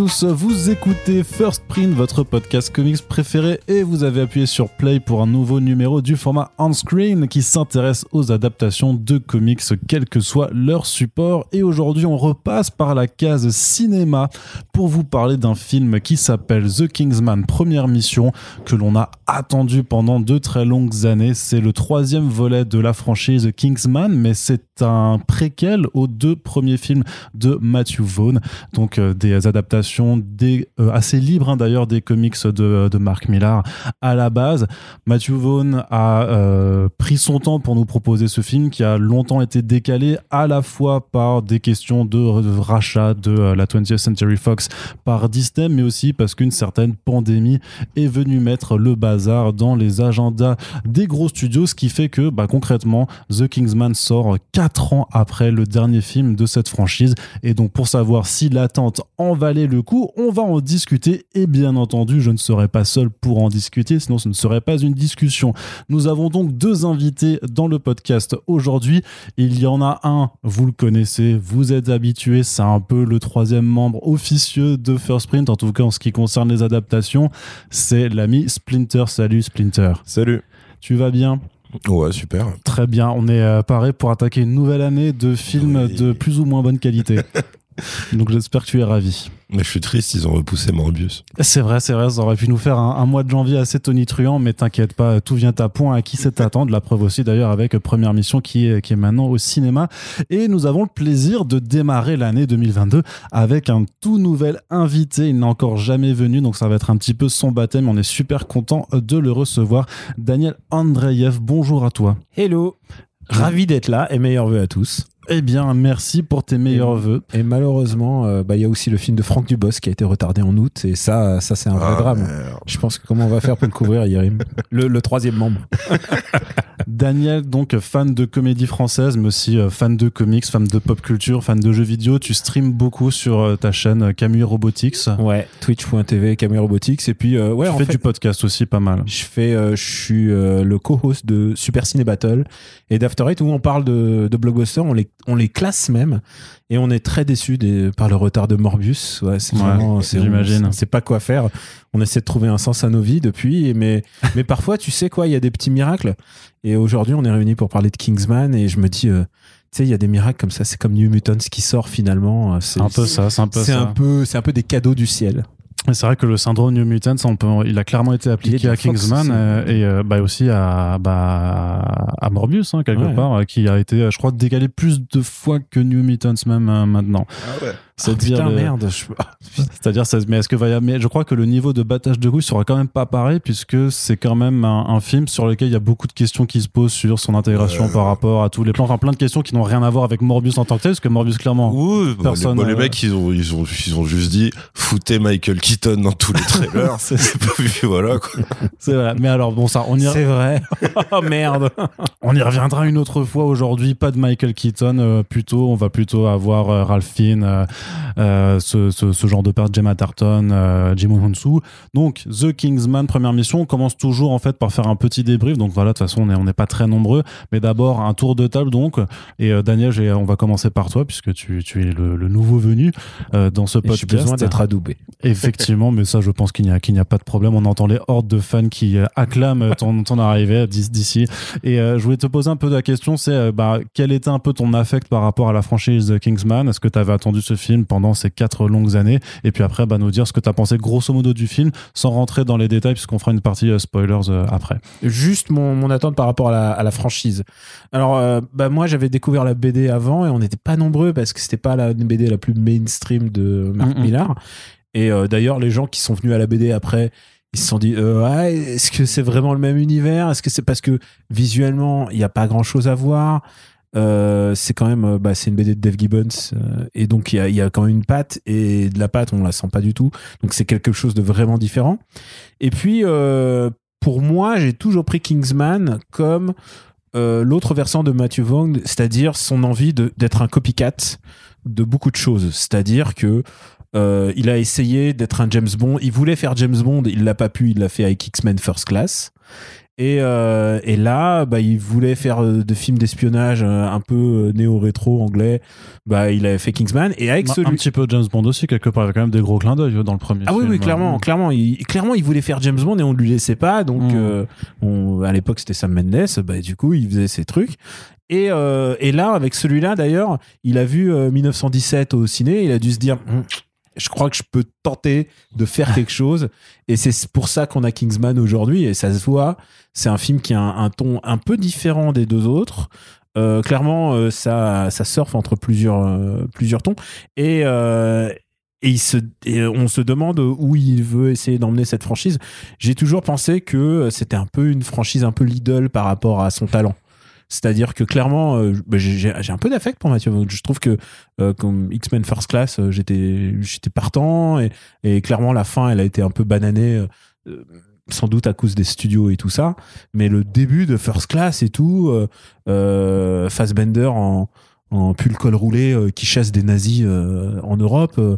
vous écoutez First Votre podcast comics préféré, et vous avez appuyé sur Play pour un nouveau numéro du format on-screen qui s'intéresse aux adaptations de comics, quel que soit leur support. Et aujourd'hui, on repasse par la case cinéma pour vous parler d'un film qui s'appelle The Kingsman Première Mission, que l'on a attendu pendant de très longues années. C'est le troisième volet de la franchise Kingsman, mais c'est un préquel aux deux premiers films de Matthew Vaughn. Donc, euh, des adaptations des, euh, assez libres hein, d'ailleurs des comics de, de, Mark Millar à la base. Matthew Vaughn a euh, pris son temps pour nous proposer ce film qui a longtemps été décalé à la fois par des questions de, rachat de la 20th Century Fox par Disney, mais aussi parce qu'une certaine pandémie est venue mettre le bazar dans les agendas des gros studios, ce qui fait que bah, concrètement The Kingsman sort 4 ans après le dernier film de cette franchise. Et donc pour savoir si l'attente en valait le coup. On va en discuter et bien entendu, je ne serai pas seul pour en discuter, sinon ce ne serait pas une discussion. Nous avons donc deux invités dans le podcast aujourd'hui. Il y en a un, vous le connaissez, vous êtes habitué, c'est un peu le troisième membre officieux de First Print, en tout cas en ce qui concerne les adaptations. C'est l'ami Splinter. Salut Splinter. Salut. Tu vas bien? Ouais, super. Très bien, on est euh, paré pour attaquer une nouvelle année de films de plus ou moins bonne qualité. Donc j'espère que tu es ravi. Mais je suis triste, ils ont repoussé Morbius. C'est vrai, c'est vrai, ça aurait pu nous faire un, mois de janvier assez tonitruant, mais t'inquiète pas, tout vient à point à qui c'est attendre. La preuve aussi d'ailleurs avec Première Mission qui est, qui est maintenant au cinéma. Et nous avons le plaisir de démarrer l'année 2022 avec un tout nouvel invité. Il n'a encore jamais venu, donc ça va être un petit peu son baptême. On est super content de le recevoir. Daniel Andreyev, bonjour à toi. Hello, ravi d'être là et meilleurs vœux à tous. Eh bien, merci pour tes meilleurs voeux. Et malheureusement, euh, bah, il y a aussi le film de Franck Dubos qui a été retardé en août. Et ça, ça c'est un vrai ah, drame. Je pense que comment on va faire pour le couvrir, Yerim? Le, le troisième membre. Daniel, donc fan de comédie française, mais aussi euh, fan de comics, fan de pop culture, fan de jeux vidéo. Tu streams beaucoup sur euh, ta chaîne Camus Robotics. Ouais, twitch.tv Camus Robotics. Et puis, ouais, tu fais du podcast aussi pas mal. Je fais, je suis le co-host de Super Ciné Battle et d'After Eight où on parle de, de blockbusters. On les on les classe même et on est très déçu par le retard de Morbius. Ouais, c'est vraiment, j'imagine. C'est pas quoi faire. On essaie de trouver un sens à nos vies depuis, mais, mais parfois, tu sais quoi, il y a des petits miracles. Et aujourd'hui, on est réunis pour parler de Kingsman et je me dis, euh, tu sais, il y a des miracles comme ça. C'est comme New Mutants qui sort finalement. C'est un peu ça, c'est un peu ça. Un peu, c'est un peu des cadeaux du ciel. C'est vrai que le syndrome New Mutants, on peut, il a clairement été appliqué à Kingsman euh, et euh, bah, aussi à, bah, à Morbius, hein, quelque part, euh, qui a été, je crois, décalé plus de fois que New Mutants même maintenant. Ah ouais. C'est-à-dire oh, merde. C'est-à-dire, mais est-ce que va y mais je crois que le niveau de battage de couilles sera quand même pas pareil puisque c'est quand même un, film sur lequel il y a beaucoup de questions qui se posent sur son intégration par rapport à tous les plans, enfin plein de questions qui n'ont rien à voir avec Morbius en tant que tel, parce que Morbius clairement. Oui, bah, personne. les, mecs ils ont ils ont ils ont juste dit foutez Michael Keaton dans tous les trailers. c'est voilà quoi. C'est vrai. Mais alors bon ça, on y. C'est vrai. oh merde. on y reviendra une autre fois aujourd'hui. Pas de Michael Keaton, euh, plutôt on va plutôt avoir euh, Ralph Fiennes. Euh, euh, ce, ce, genre de perte, Gemma Tarton, euh, Jim Hunsu. Donc, The Kingsman, première mission, on commence toujours en fait par faire un petit débrief. Donc voilà, de toute façon, on n'est on est pas très nombreux, mais d'abord un tour de table donc. Et euh, Daniel, on va commencer par toi puisque tu, tu es le, le, nouveau venu dans ce podcast. J'ai besoin d'être adoubé. Effectivement, mais ça, je pense qu'il n'y a, n'y a pas de problème. On entend les hordes de fans qui acclament ton, ton arrivée d'ici. Et je voulais te poser un peu la question, c'est bah, quel était un peu ton affect par rapport à la franchise The Kingsman? Est-ce que tu avais attendu ce film? Pendant ces quatre longues années. Et puis après, bah, nous dire ce que tu as pensé grosso modo du film, sans rentrer dans les détails, puisqu'on fera une partie euh, spoilers euh, après. Juste mon, mon, attente par rapport à la, franchise. Alors, euh, bah, moi, j'avais découvert la BD avant et on n'était pas nombreux parce que c'était pas la BD la plus mainstream de Mark Millar. Et d'ailleurs, les gens qui sont venus à la BD après, ils se sont dit est-ce que c'est vraiment le même univers? Est-ce que c'est parce que visuellement il n'y a pas grand chose à voir euh, c'est quand même euh, bah, c'est une BD de Dave Gibbons euh, et donc il y a, quand même une patte et de la patte on la sent pas du tout. Donc c'est quelque chose de vraiment différent. Et puis pour moi j'ai toujours pris Kingsman comme l'autre versant de Matthew Vaughn c'est-à-dire son envie d'être un copycat de beaucoup de choses. C'est-à-dire que il a essayé d'être un James Bond. Il voulait faire James Bond il l'a pas pu il l'a fait avec X-Men First Class Et, euh, et là, bah, il voulait faire euh, des films d'espionnage euh, un peu euh, néo-rétro anglais. Bah, il avait fait Kingsman. Et avec Bah, celui. Un petit peu James Bond aussi, quelque part. Il y avait quand même des gros clins d'œil dans le premier Ah oui, film. oui, clairement, clairement, il, clairement, il voulait faire James Bond et on lui laissait pas. Donc, Mm. euh, on, à l'époque, c'était Sam Mendes. Bah, du coup, il faisait ses trucs. Et, euh, et là, avec celui-là, d'ailleurs, il a vu euh, 1917 au ciné. Il a dû se dire, Hum, je crois que je peux tenter de faire quelque chose. Et c'est pour ça qu'on a Kingsman aujourd'hui. Et ça se voit. C'est un film qui a un, ton un peu différent des deux autres. Euh, clairement, euh, ça, ça surfe entre plusieurs, euh, plusieurs tons. Et, et, il se, et on se demande où il veut essayer d'emmener cette franchise. J'ai toujours pensé que c'était un peu une franchise un peu Lidl par rapport à son talent. C'est-à-dire que clairement, euh, bah, j'ai un peu d'affect pour Mathieu. Je trouve que euh, comme X-Men First Class, euh, j'étais partant et, clairement la fin, elle a été un peu bananée. sans doute à cause des studios et tout ça, mais le début de First Class et tout, Fassbender en, en pull col roulé euh, qui chasse des nazis euh, en Europe, euh,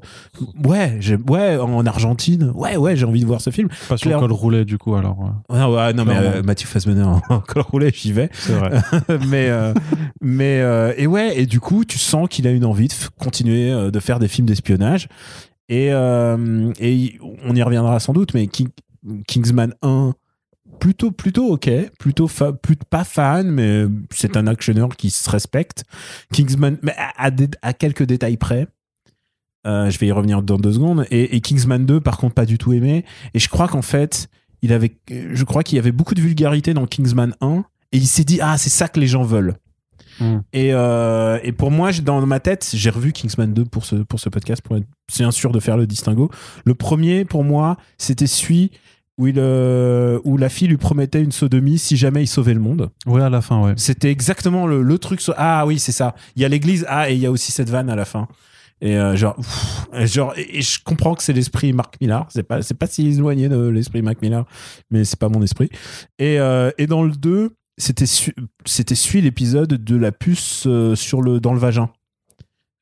ouais, ouais, en Argentine, ouais, ouais, j'ai envie de voir ce film. Pas sur Claire- col roulé, du coup, alors. ouais. Ah ouais, non, mais Mathieu Fassbender en, en col roulé, j'y vais. C'est vrai. mais mais et ouais, et du coup, tu sens qu'il a une envie de continuer de faire des films d'espionnage. Et, et on y reviendra sans doute, mais King- Kingsman 1, plutôt, plutôt ok, plutôt fa- pas fan, mais c'est un actionneur qui se respecte. Kingsman, mais à, à des- à quelques détails près. Euh, je vais y revenir dans deux secondes. Et, et Kingsman 2, par contre, pas du tout aimé. Et je crois qu'en fait, il avait, je crois qu'il y avait beaucoup de vulgarité dans Kingsman 1. Et il s'est dit, ah, c'est ça que les gens veulent. Mm. Et, euh, et pour moi, dans ma tête, j'ai revu Kingsman 2 pour ce, pour ce podcast, pour être bien sûr de faire le distinguo. Le premier, pour moi, c'était celui où, il, euh, où la fille lui promettait une sodomie si jamais il sauvait le monde. Ouais, à la fin, ouais. C'était exactement le, le truc. so- Ah oui, c'est ça. Il y a l'église. Ah, et il y a aussi cette vanne à la fin. Et euh, genre, pff, et genre, et et je comprends que c'est l'esprit Marc Millar. C'est pas, c'est pas si éloigné de l'esprit Marc Millar, mais c'est pas mon esprit. Et, euh, et dans le 2, c'était c'était suit l'épisode de la puce sur le dans le vagin.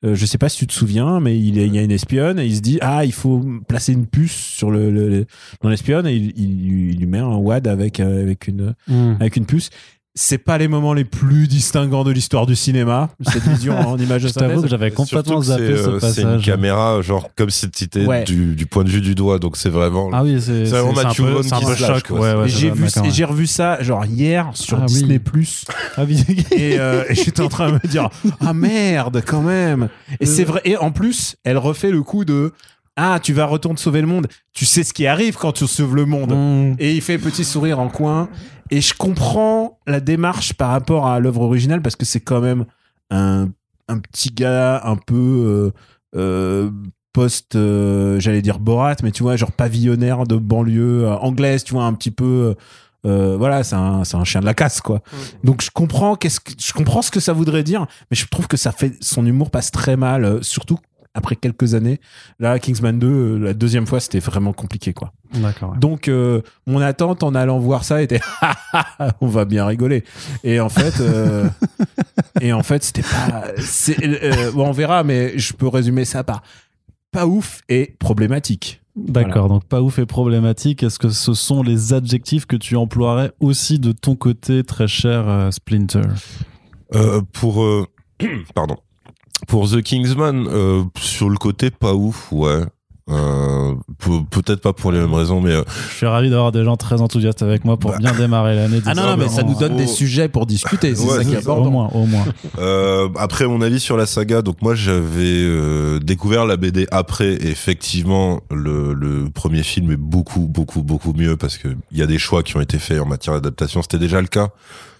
Euh, je sais pas si tu te souviens, mais il, est- il y a une espionne et il se dit ah il faut placer une puce sur le, le- le- dans l'espionne et il, il- il lui met un wad avec euh, avec une Mm. avec une puce. C'est pas les moments les plus distinguants de l'histoire du cinéma, cette vision en image de que synthèse. j'avais complètement zappé c'est, ce euh, C'est une passage. caméra, genre, comme si c'était Ouais. du, du point de vue du doigt, donc c'est vraiment. Ah oui, c'est vraiment Matthew peu, Vaughn qui se lâche. Ouais, ouais, j'ai vu, j'ai revu ça genre hier sur Ah. Disney Plus Ah oui. et, euh, et j'étais en train de me dire ah merde quand même. Et c'est vrai. Et en plus, elle refait le coup de ah tu vas retourner sauver le monde. Tu sais ce qui arrive quand tu sauves le monde. Mm. Et il fait petit sourire en coin. Et je comprends la démarche par rapport à l'œuvre originale parce que c'est quand même un, un petit gars un peu euh, euh, post, euh, j'allais dire Borat, mais tu vois, genre pavillonnaire de banlieue anglaise, tu vois, un petit peu. euh, voilà, c'est un, c'est un chien de la casse, quoi. Donc je comprends, qu'est-ce que, je comprends ce que ça voudrait dire, mais je trouve que ça fait son humour passe très mal, euh, surtout après quelques années. Là, Kingsman 2, euh, la deuxième fois, c'était vraiment compliqué, quoi. D'accord. ouais. Donc, euh, mon attente en allant voir ça était on va bien rigoler. Et en fait, euh, et en fait, c'était pas. euh, bon, on verra, mais je peux résumer ça par pas ouf et problématique. D'accord, donc pas ouf et problématique. Est-ce que ce sont les adjectifs que tu emploierais aussi de ton côté, très cher euh, Splinter? Euh, pour euh, pardon pour The Kingsman euh, sur le côté pas ouf ouais Euh, pe- peut-être pas pour les mêmes raisons mais euh, Je suis ravi d'avoir des gens très enthousiastes avec moi pour Bah. bien démarrer l'année. Ah non, non, mais ça nous donne des sujets pour discuter. C'est Ouais, ça qui est. Au important. moins, au moins. euh, après mon avis sur la saga donc moi j'avais euh, découvert la BD après et effectivement le, le premier film est beaucoup beaucoup beaucoup mieux parce que il y a des choix qui ont été faits en matière d'adaptation c'était déjà le cas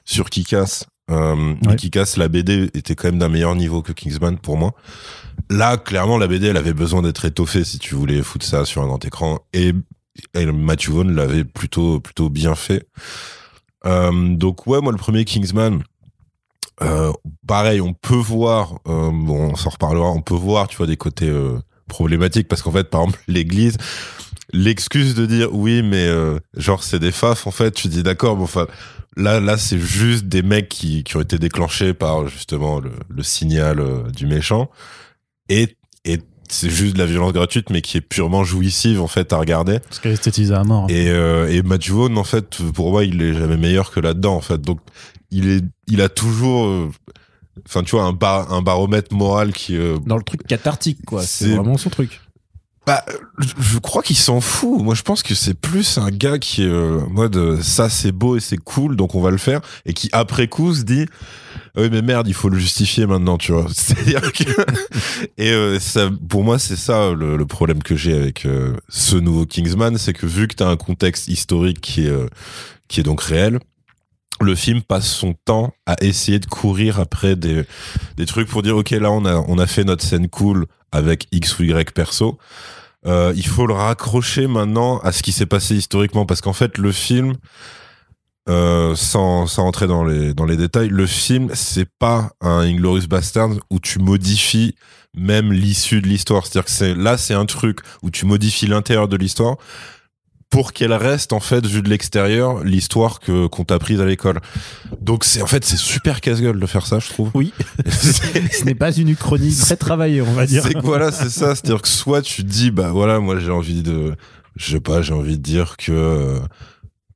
sur Kikas euh, Ouais. La BD était quand même d'un meilleur niveau que Kingsman pour moi. Là, clairement, la BD, elle avait besoin d'être étoffée si tu voulais foutre ça sur un grand écran. Et, et Matthew Vaughn l'avait plutôt, plutôt bien fait. Euh, donc, ouais, moi, le premier Kingsman, euh, pareil, on peut voir, euh, bon, on s'en reparlera, on peut voir, tu vois, des côtés problématiques parce qu'en fait, par exemple, l'église, l'excuse de dire oui, mais euh, genre, c'est des faf, en fait, tu dis d'accord, bon, enfin, Là, là, c'est juste des mecs qui, qui ont été déclenchés par justement le, le signal euh, du méchant. Et, et c'est juste de la violence gratuite, mais qui est purement jouissive en fait à regarder. Parce qu'elle est esthétisée à mort. Et, euh, et Matthew Vaughn, en fait, pour moi, il est jamais meilleur que là-dedans, en fait. Donc, il est, il a toujours, euh, enfin, tu vois, un, bar, un baromètre moral qui. euh, Dans le truc cathartique, quoi. C'est C'est- vraiment son truc. Bah, je- crois qu'il s'en fout. Moi, je pense que c'est plus un gars qui est euh, mode euh, ça, c'est beau et c'est cool, donc on va le faire, et qui après coup se dit Ah oui, mais merde, il faut le justifier maintenant, tu vois. C'est-à-dire que et euh, ça, pour moi, c'est ça le, le problème que j'ai avec euh, ce nouveau Kingsman, c'est que vu que t'as un contexte historique qui est euh, qui est donc réel. Le film passe son temps à essayer de courir après des, des trucs pour dire ok là on a on a fait notre scène cool avec X ou Y perso. Euh, il faut le raccrocher maintenant à ce qui s'est passé historiquement parce qu'en fait le film euh, sans, sans entrer dans les, dans les détails, le film, c'est pas un Inglorious Bastard où tu modifies même l'issue de l'histoire. C'est-à-dire que là, c'est un truc où tu modifies l'intérieur de l'histoire pour qu'elle reste, en fait, vue de l'extérieur, l'histoire que, qu'on t'a prise à l'école. Donc, c'est, en fait, c'est super casse-gueule de faire ça, je trouve. Oui. Ce n'est pas une uchronie très travaillée, on va dire. c'est que voilà, c'est ça. C'est-à-dire que soit tu dis, bah voilà, moi j'ai envie de, je sais pas, j'ai envie de dire que euh,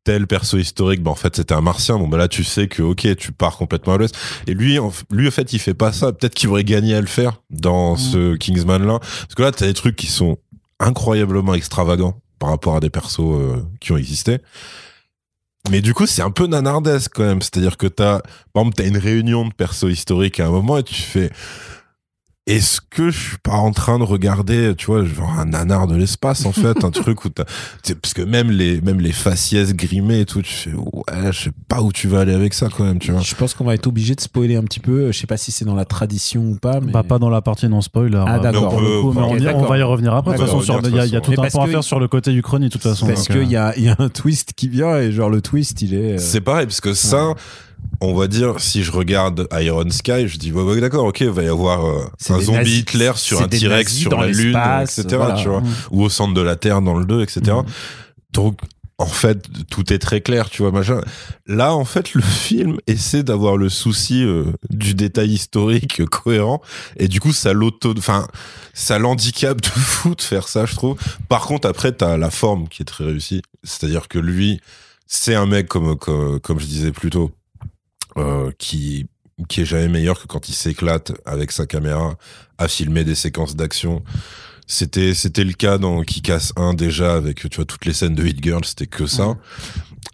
tel perso historique, bah en fait c'était un martien. Bon bah là tu sais que ok, tu pars complètement à l'ouest. Et lui, en, lui en fait il fait pas ça. Peut-être qu'il aurait gagné à le faire dans ce Kingsman là, parce que là t'as des trucs qui sont incroyablement extravagants par rapport à des persos euh, qui ont existé. Mais du coup, c'est un peu nanardesque quand même. C'est-à-dire que t'as, par exemple, t'as une réunion de persos historiques à un moment et tu fais, est-ce que je suis pas en train de regarder, tu vois, genre un nanar de l'espace en fait, un truc où t'as, parce que même les, même les faciès grimés et tout, tu fais, ouais, je sais pas où tu vas aller avec ça quand même, tu vois. Je pense qu'on va être obligé de spoiler un petit peu. Je sais pas si c'est dans la tradition ou pas. Mais... Bah, pas dans la partie non spoiler. Ah, euh, d'accord. pour le coup, mais Ok, on, on d'accord. va y revenir après. De toute on façon, il y a, y tout un point à faire sur le côté Uchronie, de toute façon. Parce qu'il euh, y a, il y a un twist qui vient et genre le twist, il est. euh, C'est pareil, parce que ça, on va dire, si je regarde Iron Sky, je dis, ouais, ouais, d'accord, ok, il va y avoir euh, un zombie nazis- Hitler sur un T-Rex sur la Lune, etc., voilà. tu vois. Mm. Ou au centre de la Terre dans le 2, etc. Mhm. Donc, en fait, tout est très clair, tu vois, machin. Là, en fait, le film essaie d'avoir le souci euh, du détail historique cohérent, et du coup, ça l'auto, enfin, ça l'handicap de fou de faire ça, je trouve. Par contre, après, t'as la forme qui est très réussie, c'est-à-dire que lui, c'est un mec comme comme, comme je disais plus tôt, euh, qui qui est jamais meilleur que quand il s'éclate avec sa caméra à filmer des séquences d'action. C'était c'était le cas dans Qui casse 1 déjà avec tu vois toutes les scènes de Hit Girl, c'était que ça.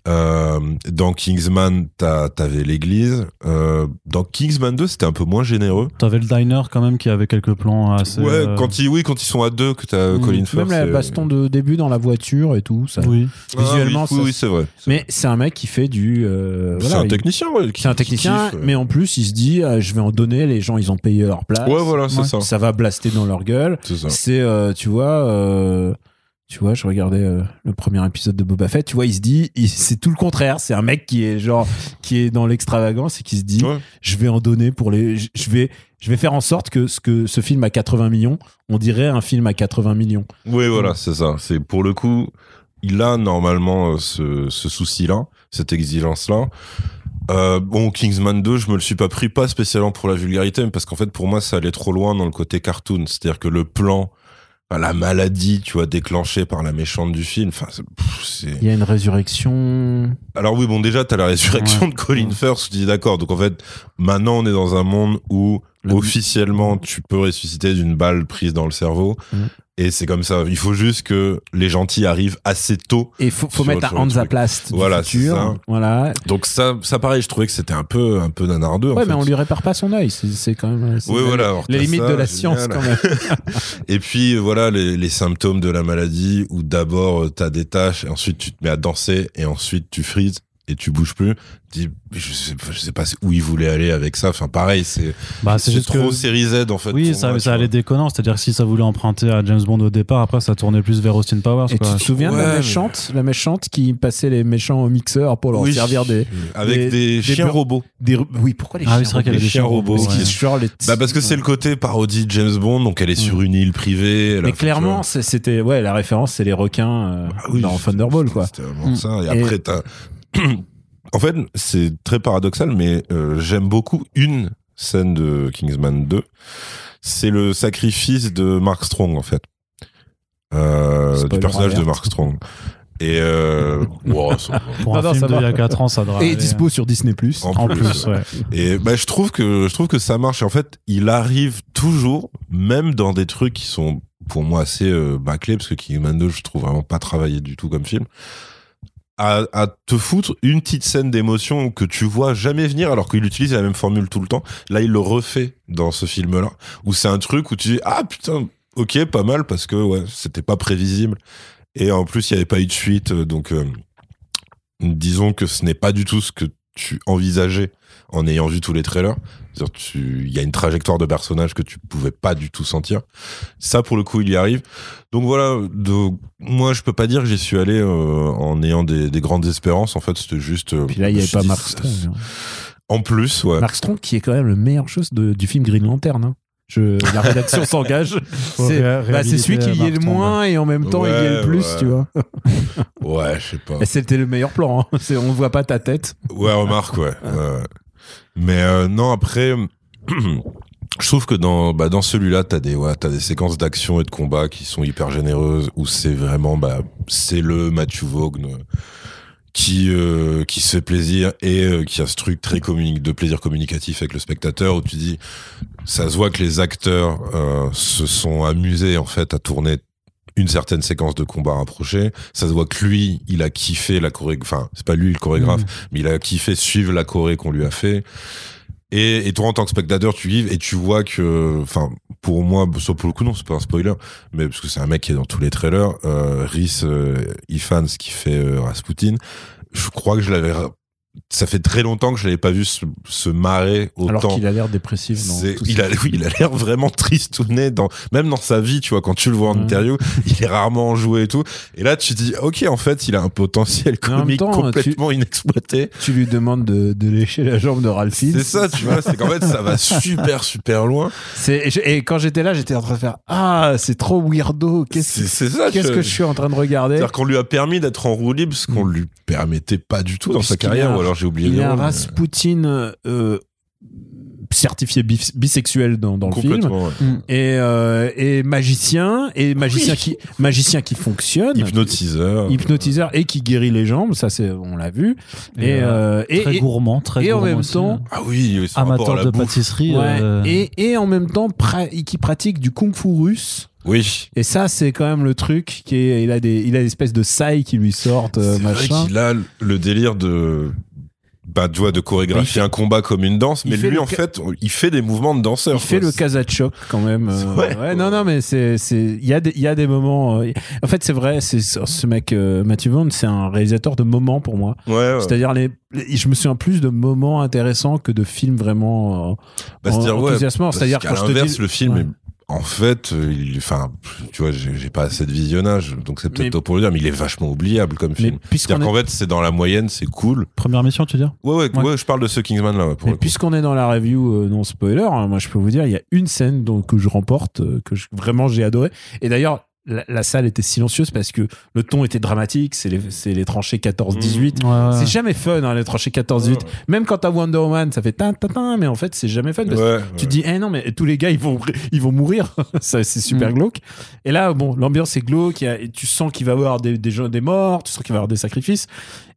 Euh, dans Kingsman, t'as- t'avais l'église. Euh, dans Kingsman 2, c'était un peu moins généreux. T'avais le diner quand même qui avait quelques plans assez. ouais, euh, quand ils, oui, quand ils sont à deux, que t'as Mm. Colin Firth. Même la baston de début dans la voiture et tout. Ça. Oui. Ah, visuellement, oui, oui, c'est vrai. Mais c'est un mec qui fait du. euh, c'est voilà, un il- technicien, ouais. qui- C'est un technicien, kiffe, mais en plus, il se dit euh, je vais en donner, les gens, ils ont payé leur place. Ouais, voilà, c'est ça. Ça va blaster dans leur gueule. C'est ça. C'est, euh, tu vois, euh, tu vois, je regardais euh, le premier épisode de Boba Fett, tu vois, il se dit, c'est tout le contraire. C'est un mec qui est genre, qui est dans l'extravagance et qui se dit, Ouais. je vais en donner pour les, je vais, je vais faire en sorte que ce que ce film à 80 millions, on dirait un film à 80 millions. Oui, voilà, c'est ça. C'est pour le coup, il a normalement euh, ce, ce souci-là, cette exigence-là. Euh, bon, Kingsman 2, je me le suis pas pris, pas spécialement pour la vulgarité, mais parce qu'en fait, pour moi, ça allait trop loin dans le côté cartoon. C'est-à-dire que le plan, enfin, la maladie, tu vois, déclenchée par la méchante du film, enfin, c'est-. Il y a une résurrection. Alors oui, bon, déjà, t'as la résurrection Ouais. de Colin Firth, je dis d'accord. Donc en fait, maintenant, on est dans un monde où officiellement, tu peux ressusciter d'une balle prise dans le cerveau. Mhm. Et c'est comme ça. Il faut juste que les gentils arrivent assez tôt. Et faut, faut mettre truc. Hansaplast Voilà, futur. ça. Voilà. Donc ça, ça pareil, je trouvais que c'était un peu, un peu nanardeux. en Ouais, fait. mais on lui répare pas son œil. C'est quand même. c'est Oui, voilà. Les limites ça, de la génial. science, quand même. Et puis voilà les, les symptômes de la maladie où d'abord euh, t'as des tâches et ensuite tu te mets à danser et ensuite tu frises et tu bouges plus. Tu dis, je sais, je sais pas où il voulait aller avec ça. Enfin pareil, c'est Bah, c'est trop que. série Z en fait. Oui, ça, moi, ça allait déconnant. C'est-à-dire que si ça voulait emprunter à James Bond au départ, après ça tournait plus vers Austin Powers. Et quoi. tu te souviens de la mais- méchante, la méchante qui passait les méchants au mixeur pour leur Oui, servir des, avec des- des, des chiens robots. des oui pourquoi les Ah chiens oui, vrai robots avait des chiens robots. Parce qu'ils ouais. sont genre les Bah parce que c'est le côté parodie de James Bond, donc elle est sur une île privée. mais clairement c'était ouais la référence c'est les requins euh. Ah dans Thunderball quoi C'était vraiment Mm. ça. Et, Et- après. en fait, c'est très paradoxal, mais euh, j'aime beaucoup une scène de Kingsman 2. c'est le sacrifice de Mark Strong en fait. Euh, du personnage de. Mark Strong. Et euh, wow, ça- Pour Non, un non, film ça d'il y va. a 4 ans, ça devrait Et aller. dispo sur Disney+. En En plus, plus, ouais. Et bah, je trouve que je trouve que ça marche. Et en fait, il arrive toujours, même dans des trucs qui sont pour moi assez euh, bâclés, parce que Kingsman 2, je trouve vraiment pas travaillé du tout comme film, à, te foutre une petite scène d'émotion que tu vois jamais venir, alors qu'il utilise la même formule tout le temps. Là, il le refait dans ce film-là, où c'est un truc où tu dis ah putain, ok, pas mal, parce que ouais, c'était pas prévisible. Et en plus, il n'y avait pas eu de suite, euh, donc euh, disons que ce n'est pas du tout ce que tu envisageais en ayant vu tous les trailers. Il y a une trajectoire de personnage que tu pouvais pas du tout sentir. Ça, pour le coup, il y arrive. Donc voilà, moi, je peux pas dire que j'y suis allé euh, en ayant des, des grandes espérances. En fait, c'était juste. euh, Puis là, il n'y avait pas Mark Strong. hein. En plus, ouais. Mark Strong qui est quand même le meilleur chose de- du film Green Lantern. hein. Je, la rédaction s'engage. C'est bah, celui qui y est le moins et en même temps il y est le plus, ouais. tu vois. Ouais, je sais pas. C'était le meilleur plan. hein. On ne voit pas ta tête. Ouais, remarque, ouais. ouais, ouais. Mais euh, non, après, je trouve que dans, bah, dans celui-là, t'as des, ouais, t'as des séquences d'action et de combat qui sont hyper généreuses, où c'est vraiment, bah, c'est le Matthew Vaughn euh, qui, euh, qui se fait plaisir et qui a ce truc très communi- de plaisir communicatif avec le spectateur, où tu dis, ça se voit que les acteurs se sont amusés, en fait, à tourner une certaine séquence de combat rapprochée. Ça se voit que lui, il a kiffé la choré, enfin, c'est pas lui le chorégraphe, mais il a kiffé suivre la choré qu'on lui a fait. Et, et toi, en tant que spectateur, tu vives et tu vois que, enfin, pour moi, soit pour le coup, non, c'est pas un spoiler, mais parce que c'est un mec qui est dans tous les trailers, euh, Rhys euh, Ifans qui fait euh, Rasputin, je crois que je l'avais, ça fait très longtemps que je l'avais pas vu se, se marrer autant. Alors qu'il a l'air dépressif. il a, oui, il a l'air vraiment tristouné dans, même dans sa vie, tu vois, quand tu le vois en interview, il est rarement enjoué et tout. Et là, tu dis, ok, en fait, il a un potentiel comique temps, complètement inexploité. Tu lui demandes de, de lécher la jambe de Ralph Fiennes. C'est ça, tu vois, c'est qu'en fait, ça va super, super loin. Et, je- et quand j'étais là, j'étais en train de faire Ah, c'est trop weirdo. Qu'est-ce tu- que je suis en train de regarder? C'est-à-dire qu'on lui a permis d'être en roue libre, ce qu'on lui permettait pas du tout dans sa carrière, a- alors j'ai oublié Il y a un Rasputin euh, certifié bis- bisexuel dans, dans le film. Ouais. Et, euh, et magicien, et magicien, Oui. qui, magicien qui fonctionne. Hypnotiseur. Hypnotiseur et qui guérit les jambes, ça c'est on l'a vu. Et, Et, euh, et, très et- gourmand, très et en même aussi, temps. Ah oui, à amateur la de bouffe. pâtisserie. ouais, euh, et, et en même temps pra- qui pratique du kung-fu russe. Oui. Et ça, c'est quand même le truc qui est, il a des, il a des espèces de sailles qui lui sortent, euh, vrai machin. qu'il a le délire de bah tu vois de chorégraphier un combat comme une danse mais lui en fait il fait des mouvements de danseur Il fait le Kazachok quand même. euh, Ouais. ouais, non, non, mais c'est, c'est, il y a des, il y a des moments. euh, en fait, c'est vrai, c'est ce mec, euh, Matthew Vaughn, c'est un réalisateur de moments pour moi. ouais, ouais. C'est-à-dire les, je me souviens plus de moments intéressants que de films vraiment Bah, enthousiasmants. C'est-à-dire quand je te dis, le film en fait euh, il enfin tu vois j'ai pas assez de visionnage donc c'est peut-être pour le dire mais il est vachement oubliable comme film c'est-à-dire est, qu'en fait c'est dans la moyenne c'est cool Première mission, tu veux dire? Ouais ouais, Ouais. ouais, je parle de ce Kingsman là ouais, puisqu'on est dans la review euh, non spoiler, hein, moi je peux vous dire, il y a une scène donc, que je remporte, euh, que je- vraiment j'ai adoré. Et d'ailleurs, la, la salle était silencieuse parce que le ton était dramatique, c'est les, tranchées 14-18. Ouais, ouais. C'est jamais fun, hein, les tranchées 14-18. Même quand t'as Wonder Woman, ça fait tin, tin, tin, mais en fait, c'est jamais fun. Parce que Ouais, tu te dis, eh non, mais tous les gars, ils vont, ils vont mourir. c'est super Mm. glauque. Et là, bon, l'ambiance est glauque. il y a- et tu sens qu'il va y avoir des, des, gens, des morts, tu sens qu'il va y avoir des sacrifices.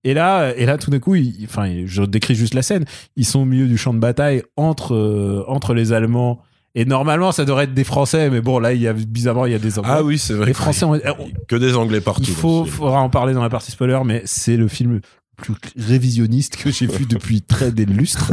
Et là, et là, tout d'un coup, enfin, je décris juste la scène. Ils sont au milieu du champ de bataille entre, euh, entre les Allemands. Et normalement, ça devrait être des Français, mais bon, là, il y a, bizarrement, il y a des Anglais. ah oui c'est vrai les que- Français ont- que des anglais partout il faut, faudra en parler dans la partie spoiler, mais c'est le film le plus révisionniste que j'ai vu depuis très des lustres.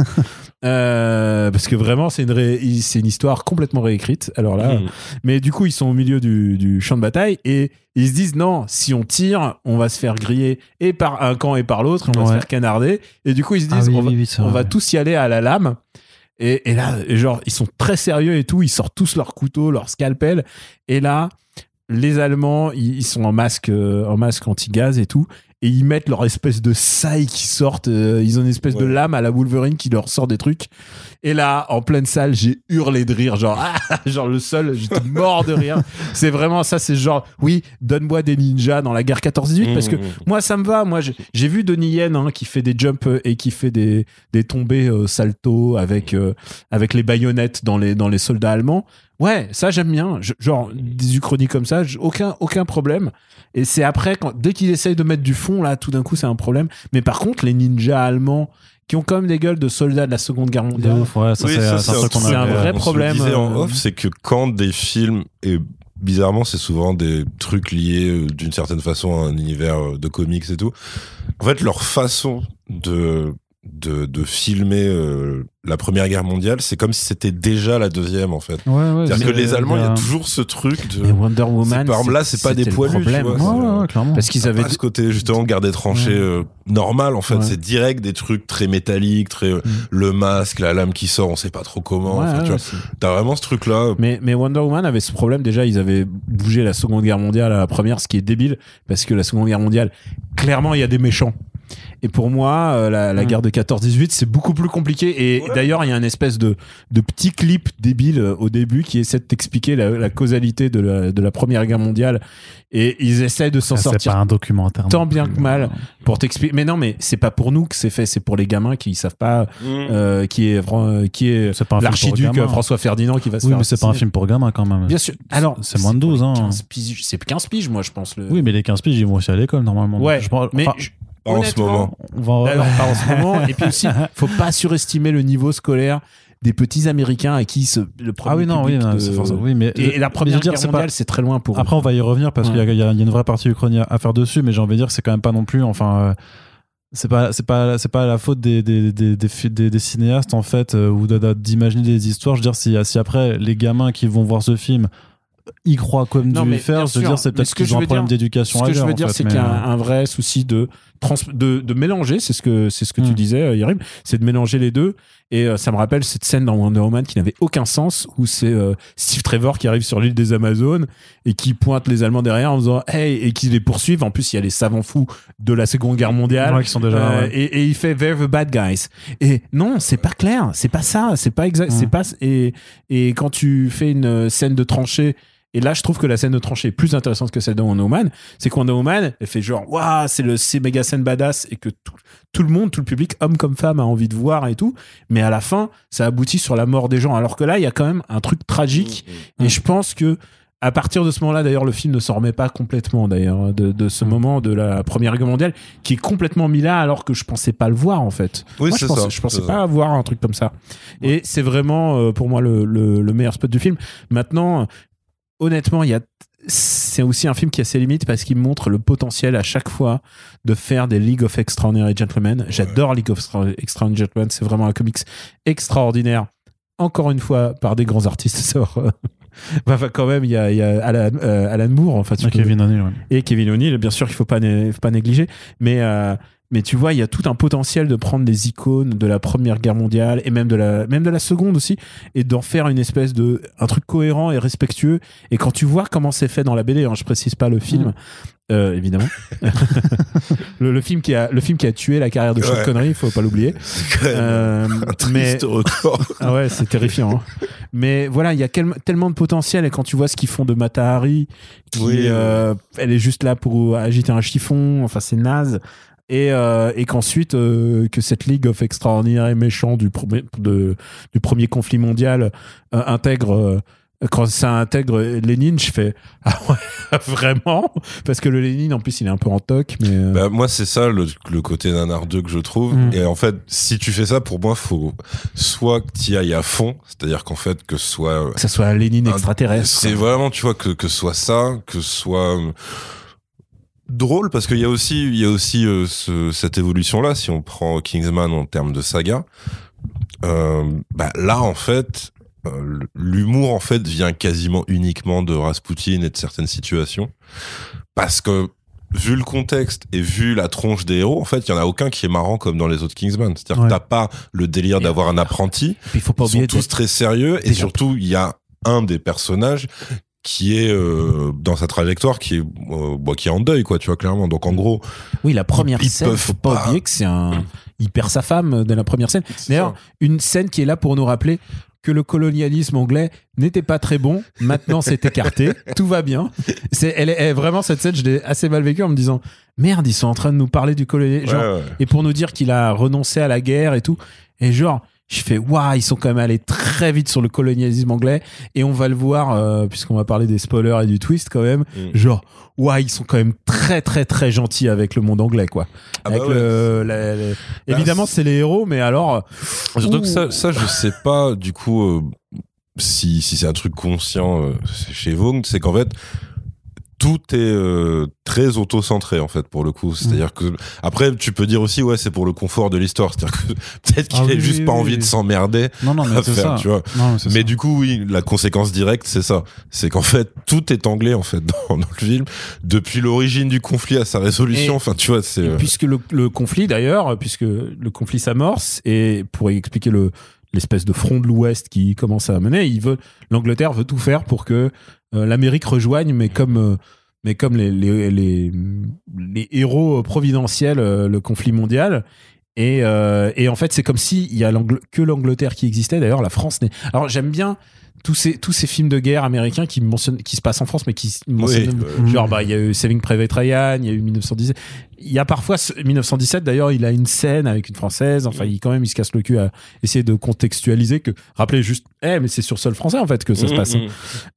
Euh, parce que vraiment, c'est une, ré- c'est une histoire complètement réécrite. Alors là, Mm. mais du coup, ils sont au milieu du, du champ de bataille et ils se disent non, si on tire, on va se faire griller et par un camp et par l'autre, on va se faire canarder. Et du coup, ils se Ah disent oui, on, va, oui, oui, c'est on vrai. va tous y aller à la lame. Et, là, genre, ils sont très sérieux et tout. Ils sortent tous leurs couteaux, leurs scalpels. Et là, les Allemands, ils, ils sont en masque, euh, en masque anti-gaz et tout. Et ils mettent leur espèce de saille qui sortent. euh, ils ont une espèce de lame à la Wolverine qui leur sort des trucs. Et là, en pleine salle, j'ai hurlé de rire. Genre, ah, genre le seul, j'étais mort de rire. C'est vraiment ça, c'est genre, oui, donne-moi des ninjas dans la guerre 14-18 parce que Mm, mm, moi, ça me va. Moi, j'ai vu Donnie Yen hein, qui fait des jumps euh, et qui fait des, des tombées euh, salto avec, euh, avec les baïonnettes dans les, dans les soldats allemands. Ouais, ça j'aime bien. Je- genre des uchronies comme ça, aucun aucun problème. Et c'est après quand dès qu'il essaye de mettre du fond là, tout d'un coup c'est un problème. Mais par contre les ninjas allemands qui ont quand même des gueules de soldats de la Seconde Guerre mondiale. ouf, ouais, ça, Oui, c'est ça, c'est un c'est un vrai on se le problème, disait en euh, off, c'est que quand des films et bizarrement, c'est souvent des trucs liés euh, d'une certaine façon à un univers euh, de comics et tout. En fait, leur façon de de, de filmer euh, la Première Guerre mondiale, c'est comme si c'était déjà la deuxième en fait. Ouais, ouais, C'est-à-dire que les Allemands, il y a euh, toujours ce truc de. Et Wonder Woman, par exemple, là, c'est pas des poilus, tu problème. vois, Ouais, ouais, clairement. Parce qu'ils avaient Pas ce côté justement garde des tranchées Ouais. euh, normal en fait Ouais. c'est direct des trucs très métalliques très euh, Mm. le masque la lame qui sort on sait pas trop comment t'as vraiment ce truc là Mais, mais Wonder Woman avait ce problème. Déjà, ils avaient bougé la Seconde Guerre mondiale à la première, ce qui est débile, parce que la Seconde Guerre mondiale, clairement, il y a des méchants. Et pour moi, euh, la, la Mm. guerre de 14-18, c'est beaucoup plus compliqué. Et Ouais. d'ailleurs, il y a une espèce de, de petit clip débile euh, au début qui essaie de t'expliquer la, la causalité de la, de la Première Guerre mondiale. Et ils essaient de s'en Ah, c'est sortir pas un documentaire. tant bien que mal. pour t'expliquer. Mais non, mais c'est pas pour nous que c'est fait, c'est pour les gamins qui savent pas euh, qui est qui est C'est l'archiduc François Ferdinand qui va se Oui, faire mais c'est pas un film pour gamins quand même. Bien sûr. Alors, c'est moins de pour 12 les ans. 15 piges- C'est 15 piges, moi, je pense. Le... Oui, mais les 15 piges, ils vont aussi à l'école normalement. Ouais, Donc, je pense- mais enfin, je- pas en ce moment on va Alors, pas en ce moment. Et puis aussi, faut pas surestimer le niveau scolaire des petits Américains à qui ce, le premier Ah oui, non, oui, non, de- forcément- oui, mais Et, et la première guerre c'est pas- mondiale, c'est très loin pour eux. Après, on va y revenir parce Ouais. qu'il y, a- y y une vraie partie ukrainienne à faire dessus, mais j'ai envie de dire que c'est quand même pas non plus. Enfin, euh, c'est pas, c'est pas, c'est pas la faute des, des, des, des, fi- des- des cinéastes en fait, euh, ou de- de- d'imaginer des histoires. Je veux dire, si, si après les gamins qui vont voir ce film y croient comme Non, du mais faire, je veux dire, c'est peut-être qu'ils ont un problème d'éducation Ce que je veux en dire, c'est qu'il y a euh, un, un vrai souci de, de, de mélanger, c'est ce que, c'est ce que tu Mm. disais, euh, Yerim, c'est de mélanger les deux. Et euh, ça me rappelle cette scène dans Wonder Woman qui n'avait aucun sens, où c'est euh, Steve Trevor qui arrive sur l'île des Amazones et qui pointe les Allemands derrière en disant Hey, et qui les poursuivent. En plus, il y a les savants fous de la Seconde Guerre mondiale. ouais, qui sont déjà. Euh, ouais. et, et il fait They're the bad guys. Et non, c'est pas clair, c'est pas ça, c'est pas exact, c'est pas et et quand tu fais une scène de tranchée et là, je trouve que la scène de tranchée est plus intéressante que celle de Wonder Woman. C'est que Wonder Woman, elle fait genre, waouh, c'est le, c'est méga scène badass et que tout, tout le monde, tout le public, homme comme femme, a envie de voir et tout. Mais à la fin, ça aboutit sur la mort des gens. Alors que là, il y a quand même un truc tragique. Et je pense que à partir de ce moment-là, d'ailleurs, le film ne s'en remet pas complètement, d'ailleurs, de, de ce Mm. moment de la Première Guerre mondiale, qui est complètement mis là, alors que je pensais pas le voir, en fait. oui Moi, je pensais, ça je pensais pas voir un truc comme ça. Et c'est vraiment, euh, pour moi, le, le- le meilleur spot du film. Maintenant, honnêtement, il y a c'est aussi un film qui a ses limites parce qu'il montre le potentiel à chaque fois de faire des League of Extraordinary Gentlemen. J'adore League of Extra- Extraordinary Gentlemen, c'est vraiment un comics extraordinaire. Encore une fois, par des grands artistes. ça, euh, Enfin, quand même, il y a, il y a Alan, euh, Alan Moore, en fait, peux- Kevin O'Neill, ouais. et Kevin O'Neill, bien sûr qu'il faut pas né- faut pas négliger, mais euh, mais tu vois, il y a tout un potentiel de prendre des icônes de la Première Guerre mondiale et même de la même de la Seconde aussi et d'en faire une espèce de un truc cohérent et respectueux. Et quand tu vois comment c'est fait dans la BD, hein, je précise pas le film. Mm. euh, évidemment, le, le film qui a le film qui a tué la carrière de Sean Ouais. Connery, il faut pas l'oublier. Euh, un mais record ah ouais, c'est terrifiant. hein. Mais voilà, il y a quel- tellement de potentiel et quand tu vois ce qu'ils font de Mata Hari, qui Oui, euh, elle est juste là pour agiter un chiffon, enfin c'est naze. Et, euh, et qu'ensuite euh, que cette Ligue of Extraordinaire et méchants du premier, de, du premier conflit mondial euh, intègre euh, quand ça intègre Lénine, je fais ah ouais vraiment? Parce que le Lénine en plus il est un peu en toc mais euh, Bah, moi, c'est ça le, le côté nanardeux que je trouve. Mm. Et en fait, si tu fais ça, pour moi, faut soit que tu ailles à fond, c'est-à-dire qu'en fait, que ce soit. que ça soit un Lénine un- extraterrestre. C'est vraiment, tu vois, que, que ce soit ça, que ce soit euh, drôle, parce qu'il y a aussi, il y a aussi euh, ce- cette évolution-là, si on prend Kingsman en termes de saga. Euh, bah, là, en fait, euh, l'humour, en fait, vient quasiment uniquement de Rasputin et de certaines situations. Parce que, vu le contexte et vu la tronche des héros, en fait, il y en a aucun qui est marrant comme dans les autres Kingsman. C'est-à-dire Ouais. que t'as pas le délire d'avoir un apprenti. Puis il faut pas Ils sont tous très sérieux et surtout, il y a un des personnages qui est euh, dans sa trajectoire qui est euh, bah, qui est en deuil quoi tu vois clairement donc en gros Oui, la première Ils- ils scène, peuvent faut pas, pas. oublier que c'est un. Il perd sa femme dès la première scène. D'ailleurs, une scène qui est là pour nous rappeler que le colonialisme anglais n'était pas très bon. Maintenant, c'est écarté. Tout va bien. C'est, elle est, elle- vraiment, cette scène, je l'ai assez mal vécue en me disant Merde, ils sont en train de nous parler du colonialisme. Ouais, Genre, ouais. Et pour nous dire qu'il a renoncé à la guerre et tout. Et genre, je fais waouh ils sont quand même allés très vite sur le colonialisme anglais et on va le voir euh, puisqu'on va parler des spoilers et du twist quand même Mm. genre waouh ils sont quand même très très très gentils avec le monde anglais quoi Ah bah Avec ouais. le- la- la- évidemment c'est les héros mais alors Surtout que ça, je sais pas du coup euh, si, si c'est un truc conscient euh, chez Vogue, c'est qu'en fait tout est euh, très auto-centré en fait pour le coup. C'est-à-dire que après tu peux dire aussi ouais c'est pour le confort de l'histoire. C'est-à-dire que peut-être qu'il Ah a oui, juste oui, pas oui, envie de s'emmerder Non, non, mais c'est ça. tu vois. Non, mais Mais ça. du coup, oui, la conséquence directe, c'est ça. C'est qu'en fait, tout est anglais, en fait, dans, dans le film. Depuis l'origine du conflit à sa résolution. Et- enfin, tu vois, c'est. Euh, puisque le, le conflit d'ailleurs, puisque le conflit s'amorce et pour expliquer le l'espèce de front de l'Ouest qui commence à mener, il veut l'Angleterre veut tout faire pour que euh, l'Amérique rejoigne, mais comme euh, mais comme les les, les, les héros providentiels euh, le conflit mondial. Et, euh, et en fait, c'est comme si il y a que l'Angleterre qui existait. D'ailleurs, la France n'est. Alors, j'aime bien tous ces tous ces films de guerre américains qui mentionnent, qui se passent en France, mais qui mentionnent euh, Genre, bah, il y a eu Saving Private Ryan, il y a eu 1917. Il y a parfois, ce- 1917 d'ailleurs, il a une scène avec une française. Enfin, il, quand même, il se casse le cul à essayer de contextualiser que, rappelez juste, eh, mais c'est sur sol français en fait que ça se mm, passe. hein. mm.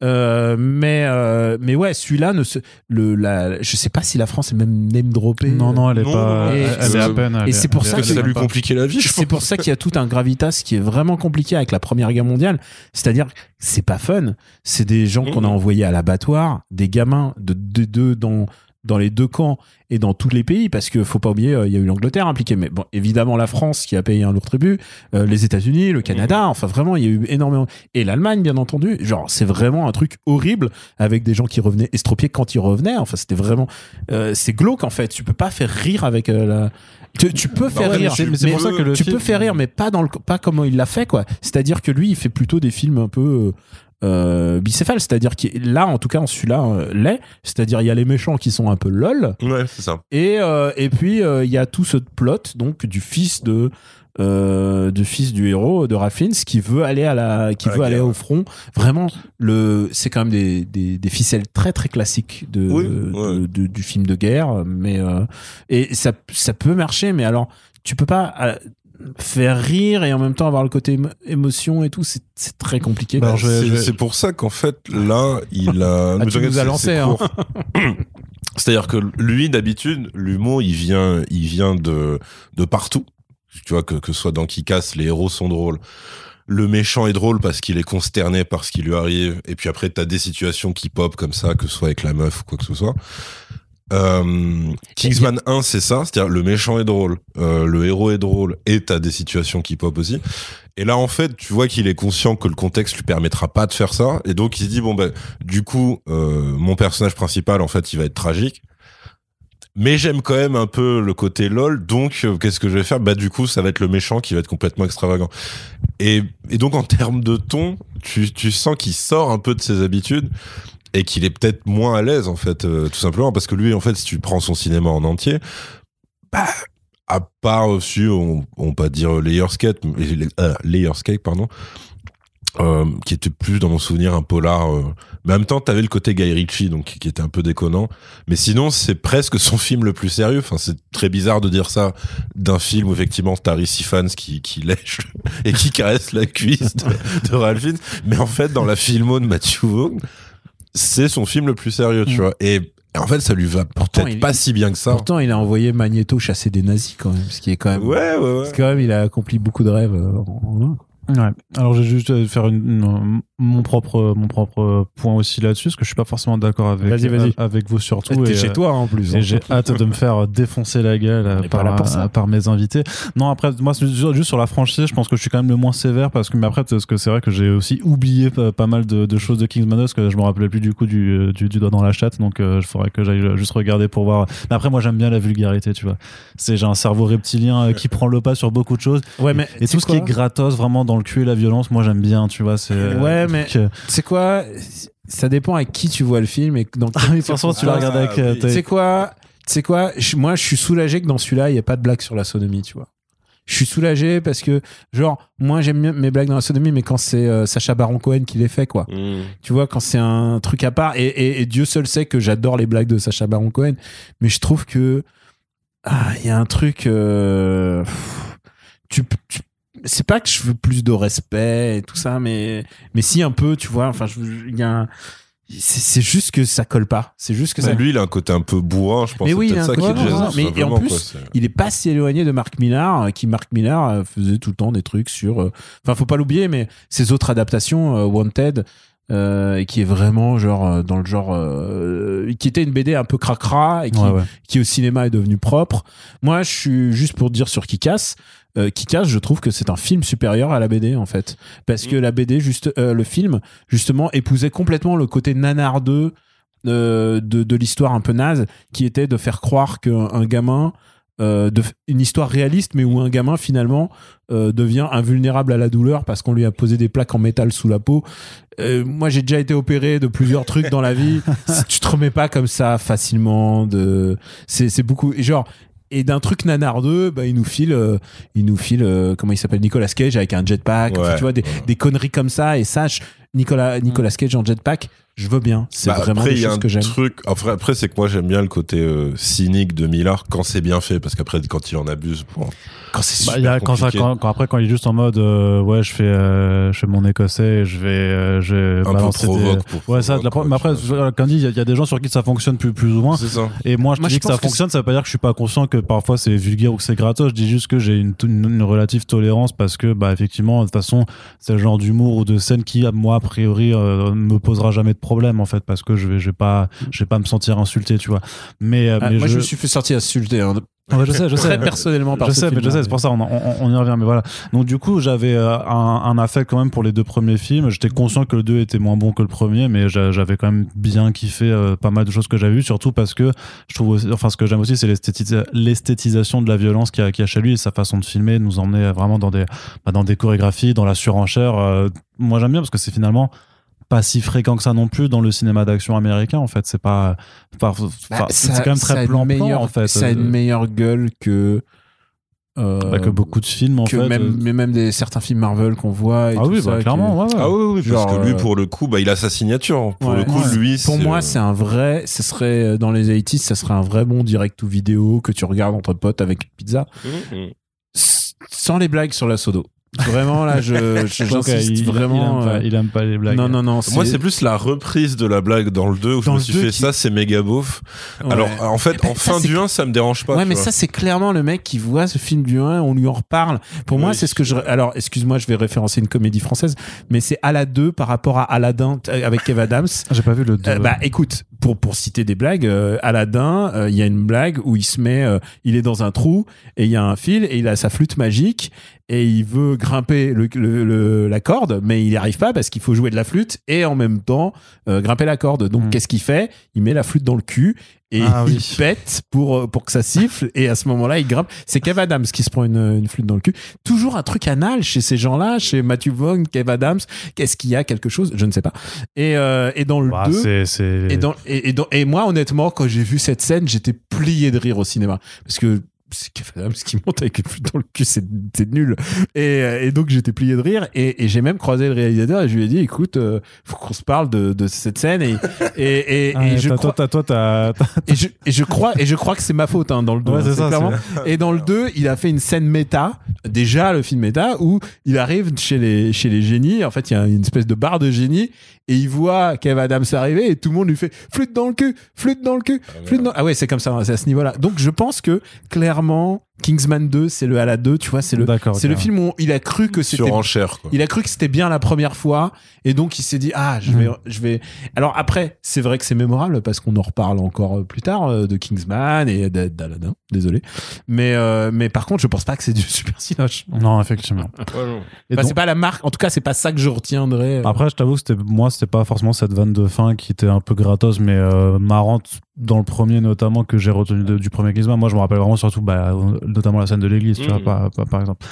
Euh, mais, euh, mais ouais, celui-là, ne se, le, la, je sais pas si la France est même name droppée. Non, non, elle est Non, pas. et elle- elle est à c'est- peine. elle et est- c'est pour elle ça que ça lui compliquait la vie, je C'est pour ça qu'il y a tout un gravitas qui est vraiment compliqué avec la Première Guerre mondiale. C'est-à-dire, que c'est pas fun. C'est des gens qu'on a envoyés à l'abattoir, des gamins de deux de, dans dans les deux camps et dans tous les pays, parce que faut pas oublier, euh, il y a eu l'Angleterre impliquée, mais bon, évidemment la France qui a payé un lourd tribut, euh, les États-Unis, le Canada, enfin vraiment, il y a eu énormément, et l'Allemagne bien entendu. Genre, c'est vraiment un truc horrible avec des gens qui revenaient estropiés quand ils revenaient. Enfin, c'était vraiment, euh, c'est glauque en fait. Tu peux pas faire rire avec euh, la. Tu, tu peux faire ouais, rire, mais c'est pour ça que le tu film- peux faire rire, mais pas dans le pas comme il l'a fait quoi. C'est-à-dire que lui, il fait plutôt des films un peu euh, bicéphales. C'est-à-dire que là, en tout cas, en celui-là, euh, l'est. C'est-à-dire il y a les méchants qui sont un peu lol, Ouais, c'est ça. et euh, et puis euh, il y a tout ce plot donc du fils de euh, du fils du héros de Ralph Fiennes qui veut aller à la qui À la veut aller au front vraiment le c'est quand même des, des, des ficelles très très classiques de, Oui, de- ouais. de- du film de guerre mais euh, et ça ça peut marcher mais alors tu peux pas euh, faire rire et en même temps avoir le côté émo- émotion et tout c'est très compliqué Bah, C'est pour ça qu'en fait, là, il a. Ah, tu nous c'est- lancé, c'est hein. C'est-à-dire que lui, d'habitude, l'humour, il vient, il vient de, de partout. Tu vois, que, que ce soit dans Kick-Ass, les héros sont drôles. Le méchant est drôle parce qu'il est consterné par ce qui lui arrive. Et puis après, t'as des situations qui pop comme ça, que ce soit avec la meuf ou quoi que ce soit. Euh, Kingsman 1, c'est ça. C'est-à-dire, le méchant est drôle, euh, le héros est drôle, et t'as des situations qui pop aussi. Et là, en fait, tu vois qu'il est conscient que le contexte lui permettra pas de faire ça. Et donc, il se dit, bon, ben, du coup, euh, mon personnage principal, en fait, il va être tragique. Mais j'aime quand même un peu le côté lol, donc euh, qu'est-ce que je vais faire? Bah du coup, ça va être le méchant qui va être complètement extravagant. Et, et donc en termes de ton, tu, tu sens qu'il sort un peu de ses habitudes et qu'il est peut-être moins à l'aise en fait, euh, tout simplement parce que lui, en fait, si tu prends son cinéma en entier, bah à part aussi, on, on peut dire Layers Cake, euh, Layers Cake, pardon, euh, qui était plus dans mon souvenir un polar. euh, mais en même temps, t'avais le côté Guy Ritchie, donc qui était un peu déconnant. Mais sinon, c'est presque son film le plus sérieux. Enfin, c'est très bizarre de dire ça d'un film où effectivement t'as Fans qui, qui lèche et qui caresse la cuisse de, de Ralph Fiennes. Mais en fait, dans la filmo de Matthew Vaughn, c'est son film le plus sérieux, tu Mm. vois. Et en fait, ça lui va peut-être pas si bien que ça. pourtant il a envoyé Magneto chasser des nazis quand même ce qui est quand même Ouais, ouais, ouais. parce que quand même il a accompli beaucoup de rêves euh, en-. Ouais. Alors, je vais juste euh, faire une, une- mon propre mon propre point aussi là-dessus, parce que je suis pas forcément d'accord avec euh, avec vous surtout. T'es et, chez euh, toi en plus. Et hein. j'ai hâte de me faire défoncer la gueule euh, par, euh, par mes invités. Non, après, moi, juste sur la franchise, je pense que je suis quand même le moins sévère parce que, mais après, parce que c'est vrai que j'ai aussi oublié pas, pas mal de, de choses de Kingsman parce que je me rappelais plus du coup du, euh, du, du doigt dans la chatte, donc euh, il faudrait que j'aille juste regarder pour voir. Mais après, moi, j'aime bien la vulgarité, tu vois. C'est, j'ai un cerveau reptilien euh, qui prend le pas sur beaucoup de choses. Ouais, mais Et tout ce qui est gratos, vraiment dans le cul et la violence, moi, j'aime bien, tu vois. C'est, euh, Ouais, mais- que- C'est quoi Ça dépend avec qui tu vois le film et dans Ah oui, forcément, tu l'as regardé avec. euh, oui. tes- C'est quoi C'est quoi Moi, je suis soulagé que dans celui-là, il n'y a pas de blague sur la sodomie, tu vois. Je suis soulagé parce que, genre, moi, j'aime bien mes blagues dans la sodomie, mais quand c'est euh, Sacha Baron Cohen qui les fait, quoi. Mm. Tu vois, quand c'est un truc à part, et, et- et Dieu seul sait que j'adore les blagues de Sacha Baron Cohen, mais je trouve que ah, il y a un truc. euh, pff, tu, tu- c'est pas que je veux plus de respect et tout ça, mais mais si un peu, tu vois. Enfin, je- il y a un- c'est juste que ça colle pas. C'est juste que ça. lui, il a un côté un peu bourrin, je pense. Mais c'est oui, il a un ça qui côté est bourrin. Mais- et en plus, quoi, c'est- il est pas si éloigné de Mark Millar, euh, qui Mark Millar euh, faisait tout le temps des trucs sur. euh, Enfin, faut pas l'oublier, mais ses autres adaptations, euh, Wanted, euh, et qui est vraiment genre dans le genre, euh, qui était une BD un peu cracra et qui, Ouais, ouais. qui au cinéma est devenu propre. Moi, je suis juste pour dire sur Kikas. Euh, Kikas, je trouve que c'est un film supérieur à la BD en fait, parce que la BD, juste euh, le film, justement, épousait complètement le côté nanardeux euh, de, de l'histoire un peu naze, qui était de faire croire qu'un un gamin euh, de, une histoire réaliste, mais où un gamin finalement euh, devient invulnérable à la douleur parce qu'on lui a posé des plaques en métal sous la peau. Euh, moi, j'ai déjà été opéré de plusieurs trucs dans la vie. Si tu te remets pas comme ça facilement. De, c'est, beaucoup. et Genre. Et d'un truc nanardeux, bah, il nous file, euh, il nous file, euh, comment il s'appelle, Nicolas Cage avec un jetpack. Ouais, tu vois, des, ouais. des conneries comme ça. Et je- Nicolas, Nicolas Cage en jetpack, je veux bien. C'est Bah, vraiment après, des il y a choses un que j'aime. truc. Après, après c'est que moi j'aime bien le côté euh, cynique de Millard quand c'est bien fait, parce qu'après quand il en abuse, bon, Quand c'est Bah, super il y a, quand, ça, compliqué. quand, quand- après, quand il est juste en mode, euh, ouais, je fais, euh, je fais mon écossais, je vais, euh, je vais un peu balancer des- provoque. pour Ouais, ça, de la pro- provoque, mais après, vois. comme dit, il y, a- il y a des gens sur qui ça fonctionne plus, plus ou moins. c'est ça. Et moi, je te Moi, dis je que ça que fonctionne, ça veut pas dire que je suis pas conscient que parfois c'est vulgaire ou que c'est gratos. Je dis juste que j'ai une, une, une relative tolérance parce que, bah, effectivement, de toute façon, c'est le genre d'humour ou de scène qui, à moi, a priori, euh, me posera jamais de problème, en fait, parce que je vais, je vais pas, je vais pas me sentir insulté, tu vois. Mais, euh, Ah, mais moi, je... me suis fait sortir insulter. hein, Ouais, je sais, je sais. très personnellement par Je sais, mais je sais, c'est pour ça, on, on, on y revient, mais voilà. Donc, du coup, j'avais euh, un, un affect quand même pour les deux premiers films. J'étais conscient que le 2 était moins bon que le premier, mais j'a- j'avais quand même bien kiffé euh, pas mal de choses que j'avais vues, surtout parce que je trouve aussi, enfin, ce que j'aime aussi, c'est l'esthétisa- l'esthétisation de la violence qu'il y, a- qu'il y a chez lui et sa façon de filmer, nous emmener vraiment dans des, bah, dans des chorégraphies, dans la surenchère. Moi, j'aime bien parce que c'est finalement pas si fréquent que ça non plus dans le cinéma d'action américain en fait c'est pas, Bah, c'est quand même très plan plan meilleure- en fait Ça a une Euh, meilleure gueule que. euh, bah, que beaucoup de films en que fait même, euh, mais même des certains films Marvel qu'on voit. Et ah tout oui ça, bah, clairement ouais, ouais. Ah oui, oui, Genre, parce que lui, euh, pour le coup, bah, il a sa signature. Pour Ouais. le coup, Ouais. lui, Pour moi, c'est un vrai. Ce serait dans les 80s, ça serait un vrai bon direct ou vidéo que tu regardes entre potes avec une pizza, Mhm. S- sans les blagues sur la sodo. Vraiment là, je je- euh, j'insiste il, il vraiment. aime pas, euh, il aime pas les blagues non non non. Moi, c'est plus la reprise de la blague dans le 2 où je Dans me le suis 2 fait qui- ça, c'est méga beauf. ouais. Alors, en fait, en fin du 1, ça me dérange pas. ouais, mais vois. ça, c'est clairement le mec qui voit ce film du 1, on lui en reparle. Pour moi, c'est ce que je. Alors, excuse-moi, je vais référencer une comédie française, mais c'est à la 2 par rapport à Aladdin t- avec Kev Adams. j'ai pas vu le 2 Euh, bah écoute, pour, pour citer des blagues, euh, Aladdin, euh, il y a une blague où il se met, euh, il est dans un trou et il y a un fil et il a sa flûte magique et il veut grimper le, le- le- la corde, mais il n'y arrive pas parce qu'il faut jouer de la flûte et en même temps euh, grimper la corde. Donc Mm. qu'est-ce qu'il fait? Il met la flûte dans le cul et Ah il oui. pète pour, euh, pour que ça siffle et à ce moment-là il grimpe. C'est Kev Adams qui se prend une, une flûte dans le cul. Toujours un truc anal chez ces gens-là, chez Matthew Vaughn, Kev Adams. Qu'est-ce qu'il y a Quelque chose? Je ne sais pas. Et, euh, et dans le Bah, 2... c'est c'est Et, dans, et, et dans- et moi, honnêtement, quand j'ai vu cette scène, j'étais plié de rire au cinéma. Parce que Adams qui monte avec une flûte dans le cul, c'est nul. Et, euh, et donc, j'étais plié de rire. Et, et j'ai même croisé le réalisateur et je lui ai dit écoute, euh, faut qu'on se parle de, de cette scène. Et, et, et, Ah, et je crois, toi, toi, et, je, et, je crois, et je crois que c'est ma faute hein, dans le 2. Ouais, c'est ça, clairement. Et dans le 2, il a fait une scène méta, déjà le film méta, où il arrive chez les, chez les génies. En fait, il y a une espèce de bar de génie et il voit Kev Adams arriver et tout le monde lui fait flûte dans le cul, flûte dans le cul, flûte dans... Ah ouais, c'est comme ça, c'est à ce niveau-là. Donc je pense que clairement, Kingsman 2, c'est le à la 2, tu vois, c'est le, c'est le film où il a cru que c'était il a cru que c'était bien la première fois et donc il s'est dit ah je vais Mhm. je vais alors après c'est vrai que c'est mémorable parce qu'on en reparle encore euh, plus tard euh, de Kingsman et d'Aladin désolé mais euh, mais par contre je pense pas que c'est du super cinoche non effectivement Enfin, Bah, c'est pas la marque en tout cas c'est pas ça que je retiendrai euh. Après, je t'avoue que c'était moi, c'était pas forcément cette vanne de fin qui était un peu gratos, mais euh, marrante dans le premier notamment que j'ai retenu de- du premier Kingsman. Moi, je me rappelle vraiment surtout, bah, notamment la scène de l'église, tu vois, Mhm. par, par- par exemple.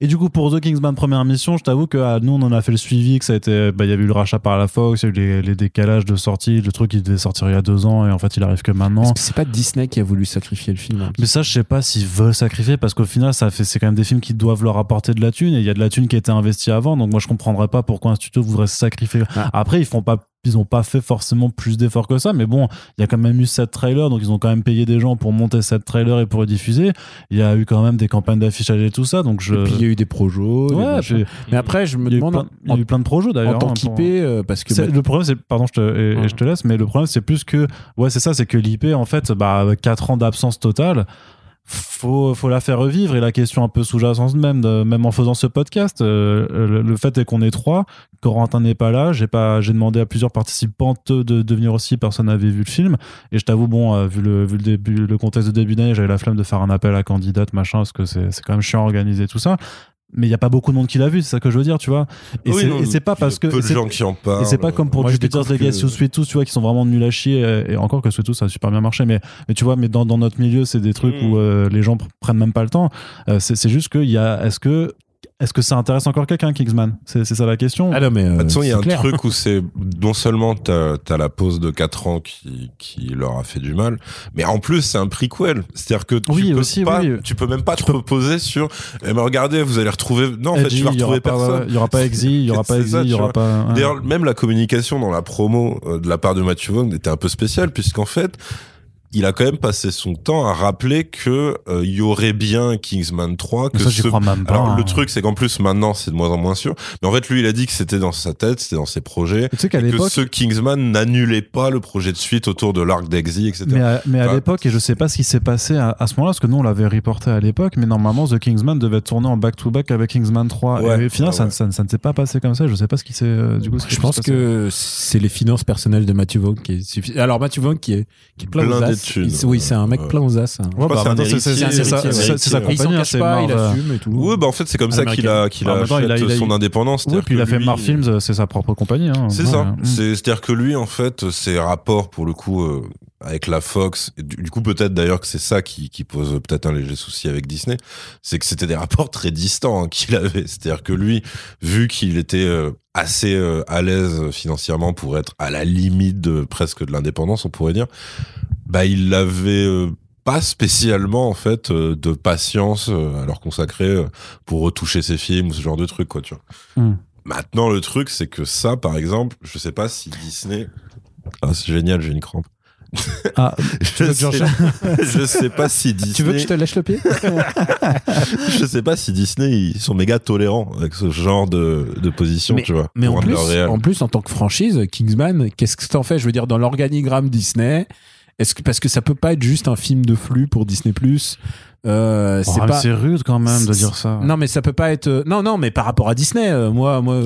Et du coup, pour The Kingsman première mission, je t'avoue que ah, nous, on en a fait le suivi, que ça a été, bah, il y avait eu le rachat par la Fox, il y a eu les, les décalages de sortie, le truc il devait sortir il y a deux ans et en fait, il arrive que maintenant. Que c'est pas Disney qui a voulu sacrifier le film hein Mais ça, je sais pas s'ils veulent sacrifier parce qu'au final, ça fait, c'est quand même des films qui doivent leur apporter de la thune et il y a de la thune qui a été investie avant. Donc moi, je comprendrais pas pourquoi un studio voudrait se sacrifier. Ah. Après, ils font pas ils ont pas fait forcément plus d'efforts que ça, mais bon, il y a quand même eu sept trailers, donc ils ont quand même payé des gens pour monter sept trailers et pour les diffuser. Il y a eu quand même des campagnes d'affichage et tout ça, donc je. Et puis il y a eu des projos. Ouais, puis- Mais après, je me il demande il y a eu plein de projets en d'ailleurs. tant hein, qu'IP, pour- euh, parce que le problème, c'est, pardon, je te, et- et Ouais. je te laisse, mais le problème, c'est plus que, ouais, c'est ça, c'est que l'IP, en fait, bah, avec 4 ans d'absence totale, faut, faut la faire revivre. Et la question un peu sous-jacente même, de- même en faisant ce podcast, euh, le, fait est qu'on est trois, Corentin n'est pas là, j'ai pas, j'ai demandé à plusieurs participantes de, de venir aussi, personne n'avait vu le film. Et je t'avoue, bon, euh, vu le, vu le début, le contexte de début d'année, j'avais la flemme de faire un appel à candidate, machin, parce que c'est, c'est quand même chiant à organiser tout ça. Mais il y a pas beaucoup de monde qui l'a vu, c'est ça que je veux dire, tu vois. Et Oui, c'est, pas il y a parce que. peu de gens qui en parlent. et c'est pas comme pour Moi, Jupiter's Legacy que- ou Sweet Tooth, tu vois, qui sont vraiment nuls à chier. Et, et encore que Sweet Tooth, ça a super bien marché. Mais, mais tu vois, mais dans, dans notre milieu, c'est des trucs Mm. où euh, les gens pr- prennent même pas le temps. Euh, c'est c'est juste qu'il y a. Est-ce que. Est-ce que ça intéresse encore quelqu'un, Kingsman? C'est c'est ça la question. Ah non, mais. euh, De toute façon, il y a un clair. truc où c'est non seulement t'as as la pause de 4 ans qui, qui leur a fait du mal, mais en plus c'est un prequel. C'est-à-dire que tu Oui, peux aussi, pas, oui. tu peux même pas te reposer sur. Eh ben regardez, vous allez retrouver. Non, en fait, Edgy, tu vas il y aura retrouver pas- personne. Il y aura pas Exy, il y aura pas ça, il y tu aura pas. D'ailleurs, même la communication dans la promo euh, de la part de Matthew Vaughn était un peu spéciale, puisqu'en fait, il a quand même passé son temps à rappeler que euh, il y aurait bien Kingsman 3, que Mais ça, ce crois même pas. alors hein. le truc c'est qu'en plus maintenant c'est de moins en moins sûr. Mais en fait lui il a dit que c'était dans sa tête, c'était dans ses projets. Tu sais qu'à et que l'époque. ce Kingsman n'annulait pas le projet de suite autour de l'arc d'Exy, etc. Mais à, mais à l'époque, et je sais pas ce qui s'est passé à, à ce moment-là, parce que nous on l'avait reporté à l'époque, mais normalement The Kingsman devait tourner en back-to-back avec Kingsman 3. Ouais, et au final, ouais, ça, ouais. ça- ça ne s'est pas passé comme ça. Je sais pas ce qui s'est. euh, du coup, Je pense que c'est les finances personnelles de Matthew Vaughn qui est suffi- Alors Matthew Vaughn qui est, qui est plein Plein Oui, c'est un mec Ouais. plein aux as. hein. Ouais, bah, c'est un c'est- c'est héritier, c'est sa- il s'en compagnie, cache c'est pas, il assume et tout. Ouais, bah en fait c'est comme ça qu'il a qu'il En a même temps, il a- achète il a- son indépendance. Oui, puis il a fait Marv Films, c'est sa propre compagnie. hein. C'est Ouais. ça. C'est- C'est-à-dire que lui, en fait, ses rapports, pour le coup, euh, avec la Fox, du, du coup, peut-être d'ailleurs que c'est ça qui, qui pose peut-être un léger souci avec Disney, c'est que c'était des rapports très distants hein, qu'il avait. C'est-à-dire que lui, vu qu'il était euh, assez euh, à l'aise financièrement pour être à la limite de presque de l'indépendance, on pourrait dire, bah, il avait euh, pas spécialement en fait euh, de patience euh, à leur consacrer pour retoucher ses films ou ce genre de trucs quoi tu vois. Mm. Maintenant le truc c'est que ça par exemple, je sais pas si Disney ah c'est génial, j'ai une crampe. Ah, Je sais, je sais pas si Disney Tu veux que je te lèche le pied je sais pas si Disney ils sont méga tolérants avec ce genre de, de position, tu vois. Mais en plus, en plus, en tant que franchise, Kingsman, qu'est-ce que t'en fais? Je veux dire, dans l'organigramme Disney, est-ce que parce que ça peut pas être juste un film de flux pour Disney Plus euh, oh, C'est mais pas. c'est rude quand même de dire ça. Non, mais ça peut pas être. euh, Non, non, mais par rapport à Disney, euh, moi, moi,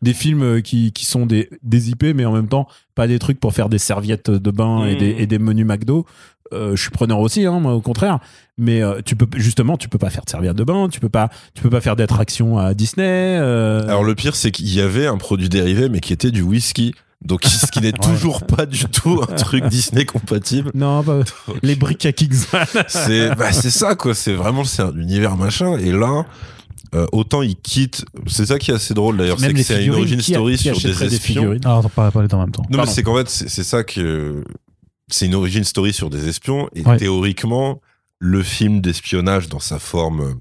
des, films euh, qui, qui sont des, des IP, mais en même temps pas des trucs pour faire des serviettes de bain et, des, et des menus McDo. Euh, je suis preneur aussi, hein, moi, au contraire. Mais euh, tu peux justement, tu peux pas faire de serviettes de bain, tu peux pas, tu peux pas faire d'attraction à Disney. euh, Alors le pire c'est qu'il y avait un produit dérivé mais qui était du whisky. Donc ce qui n'est toujours pas du tout un truc Disney compatible. non, bah, les briques à Kingsman. C'est bah, c'est ça quoi, c'est vraiment c'est un univers machin et là euh, autant il quitte, c'est ça qui est assez drôle d'ailleurs, c'est que c'est une origin qui- story qui sur des espions. pas en même temps. Non, mais c'est qu'en fait, c'est c'est ça que. C'est une origin story sur des espions, et Ouais. théoriquement, le film d'espionnage dans sa forme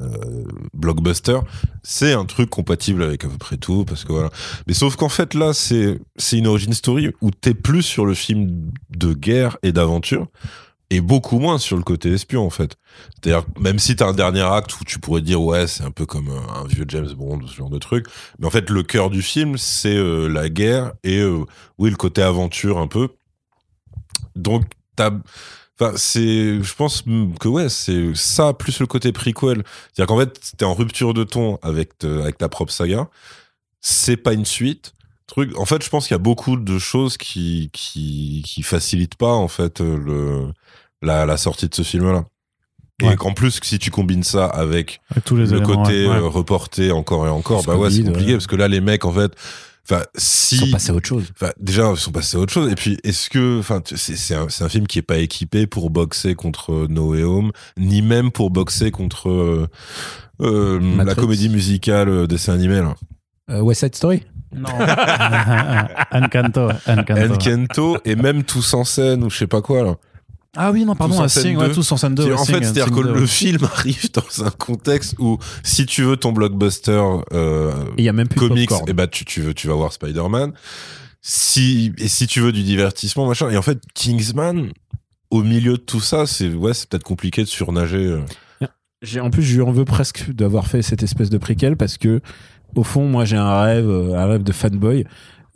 euh, blockbuster, c'est un truc compatible avec à peu près tout, parce que voilà. Mais sauf qu'en fait, là, c'est une origin story où t'es plus sur le film de guerre et d'aventure, et beaucoup moins sur le côté espion, en fait. C'est-à-dire, même si t'as un dernier acte où tu pourrais dire, ouais, c'est un peu comme un, un vieux James Bond, ce genre de truc, mais en fait, le cœur du film, c'est euh, la guerre et, euh, oui, le côté aventure un peu. Donc, t'as. Enfin, c'est. Je pense que, ouais, c'est ça plus le côté prequel. C'est-à-dire qu'en fait, t'es en rupture de ton avec, te- avec ta propre saga. C'est pas une suite. Truc. En fait, je pense qu'il y a beaucoup de choses qui, qui, qui facilitent pas, en fait, le, la, la sortie de ce film-là. Et qu'en plus, si tu combines ça avec Avec tous les le côté ouais. euh, reporté encore et encore, bah ouais, c'est compliqué ouais. parce que là, les mecs, en fait, enfin, Ils si, sont passés à autre chose. enfin, déjà, ils sont passés à autre chose. Et puis, est-ce que, enfin, tu- c'est c'est un, c'est un film qui est pas équipé pour boxer contre euh, No Way Home, ni même pour boxer contre euh, euh, la comédie musicale euh, dessin animé là. Euh, West Side Story. Non. Encanto. Encanto. Encanto et même tous en scène ou je sais pas quoi là. Ah oui, non, pardon, Sing, ouais, deux. tous en scène 2. C'est- en fait, c'est-à-dire que le film arrive dans un contexte où si tu veux ton blockbuster euh, Et y a même plus comics, et bah tu, tu veux tu vas voir Spider-Man. si et si tu veux du divertissement machin et en fait Kingsman au milieu de tout ça c'est ouais c'est peut-être compliqué de surnager euh. J'ai en plus je lui en veux presque d'avoir fait cette espèce de préquel parce que au fond moi j'ai un rêve euh, un rêve de fanboy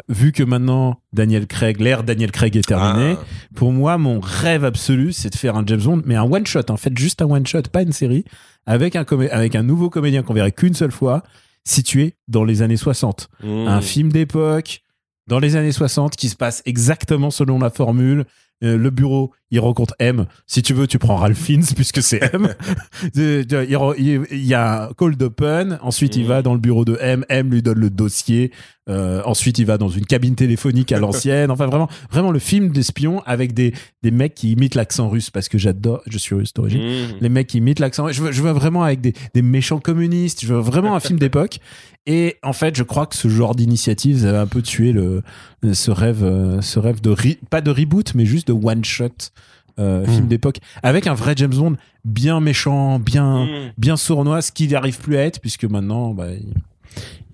vu que maintenant Daniel Craig l'ère Daniel Craig est terminée Ah. pour moi mon rêve absolu c'est de faire un James Bond mais un one shot en fait juste un one shot pas une série avec un avec un nouveau comédien qu'on verrait qu'une seule fois situé dans les années 60 Mmh. un film d'époque dans les années 60 qui se passe exactement selon la formule. Euh, le bureau, il rencontre M. Si tu veux, tu prends Ralph Fiennes puisque c'est M. Il, y a cold open. Ensuite, il Mhm. va dans le bureau de M. M lui donne le dossier. Euh, ensuite, il va dans une cabine téléphonique à l'ancienne. Enfin, vraiment, vraiment le film d'espion avec des, des mecs qui imitent l'accent russe parce que j'adore. Je suis russe d'origine Mmh. les mecs qui imitent l'accent. Je veux, je veux vraiment avec des, des méchants communistes. Je veux vraiment un film d'époque. Et en fait, je crois que ce genre d'initiative, ça va un peu tuer le, ce rêve, euh, ce rêve de re- pas de reboot, mais juste de one shot euh, film Hmm. d'époque avec un vrai James Bond bien méchant, bien, Mmh. bien sournois, ce qu'il n'arrive plus à être puisque maintenant, bah, il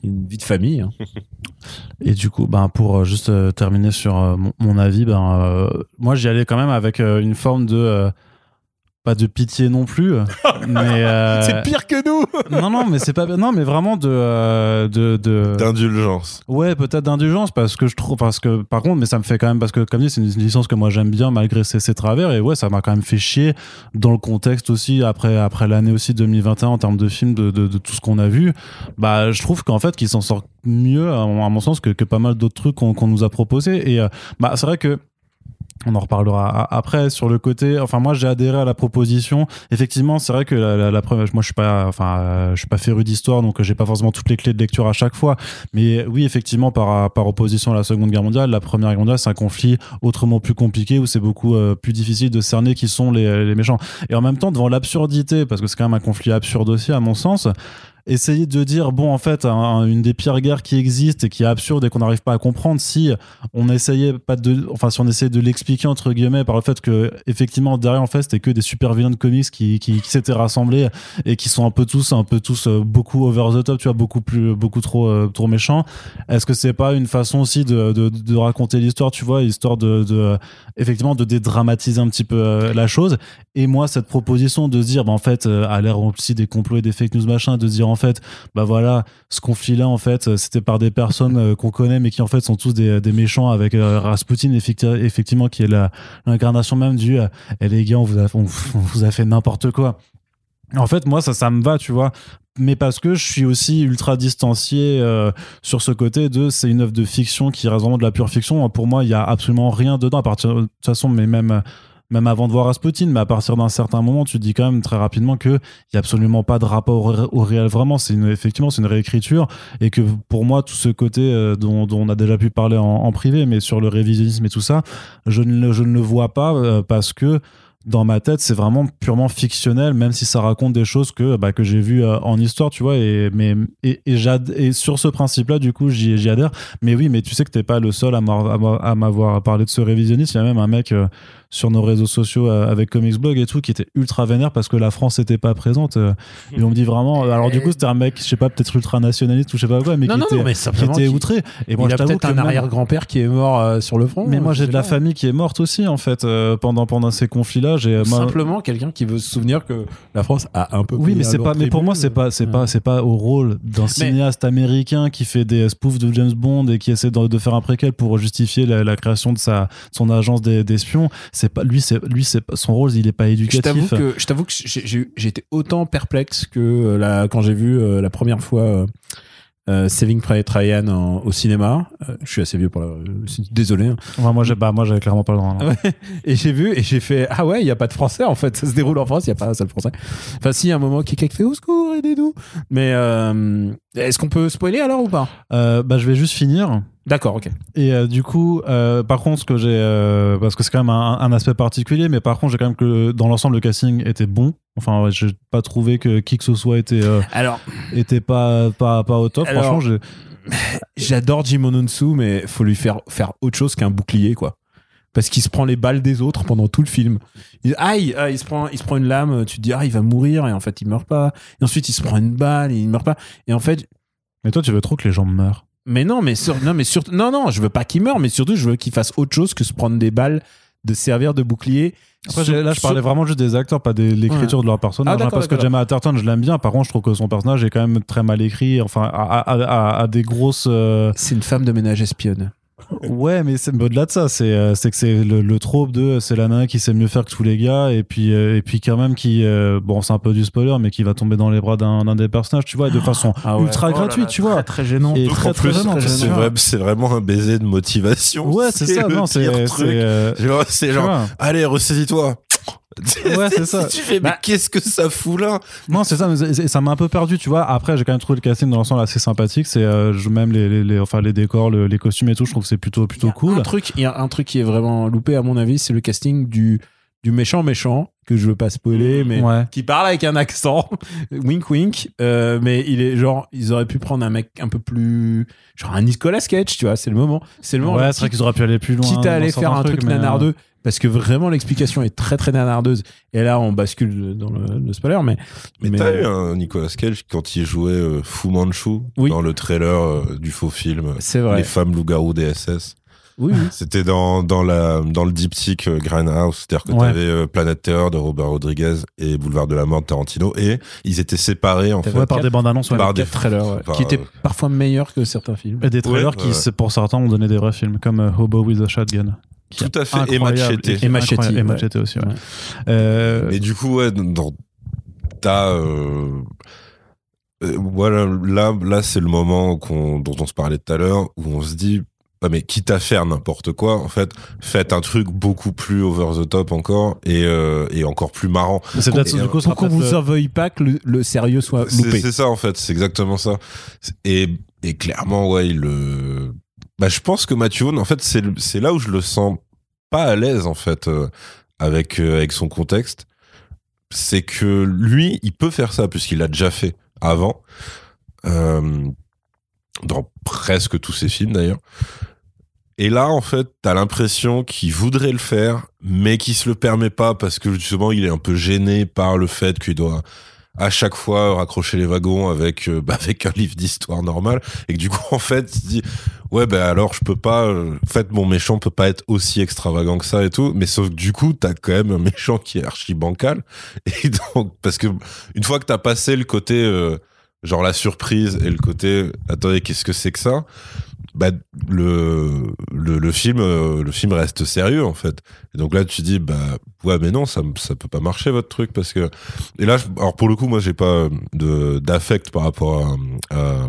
il a une vie de famille. hein. Et du coup, ben, pour euh, juste euh, terminer sur mon, mon avis, ben, euh, moi j'y allais quand même avec une forme de. Euh, pas de pitié non plus, mais. euh, C'est pire que nous. non, non, mais c'est pas. Non, mais vraiment de. euh, de, de... d'indulgence Ouais, peut-être d'indulgence parce que je trouve parce que par contre, mais ça me fait quand même parce que comme dit, c'est une licence que moi j'aime bien malgré ses, ses travers et ouais, ça m'a quand même fait chier dans le contexte aussi après après l'année aussi 2021 en termes de films de, de, de tout ce qu'on a vu. Bah, je trouve qu'en fait qu'il s'en sort mieux à, mon sens que, que pas mal d'autres trucs qu'on qu'on nous a proposés et euh, bah c'est vrai que on en reparlera après sur le côté. Enfin, moi, j'ai adhéré à la proposition. Effectivement, c'est vrai que la, la, la première, moi, je suis pas, enfin, euh, je suis pas féru d'histoire, donc euh, j'ai pas forcément toutes les clés de lecture à chaque fois. Mais oui, effectivement, par, par opposition à la Seconde Guerre mondiale, la Première Guerre mondiale, c'est un conflit autrement plus compliqué où c'est beaucoup euh, plus difficile de cerner qui sont les, les méchants. Et en même temps, devant l'absurdité, parce que c'est quand même un conflit absurde aussi, à mon sens, essayer de dire bon en fait un- une des pires guerres qui existent et qui est absurde et qu'on n'arrive pas à comprendre si on essayait pas de enfin si on essayait de l'expliquer entre guillemets par le fait que effectivement derrière en fait c'était que des super vilains de comics qui, qui, s'étaient rassemblés et qui sont un peu tous un peu tous euh, beaucoup over the top tu vois beaucoup plus beaucoup trop euh, trop méchants. Est-ce que c'est pas une façon aussi de, de, raconter l'histoire tu vois histoire de, effectivement de dédramatiser un petit peu euh, la chose? Et moi cette proposition de se dire bah en fait à l'ère aussi des complots et des fake news machin de dire en fait bah voilà ce conflit là en fait euh, c'était par des personnes euh, qu'on connaît mais qui en fait sont tous des, méchants avec euh, Rasputin effecti- effectivement qui est l'incarnation même du Eh, les gars on vous a, fait n'importe quoi. En fait moi ça ça me va tu vois. Mais parce que je suis aussi ultra distancié sur ce côté de c'est une œuvre de fiction qui reste vraiment de la pure fiction. Pour moi il y a absolument rien dedans à partir de toute façon mais même même avant de voir Rasputin, mais à partir d'un certain moment, tu te dis quand même très rapidement que il y a absolument pas de rapport au, ré- au réel. Vraiment, c'est effectivement, c'est une réécriture et que pour moi, tout ce côté euh, dont, on a déjà pu parler en, privé, mais sur le révisionnisme et tout ça, je ne, je ne le vois pas euh, parce que dans ma tête, c'est vraiment purement fictionnel, même si ça raconte des choses que, bah, que j'ai vues euh, en histoire, tu vois. Et, mais, et, et, et sur ce principe-là, du coup, j'y adhère. Mais oui, mais tu sais que t'es pas le seul à m'avoir- parlé de ce révisionnisme. Il y a même un mec sur nos réseaux sociaux euh, avec Comics Blog et tout qui était ultra vénère parce que la France n'était pas présente. euh, et on me dit vraiment. euh, Alors, du coup, c'était un mec, je sais pas, peut-être ultra nationaliste ou je sais pas quoi, mais Non, qui non, était, non, mais qui était outré. Et moi, il je a peut-être un même- arrière-grand-père qui est mort euh, sur le front. mais moi, je j'ai de la pas. famille qui est morte aussi, en fait, euh, pendant, pendant ces conflits-là. J'ai, moi- Simplement quelqu'un qui veut se souvenir que la France a un peu. Oui, mais c'est pas. Mais pour moi, c'est pas. C'est Ouais. pas. C'est pas au rôle d'un cinéaste américain qui fait des spoofs de James Bond et qui essaie de, de faire un préquel pour justifier la, la création de sa son agence des- d'espions. C'est pas lui. C'est lui. C'est pas- son rôle. Il est pas Je t'avoue éducatif. que je t'avoue que j'ai- j'ai j'ai été autant perplexe que euh, la, quand j'ai vu euh, la première fois euh, euh, Saving Private Ryan en- au cinéma. Euh, je suis assez vieux pour la. Désolé. hein. Enfin, moi, j'ai. Bah, moi, j'avais clairement pas le droit. Ouais. Et j'ai vu et j'ai fait ah ouais il y a pas de français en fait ça se déroule en France il y a pas un seul français. Enfin si il y a un moment quelqu'un qui fait au secours aidez-nous. Mais euh, est-ce qu'on peut spoiler alors ou pas Euh, bah, je vais juste finir. D'accord ok. Et euh, du coup, euh, par contre, ce que j'ai, parce que c'est quand même un, un aspect particulier, mais par contre, j'ai quand même que dans l'ensemble, le casting était bon. Enfin, ouais, j'ai pas trouvé que qui que ce soit était Alors était pas pas pas au top. Alors- Franchement, j'adore Jim Ononsu mais faut lui faire faire autre chose qu'un bouclier quoi. Parce qu'il se prend les balles des autres pendant tout le film. Il, aïe, ah, il se prend, il se prend une lame. Tu te dis ah il va mourir et en fait il meurt pas. Et ensuite il se prend une balle et il meurt pas. Et en fait Mais toi, tu veux trop que les gens meurent. Mais non, mais sur- non, mais surtout, non, non, je veux pas qu'il meure, mais surtout, je veux qu'il fasse autre chose que se prendre des balles, de servir de bouclier. Après, Sur- j'ai- là, je sur- parlais vraiment juste des acteurs, pas de l'écriture de leur personnage. Ah, hein, parce que. Gemma Atherton, je l'aime bien. Par contre, je trouve que son personnage est quand même très mal écrit. Enfin, à, à- à- à des grosses. euh, C'est une femme de ménage espionne. Ouais, mais c'est au-delà de ça, c'est euh, c'est que c'est le, le trope de c'est la nana qui sait mieux faire que tous les gars et puis euh, et puis quand même qui euh, bon c'est un peu du spoiler mais qui va tomber dans les bras d'un d'un des personnages, tu vois, et de façon Ah ouais. ultra Oh gratuite, là, tu vois. Très gênant. Et très très gênant, c'est vrai- vraiment un baiser de motivation. Ouais, c'est ça, non, c'est c'est, truc. euh, Genre, allez, ressaisis-toi. Ouais, c'est ça. Tu fais, mais Bah- qu'est-ce que ça fout là Non, c'est ça, mais ça m'a un peu perdu, tu vois. Après, j'ai quand même trouvé le casting dans l'ensemble assez sympathique. C'est euh, je- même les, les, les- enfin les décors, le- les costumes et tout, je trouve que c'est plutôt plutôt cool. Un truc, il y a un truc qui est vraiment loupé à mon avis, c'est le casting du du méchant méchant que je veux pas spoiler, mais Ouais. qui parle avec un accent, wink wink. euh, mais il est genre, ils auraient pu prendre un mec un peu plus, genre un Nicolas Cage, tu vois. C'est le moment, c'est le moment. Ouais, c'est vrai qu'ils auraient pu aller plus loin. quitte à aller faire un truc mais, euh, nanardeux parce que vraiment l'explication est très très nanardeuse et là on bascule dans le, le spoiler mais Mais, Mais- t'as eu un Nicolas Cage quand il jouait euh, Fu Manchu Oui. dans le trailer euh, du faux film c'est vrai Les femmes loups-garous des SS. oui, oui. C'était dans, dans, la, dans le diptyque euh, Grindhouse, c'est-à-dire que Ouais. t'avais euh, Planète Terreur de Robert Rodriguez et Boulevard de la Mort de Tarantino, et ils étaient séparés en fait. Ouais, par des bandes annonces, ouais. Par des trailers qui étaient euh, parfois meilleurs que certains films Et des trailers Ouais, qui, pour certains, ont donné des vrais films, comme euh, Hobo with a Shotgun. Tout à fait, et Machete. Et Machete. Et ouais. Aussi, ouais. Ouais. Euh, Et du coup, ouais, dans, t'as, euh, euh, voilà, là, là, c'est le moment dont on se parlait tout à l'heure, où on se dit, ah, mais quitte à faire n'importe quoi, en fait, faites un truc beaucoup plus over the top encore, et, euh, et encore plus marrant. c'est peut-être et, du euh, coup, qu'on vous veuille pas que le, le sérieux soit C'est loupé c'est ça, en fait, c'est exactement ça. Et, et clairement, ouais, il le, bah, je pense que Matthew Vaughn, en fait, c'est, là où je le sens pas à l'aise, en fait, euh, avec, euh, avec son contexte. C'est que lui, il peut faire ça, puisqu'il l'a déjà fait avant, euh, dans presque tous ses films d'ailleurs. Et là, en fait, t'as l'impression qu'il voudrait le faire, mais qu'il se le permet pas parce que justement, il est un peu gêné par le fait qu'il doit à chaque fois raccrocher les wagons avec bah, avec un livre d'histoire normal et que du coup en fait il se dit ouais bah alors je peux pas euh, en fait mon méchant peut pas être aussi extravagant que ça et tout mais sauf que du coup t'as quand même un méchant qui est archi bancal. Et donc parce que une fois que t'as passé le côté euh, genre la surprise et le côté attendez qu'est-ce que c'est que ça? Bah le le, le film euh, le film reste sérieux en fait. Et donc là tu dis bah ouais mais non ça ça peut pas marcher votre truc parce que et là alors pour le coup moi j'ai pas de d'affect par rapport à, à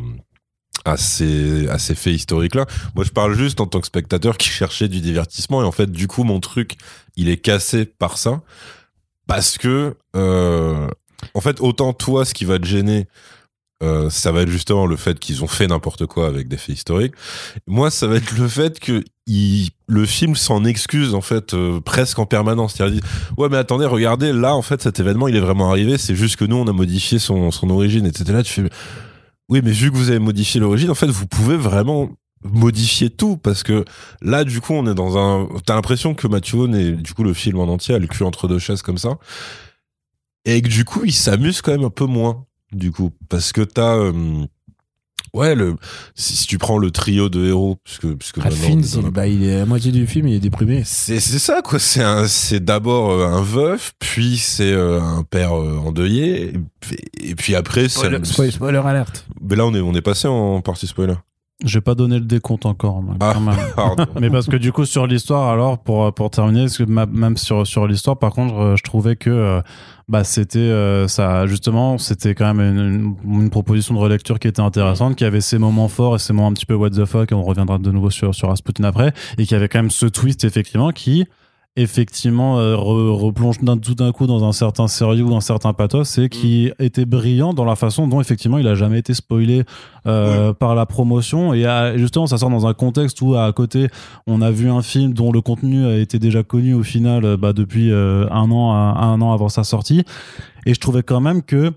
à ces, à ces faits historiques là moi je parle juste en tant que spectateur qui cherchait du divertissement et en fait du coup mon truc il est cassé par ça parce que euh, en fait autant toi ce qui va te gêner euh, ça va être justement le fait qu'ils ont fait n'importe quoi avec des faits historiques. Moi, ça va être le fait que le film s'en excuse en fait euh, presque en permanence. C'est-à-dire, ouais, mais attendez, regardez, là, en fait, cet événement, il est vraiment arrivé. C'est juste que nous, on a modifié son, son origine, etc. Là, tu fais, oui, mais vu que vous avez modifié l'origine, en fait, vous pouvez vraiment modifier tout parce que là du coup on est dans un t'as l'impression que Vaughn et du coup le film en entier a le cul entre deux chaises comme ça. Et que du coup il s'amuse quand même un peu moins du coup. Parce que t'as euh, ouais le si, si tu prends le trio de héros puisque puisque est dans il, bah, il est à la moitié du film il est déprimé. C'est c'est ça quoi. C'est un c'est d'abord euh, un veuf puis c'est euh, un père euh, endeuillé et, puis- et puis après c'est spoiler, spoiler alerte mais là on est on est passé en partie spoiler J'ai pas donné le décompte encore, moi, Ah. quand même. pardon Mais parce que du coup sur l'histoire alors pour pour terminer parce que ma- même sur sur l'histoire par contre euh, je trouvais que euh, bah c'était euh, ça justement c'était quand même une, une- une proposition de relecture qui était intéressante qui avait ses moments forts et ses moments un petit peu what the fuck et on reviendra de nouveau sur sur Rasputin après et qui avait quand même ce twist effectivement qui effectivement euh, re- replonge d'un tout d'un coup dans un certain sérieux ou un certain pathos et qui était brillant dans la façon dont effectivement il a jamais été spoilé euh, par la promotion. Et à- justement ça sort dans un contexte où à côté on a vu un film dont le contenu a été déjà connu au final euh, bah, depuis euh, un an à- un an avant sa sortie. Et je trouvais quand même que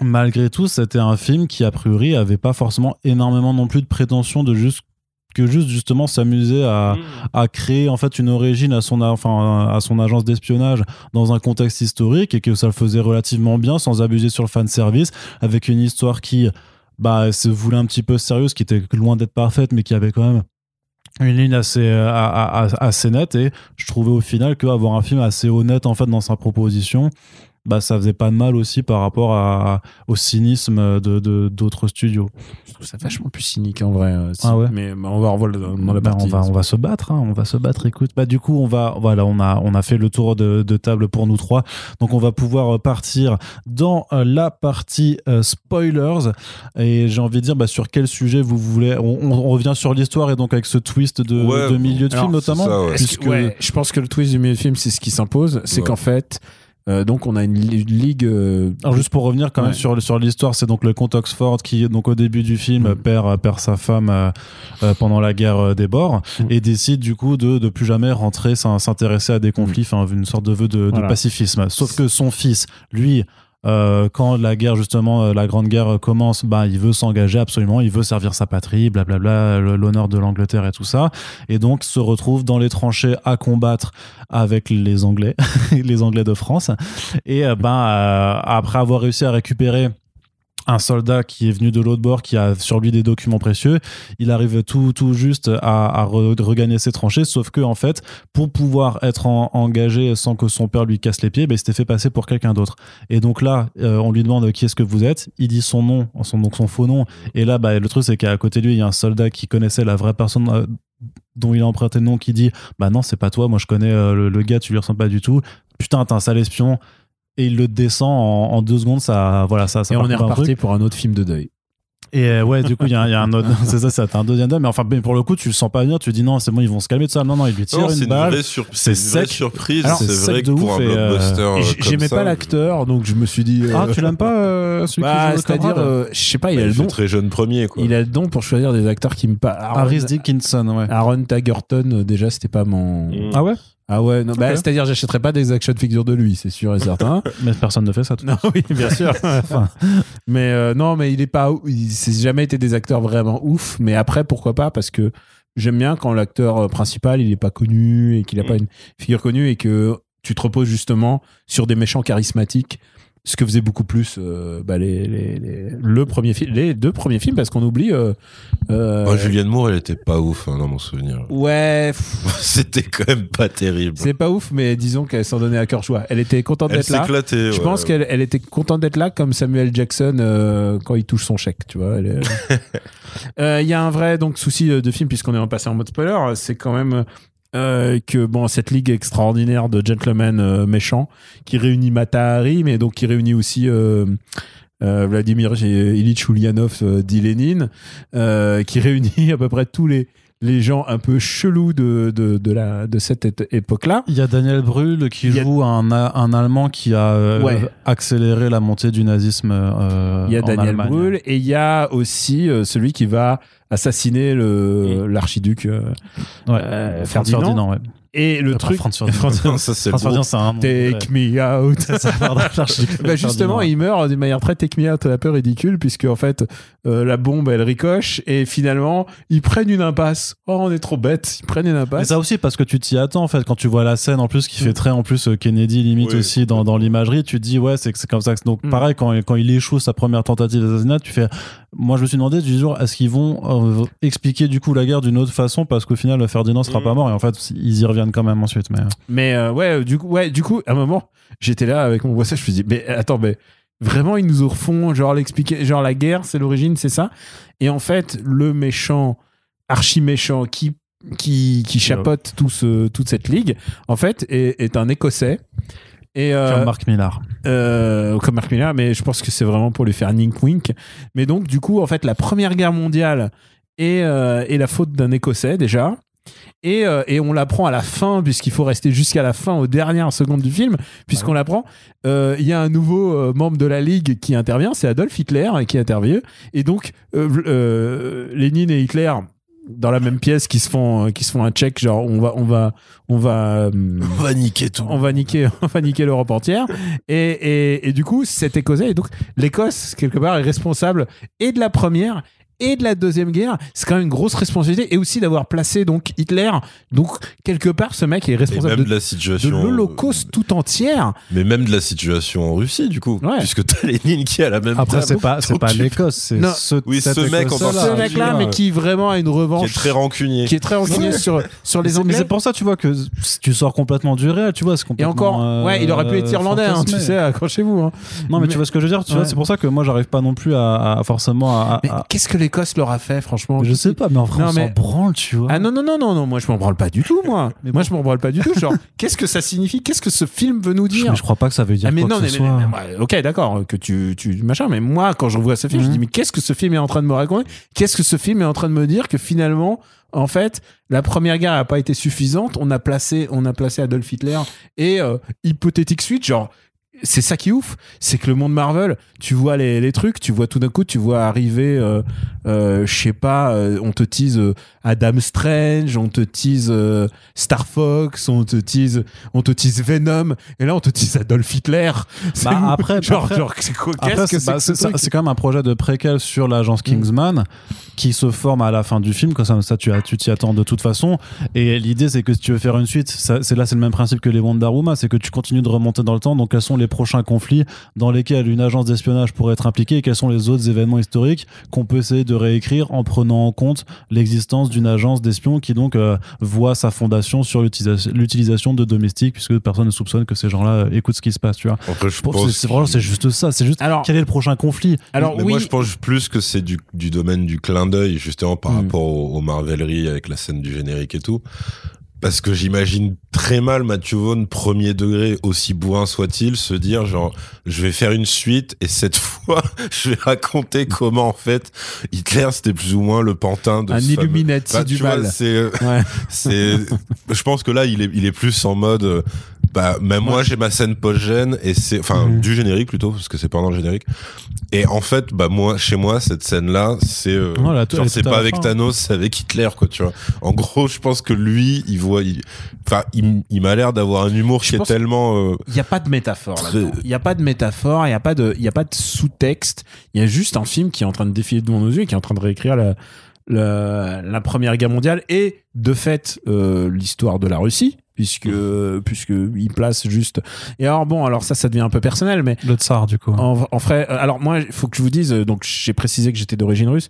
malgré tout c'était un film qui a priori avait pas forcément énormément non plus de prétention de juste que juste justement s'amuser à, à créer en fait une origine à son enfin à son agence d'espionnage dans un contexte historique et que ça le faisait relativement bien sans abuser sur le fan service avec une histoire qui bah, se voulait un petit peu sérieuse, qui était loin d'être parfaite, mais qui avait quand même une ligne assez euh, assez nette. Et je trouvais au final qu'avoir un film assez honnête en fait dans sa proposition bah ça faisait pas de mal aussi par rapport à, au cynisme de d'autres studios Je trouve ça vachement plus cynique en vrai. euh, si- Ah ouais Mais bah, on va revoir dans, dans la Bah, partie. on va on va se battre hein, on va se battre écoute bah du coup on va voilà on a on a fait le tour de, de table pour nous trois donc on va pouvoir euh, partir dans euh, la partie euh, spoilers et j'ai envie de dire bah, sur quel sujet vous voulez on, on- on revient sur l'histoire et donc avec ce twist de, Ouais, de milieu de alors, film notamment ça, ouais. Puisque je pense que le twist du milieu de film, c'est ce qui s'impose. C'est Ouais. qu'en fait, euh, donc on a une li- ligue. euh, Alors juste pour revenir quand même sur, sur l'histoire, c'est donc le comte Oxford qui, donc au début du film, Mm. perd, perd sa femme euh, euh, pendant la guerre euh, des Boers Mm. et décide du coup de, de plus jamais rentrer, s'in- s'intéresser à des conflits, enfin une sorte de vœu de, de pacifisme. Sauf que son fils, lui, euh, quand la guerre justement, euh, la grande guerre euh, commence, bah il veut s'engager absolument, il veut servir sa patrie, blablabla, l'honneur de l'Angleterre et tout ça, et donc se retrouve dans les tranchées à combattre avec les Anglais, les Anglais de France. Et ben, euh, après avoir réussi à récupérer un soldat qui est venu de l'autre bord, qui a sur lui des documents précieux, il arrive tout, tout juste à, à re- regagner ses tranchées, sauf que en fait, pour pouvoir être en- engagé sans que son père lui casse les pieds, ben, il s'était fait passer pour quelqu'un d'autre. Et donc là, euh, on lui demande qui est-ce que vous êtes, il dit son nom, son, donc son faux nom, et là, bah, le truc c'est qu'à côté de lui, il y a un soldat qui connaissait la vraie personne euh, dont il a emprunté le nom, qui dit, bah non, c'est pas toi, moi je connais euh, le, le gars, tu lui ressembles pas du tout, putain, t'es un sale espion, et il le descend en, en deux secondes, ça, voilà, ça, ça et on est un reparti pour un autre film de deuil. Et euh, ouais, du coup, il y, a il y a un autre, c'est ça, c'est un deuxième dame, mais enfin, mais pour le coup, tu le sens pas venir, tu dis non, c'est bon, ils vont se calmer de ça. Non, non, il lui tire Non, c'est une une balle. c'est une vraie sec. surprise. Alors, C'est vrai que pour ouf un euh, blockbuster. Euh, J'aimais pas l'acteur, donc je me suis dit. euh, Ah, tu l'aimes pas, euh, celui bah, qui c'est-à-dire, euh, je sais pas, il bah, a il le don. très jeune premier, quoi. Il a le don pour choisir des acteurs qui me parlent. Harris Dickinson, ouais. Aaron Tagerton, déjà, c'était pas mon. Mm. Ah ouais? Ah ouais, non, bah, c'est-à-dire, j'achèterais pas des action figures de lui, c'est sûr et certain. Mais personne ne fait ça. tout. non, oui, bien sûr. Enfin, mais euh, non, mais il est pas. Il s'est jamais été des acteurs vraiment ouf. Mais après, pourquoi pas Parce que j'aime bien quand l'acteur euh, principal, il est pas connu et qu'il a Mm. pas une figure connue et que tu te reposes justement sur des méchants charismatiques. Ce que faisait beaucoup plus euh, bah, les, les- les- le premier film, les deux premiers films, parce qu'on oublie. euh, euh, Julianne Moore, elle était pas ouf hein, dans mon souvenir. Ouais, C'était quand même pas terrible. c'est pas ouf, mais disons qu'elle s'en donnait à cœur joie. Elle était contente d'être là. s'éclatait. Je ouais. pense qu'elle elle était contente d'être là comme Samuel Jackson euh, quand il touche son chèque, tu vois. Euh, Il y a un vrai donc souci euh, de film puisqu'on est passé en mode spoiler, c'est quand même euh, que bon cette ligue extraordinaire de gentlemen euh, méchants qui réunit Matahari, mais donc qui réunit aussi euh, Vladimir Ilyich Ulyanov dit Lénine, qui réunit à peu près tous les les gens un peu chelous de, de, de, la, de cette époque-là. il y a Daniel Brühl qui a- joue un, un Allemand qui a Ouais. accéléré la montée du nazisme. euh, Il y a Daniel. Brühl et il y a aussi celui qui va assassiner le l'archiduc euh, Ouais. euh, Franz Ferdinand. ouais. Et le truc Franz Ferdinand. ça, c'est Ferdinand, un nom. Take me out. Ça, pardon, Bah justement, Ferdinand. il meurt d'une manière très take me out un peu ridicule puisque en fait euh, la bombe elle ricoche et finalement ils prennent une impasse. Oh on est trop bêtes, ils prennent une Mais impasse. ça aussi parce que tu t'y attends en fait quand tu vois la scène en plus qui fait très en plus euh, Kennedy limite Oui. aussi dans, dans l'imagerie tu te dis ouais c'est que c'est comme ça que- donc Mm. pareil quand, quand il échoue sa première tentative d'assassinat tu fais moi je me suis demandé du jour est-ce qu'ils vont euh, expliquer du coup la guerre d'une autre façon? Parce qu'au final Ferdinand sera Mm. pas mort et en fait ils y reviennent quand même ensuite mais euh, Mais euh, ouais, du coup, ouais, du coup, à un moment, j'étais là avec mon voisin, je me suis dit, mais attends, mais vraiment, ils nous refont, genre, l'expliquer, genre, la guerre, c'est l'origine, c'est ça? Et en fait, le méchant, archi méchant, qui, qui, qui chapeaute tout ce, toute cette ligue, en fait, est, est un Écossais. Et, euh, comme Mark Millar euh, comme Mark Millar, mais je pense que c'est vraiment pour lui faire nink wink. Mais donc, du coup, en fait, la première guerre mondiale est, euh, est la faute d'un Écossais déjà. Et, et on l'apprend à la fin, puisqu'il faut rester jusqu'à la fin, aux dernières secondes du film, puisqu'on l'apprend. Il y a un nouveau membre de la Ligue qui intervient, c'est Adolf Hitler qui intervient. Et donc, Lénine et Hitler, dans la même pièce, qui se font, euh, qui se font un check, genre, on va, on va, on va, euh, On va niquer tout. on va niquer, on va niquer l'Europe entière. Et, et, et du coup, cet Écossais, et donc l'Écosse, quelque part, est responsable et de la première et de la deuxième guerre, c'est quand même une grosse responsabilité et aussi d'avoir placé donc Hitler. Donc quelque part, ce mec est Et responsable même de, de la de situation. l'Holocauste tout entière. Mais même de la situation en Russie, du coup. Ouais. Puisque t'as Lénine qui est à la même Après, c'est pas, c'est pas l'Écosse, c'est Non. ce, Oui, ce mec en Écossais-là. Ce particulier. mec-là, euh, mais qui vraiment a une Qui revanche, est très rancunier. qui est très rancunier sur sur les c'est- mais Anglais. c'est pour ça, tu vois, que tu sors complètement du réel, tu vois, c'est Et encore, euh, ouais, il aurait pu être irlandais, hein, tu sais, accrochez-vous. hein. Non, mais, Mais- tu vois ce que je veux dire, tu Ouais. vois, c'est pour ça que moi, j'arrive pas non plus à, à- forcément à. Mais à- qu'est-ce que l'Écosse leur a fait, franchement je sais pas, mais en Non, on mais- s'en branle, tu vois. Ah non, non, non, non, non, moi je m'en branle pas du tout, moi. Mais moi je m'en branle pas du tout. Genre, qu'est-ce que ça signifie? Qu'est-ce que ce film veut nous Je- dire? je crois pas que ça veut dire Ah mais quoi non, que mais, ce mais- soit. mais- ouais, ok, d'accord, que tu, tu machin, mais moi quand je revois ce film, je Mhm. dis mais qu'est-ce que ce film est en train de me raconter? Qu'est-ce que ce film est en train de me dire que finalement, en fait, la première guerre n'a pas été suffisante. On a placé, on a placé Adolf Hitler et euh, hypothétique suite, genre. C'est ça qui est ouf, c'est que le monde Marvel, tu vois les, les trucs, tu vois tout d'un coup, tu vois arriver, euh, euh, je sais pas, euh, on te tease euh, Adam Strange, on te tease euh, Star Fox, on te tease, on te tease Venom, et là on te tease Adolf Hitler. C'est- Bah, après- genre, après- genre, c'est quoi Après, Qu'est-ce que c'est bah, ce quand même un projet de préquel sur l'agence Kingsman qui se forme à la fin du film. Comme ça, ça tu t'y attends de toute façon. Et l'idée, c'est que si tu veux faire une suite, c'est là, c'est le même principe que les Wonder Woman, c'est que tu continues de remonter dans le temps. Donc, quels sont les prochains conflits dans lesquels une agence d'espionnage pourrait être impliquée et quels sont les autres événements historiques qu'on peut essayer de réécrire en prenant en compte l'existence d'une agence d'espions qui donc euh, voit sa fondation sur l'utilisation de domestiques puisque personne ne soupçonne que ces gens-là euh, écoutent ce qui se passe, tu vois. Après, je pense C'est c'est vraiment, c'est juste ça. C'est juste Alors, quel est le prochain conflit alors mais oui, moi, je pense plus que c'est du, du domaine du clin d'œil, justement, par Mm. rapport aux, aux Marveleries avec la scène du générique et tout. Parce que j'imagine très mal Matthew Vaughn, premier degré, aussi bourrin soit-il, se dire genre, je vais faire une suite et cette fois, je vais raconter comment, en fait, Hitler, c'était plus ou moins le pantin de un ce fameux- Illuminati Bah, du mal. c'est, Ouais. c'est, je pense que là, il est, il est plus en mode, euh, bah, même moi, j'ai ma scène post-gène et c'est, enfin, Mhm. du générique plutôt, parce que c'est pendant le générique. Et en fait, bah, moi, chez moi, cette scène-là, c'est, euh, Voilà, genre, c'est pas avec fin. Thanos, c'est avec Hitler, quoi, tu vois. En gros, je pense que lui, il voit, il- enfin, il, il m'a l'air d'avoir un humour Je qui est tellement, euh, Il n'y a pas de métaphore Très- là-dedans. Il n'y a pas de métaphore, il n'y a pas de, il y a pas de sous-texte. Il y a juste un film qui est en train de défiler devant nos yeux et qui est en train de réécrire la, la, la Première Guerre mondiale et de fait euh, l'histoire de la Russie. Puisque, puisque il place juste. Et alors bon, alors ça, ça devient un peu personnel, mais Le tsar, du coup. en, en vrai, euh, alors moi, il faut que je vous dise, donc j'ai précisé que j'étais d'origine russe.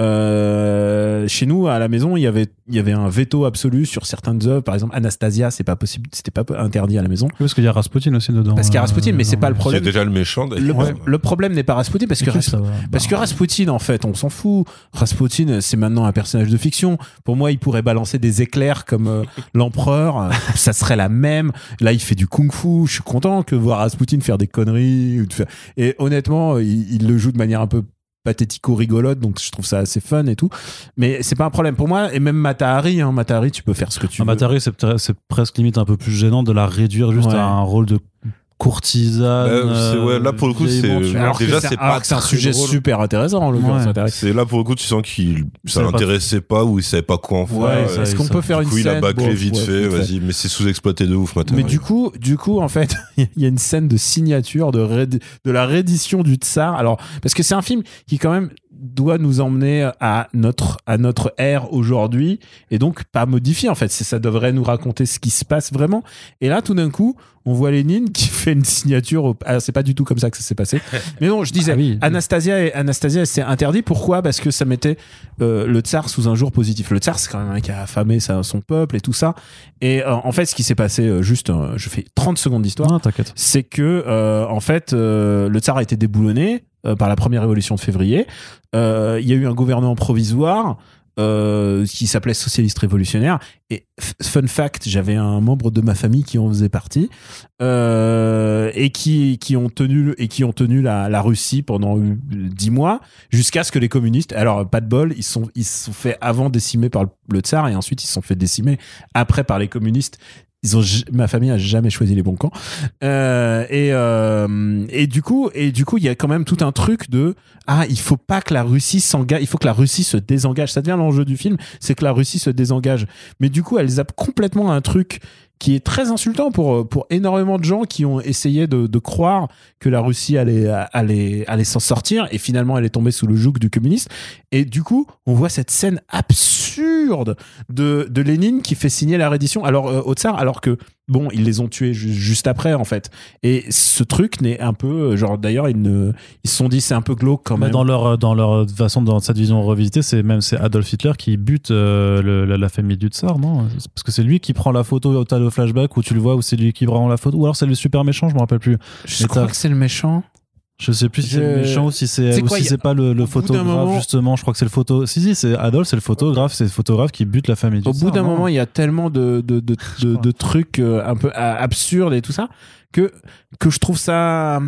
Euh, chez nous, à la maison, il y avait, il y avait un veto absolu sur certaines œuvres. Par exemple, Anastasia, c'est pas possible, c'était pas interdit à la maison. Oui, Parce qu'il y a Rasputin aussi dedans. Parce qu'il y a Rasputin, mais c'est pas le problème. déjà le méchant, Le, le problème n'est pas Rasputin parce que, parce que Rasputin, en fait, on s'en fout. Rasputin, c'est maintenant un personnage de fiction. Pour moi, il pourrait balancer des éclairs comme euh, l'empereur. Euh, Ça serait la même. Là, il fait du kung-fu. Je suis content que voir Rasputin faire des conneries. ou de faire- Et honnêtement, il, il le joue de manière un peu pathético-rigolote, donc je trouve ça assez fun et tout. Mais c'est pas un problème pour moi. Et même Matahari, hein, Matahari, tu peux faire ce que tu Ah, veux. Matari, c'est presque limite un peu plus gênant de la réduire juste Ouais. à un rôle de courtisane. Bah, c'est- ouais, là, pour le coup, c'est- déjà, c'est pas que c'est un très sujet drôle. super intéressant, en l'occurrence. Ouais. intéressant. C'est là pour le coup, tu sens qu'il ça pas- l'intéressait pas ou il savait pas quoi en faire. Ouais, ça, est-ce il- qu'on ça- peut faire du une coup, il scène a bâclé Bon, vite ouais, fait, vite fait. vas-y, mais c'est sous-exploité de ouf, maintenant. Mais du coup, du coup, en fait, il y a une scène de signature de, de la réédition du Tsar. Alors, parce que c'est un film qui quand même doit nous emmener à notre à notre ère aujourd'hui et donc pas modifier en fait. Ça devrait nous raconter ce qui se passe vraiment. Et là, tout d'un coup, on voit Lénine qui fait une signature. Au... Ah, c'est pas du tout comme ça que ça s'est passé. Mais non, je disais, Ah oui. Anastasia, et- Anastasia, c'est interdit. Pourquoi? Parce que ça mettait euh, le tsar sous un jour positif. Le tsar, c'est quand même un qui a affamé son peuple et tout ça. Et euh, en fait, ce qui s'est passé, euh, juste, je fais 30 secondes d'histoire, c'est que, en fait, le tsar a été déboulonné euh, par la première révolution de février. Euh, Il y a eu un gouvernement provisoire. euh, qui s'appelait socialiste révolutionnaire et fun fact j'avais un membre de ma famille qui en faisait partie et qui qui ont tenu et qui ont tenu la, Russie pendant dix mois jusqu'à ce que les communistes alors pas de bol ils sont ils se sont fait avant décimer par le, le tsar et ensuite ils se sont fait décimer après par les communistes ma famille a jamais choisi les bons camps. Euh, et euh, et du coup et du coup il y a quand même tout un truc de ah il faut pas que la Russie s'engage il faut que la Russie se désengage. Ça devient l'enjeu du film c'est que la Russie se désengage. Mais du coup elle zappe complètement un truc qui est très insultant pour, pour énormément de gens qui ont essayé de, croire que la Russie allait, allait, allait s'en sortir. Et finalement elle est tombée sous le joug du communisme. Et du coup, on voit cette scène absurde de, de Lénine qui fait signer la reddition alors, euh, au tsar, alors que bon, ils les ont tués ju- juste après en fait. Et ce truc n'est un peu, euh, genre d'ailleurs, ils, ne, ils se sont dit c'est un peu glauque quand Mais même. dans leur dans leur façon dans cette vision revisitée, c'est même c'est Adolf Hitler qui bute euh, le- la, la famille du tsar, non? Parce que c'est lui qui prend la photo au tas de flashback où tu le vois où c'est lui qui prend la photo ou alors c'est le super méchant, je me rappelle plus. Je Mais crois que c'est le méchant. Je sais plus si c'est le méchant ou si c'est ou quoi, si a- c'est pas le, le photographe moment- justement. Je crois que c'est le photo. Si si, c'est Adolf, c'est le photographe, c'est le photographe qui bute la famille du Au bout d'un moment, il y a tellement de, de, de, de, de trucs euh, un peu a- absurdes et tout ça que, que je trouve ça.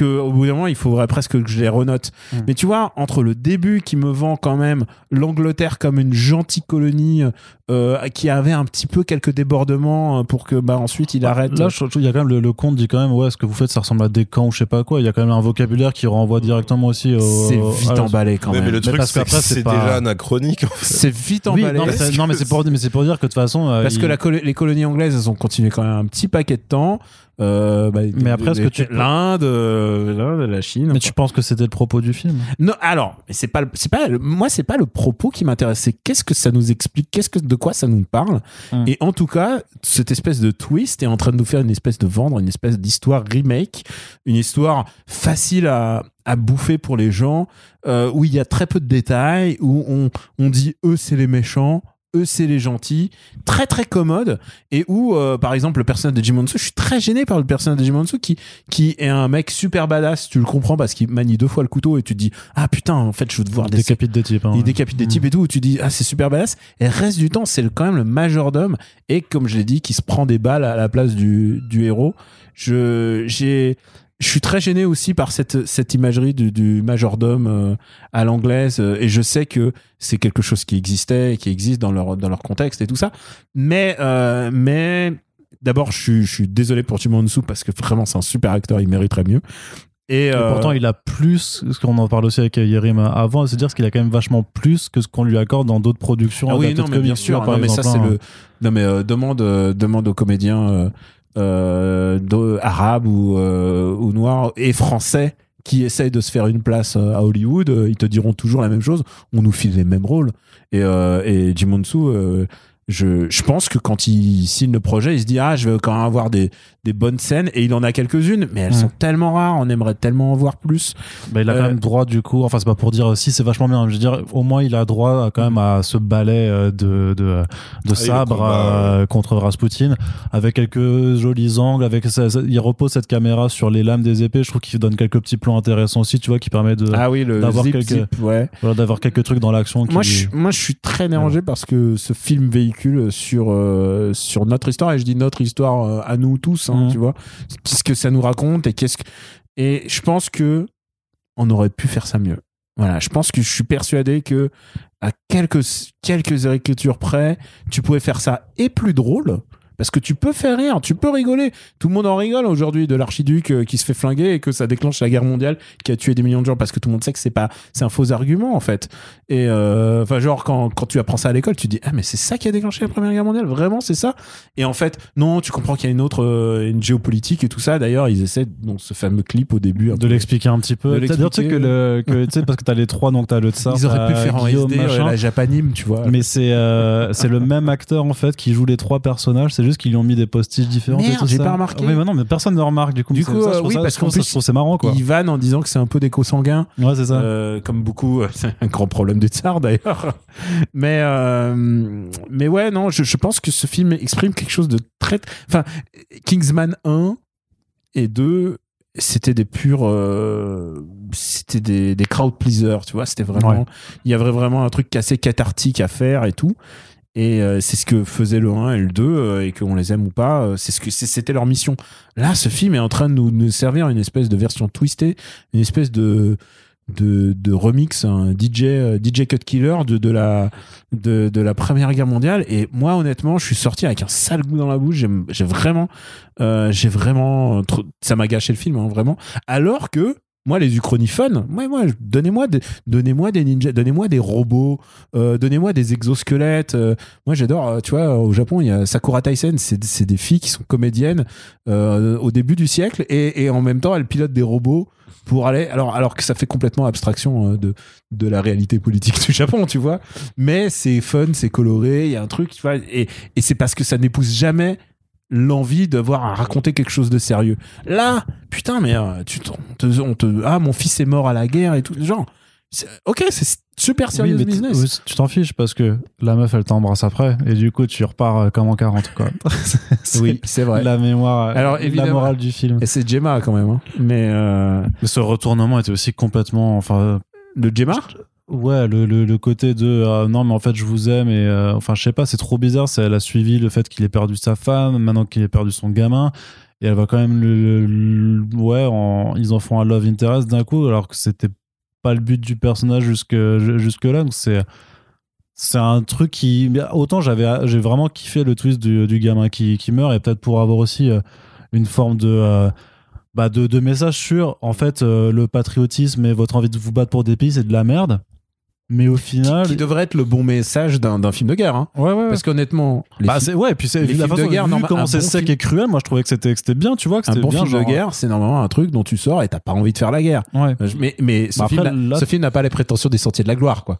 Que au bout d'un moment, il faudrait presque que je les renote. Mm. Mais tu vois, entre le début qui me vend quand même l'Angleterre comme une gentille colonie euh, qui avait un petit peu quelques débordements euh, pour que bah ensuite il arrête. Là, je trouve qu'il y a quand même le, le conte dit quand même ouais, ce que vous faites, ça ressemble à des camps ou je sais pas quoi. Il y a quand même un vocabulaire qui renvoie directement aussi au. c'est vite à- emballé quand même. mais le truc, parce c'est c'est c'est pas- déjà anachronique. en fait. C'est vite Oui, emballé. non, mais c'est- non, mais c'est pour, mais c'est pour dire que de toute façon. euh, Parce il- que la les colonies anglaises, elles ont continué quand même un petit paquet de temps. Euh, bah, Mais après, est-ce que tu- l'Inde, euh, la Chine. Mais tu penses que c'était le propos du film? Non, alors, c'est pas, le- c'est pas, moi, c'est pas le propos qui m'intéresse. C'est qu'est-ce que ça nous explique, qu'est-ce que, de quoi ça nous parle. Hmm. Et en tout cas, cette espèce de twist est en train de nous faire une espèce de vendre, une espèce d'histoire remake, une histoire facile à, à bouffer pour les gens, euh, où il y a très peu de détails, où on, on dit eux c'est les méchants. Eux, c'est les gentils, très très commode, et où, euh, par exemple, le personnage de Jim Monsu, je suis très gêné par le personnage de Jim Monsu qui, qui est un mec super badass, tu le comprends parce qu'il manie deux fois le couteau et tu te dis, ah putain, en fait, je veux te voir Il des décapite des types. hein, il ouais. décapite des Mm. types et tout, où tu dis, ah, c'est super badass. Et le reste du temps, c'est quand même le majordome. Et comme je l'ai dit, qui se prend des balles à la place du, du héros. Je, j'ai, je suis très gêné aussi par cette, cette imagerie du, du majordome euh, à l'anglaise. euh, Et je sais que c'est quelque chose qui existait et qui existe dans leur, dans leur contexte et tout ça. Mais, euh, mais d'abord, je suis, je suis désolé pour Timon Sou parce que vraiment, c'est un super acteur, il mériterait mieux. Et, Et euh, pourtant, il a plus, ce qu'on en parle aussi avec Yerim avant, c'est dire ce qu'il a quand même vachement plus que ce qu'on lui accorde dans d'autres productions. Ah oui, non, mais bien sûr. Non, mais ça, c'est hein. le. Non, mais euh, demande, euh, demande aux comédiens de- arabes ou, euh, ou noirs et français qui essayent de se faire une place euh, à Hollywood. euh, ils te diront toujours la même chose. On nous file les mêmes rôles. Et, euh, et Jim Monsu, euh, je, je pense que quand il signe le projet, il se dit Ah, je vais quand même avoir des, des bonnes scènes. Et il en a quelques-unes, mais elles sont tellement rares. On aimerait tellement en voir plus. Bah, il a quand Euh, même droit du coup, enfin c'est pas pour dire euh, si c'est vachement bien, je veux dire au moins il a droit à, quand même à ce ballet euh, de, de, de le sabre combat, euh, contre Rasputin avec quelques jolis angles, avec ça- ça- il repose cette caméra sur les lames des épées, je trouve qu'il donne quelques petits plans intéressants aussi, tu vois, qui permet de Ah oui, le d'avoir quelques- zip, ouais. voilà, d'avoir quelques trucs dans l'action. qui- Moi je, moi, je suis très dérangé parce que ce film véhicule sur, euh, sur notre histoire, et je dis notre histoire euh, à nous tous, hein, Mhm. tu vois, qu'est-ce que ça nous raconte et qu'est-ce que. Et je pense que on aurait pu faire ça mieux. Voilà, je pense que je suis persuadé que à quelques, quelques écritures près, tu pouvais faire ça et plus drôle. Parce que tu peux faire rire, tu peux rigoler. Tout le monde en rigole aujourd'hui de l'archiduc euh, qui se fait flinguer et que ça déclenche la guerre mondiale qui a tué des millions de gens parce que tout le monde sait que c'est pas, c'est un faux argument en fait. Et euh, enfin genre quand, quand tu apprends ça à l'école, tu dis ah mais c'est ça qui a déclenché la première guerre mondiale, vraiment c'est ça? Et en fait non, tu comprends qu'il y a une autre, euh, une géopolitique et tout ça. D'ailleurs ils essaient dans ce fameux clip au début de l'expliquer un petit peu. C'est-à-dire tu sais que l'expliquer. le, que, tu sais, parce que t'as les trois, donc t'as le tsar, Ils auraient pu faire en SD, la japanime, tu vois. Mais c'est euh, c'est le même acteur en fait qui joue les trois personnages. C'est juste qu'ils lui ont mis des postiches différents. Merde, j'ai pas remarqué. Oui, mais non, mais personne ne remarque du coup. Du C'est- coup, ça, je euh, oui, ça- parce qu'en plus, c'est marrant quoi. Ils vannent en disant que c'est un peu des co-sanguins. Ouais, c'est ça. Euh, comme beaucoup, c'est un grand problème du tsar d'ailleurs. Mais, euh, mais ouais, non, je, je pense que ce film exprime quelque chose de très. Enfin, Kingsman 1 et 2, c'était des purs. euh, c'était des, des crowd pleasers, tu vois. C'était vraiment. Ouais. Il y avait vraiment un truc assez cathartique à faire et tout. Et euh, c'est ce que faisaient le 1 et le 2, euh, et qu'on les aime ou pas, euh, c'est ce que c'était leur mission. Là, ce film est en train de nous, servir une espèce de version twistée, une espèce de, de, de remix, un DJ, euh, DJ Cut Killer de, de, la, de, de la Première Guerre mondiale. Et moi, honnêtement, je suis sorti avec un sale goût dans la bouche. J'ai vraiment, j'ai vraiment, ça m'a gâché le film, hein, vraiment. Alors que Moi, les uchroniphones, moi, moi, donnez-moi des, donnez-moi des ninjas, donnez-moi des robots, euh, donnez-moi des exosquelettes. euh. moi, j'adore, euh, tu vois, au Japon, il y a Sakura Taisen, c'est, des filles qui sont comédiennes au début du siècle et, et en même temps, elles pilotent des robots pour aller. Alors, alors que ça fait complètement abstraction de, de la réalité politique du Japon, tu vois. Mais c'est fun, c'est coloré, il y a un truc, tu vois. Et, et c'est parce que ça n'épouse jamais l'envie de voir à raconter quelque chose de sérieux. Là, putain, mais euh, tu t'en- on te, on te- ah mon fils est mort à la guerre et tout, genre. c'est- Ok, c'est super Oui, sérieux mais t- business. oui, tu t'en fiches parce que la meuf elle t'embrasse après et du coup tu repars euh, comme en 40 quoi. C'est Oui, c'est vrai. La mémoire, Alors, la morale du film. Et c'est Gemma quand même, hein. mais euh, Mais ce retournement était aussi complètement, enfin, le Gemma? Ouais, le, le, côté de euh, non mais en fait je vous aime et euh, enfin je sais pas, c'est trop bizarre. C'est elle a suivi le fait qu'il ait perdu sa femme, maintenant qu'il ait perdu son gamin et elle va quand même le, ouais, ils en font un love interest d'un coup alors que c'était pas le but du personnage jusque jusque là. Donc c'est c'est un truc qui autant j'avais j'ai vraiment kiffé le twist du, du gamin qui, qui meurt et peut-être pour avoir aussi euh, une forme de euh, bah de, de message sur en fait le patriotisme et votre envie de vous battre pour des pays c'est de la merde mais au final qui devrait être le bon message d'un d'un film de guerre. Hein. ouais ouais, ouais. Parce qu'honnêtement, Bah, fi- c'est ouais et puis c'est la films façon de guerre, vu normal- comment c'est bon sec film- et cruel moi je trouvais que c'était que c'était bien tu vois que un bon bien film de guerre, c'est normalement un truc dont tu sors et t'as pas envie de faire la guerre. ouais Mais, mais ce, Bah, film après, n'a- là- ce film n'a pas les prétentions des sentiers de la gloire, quoi.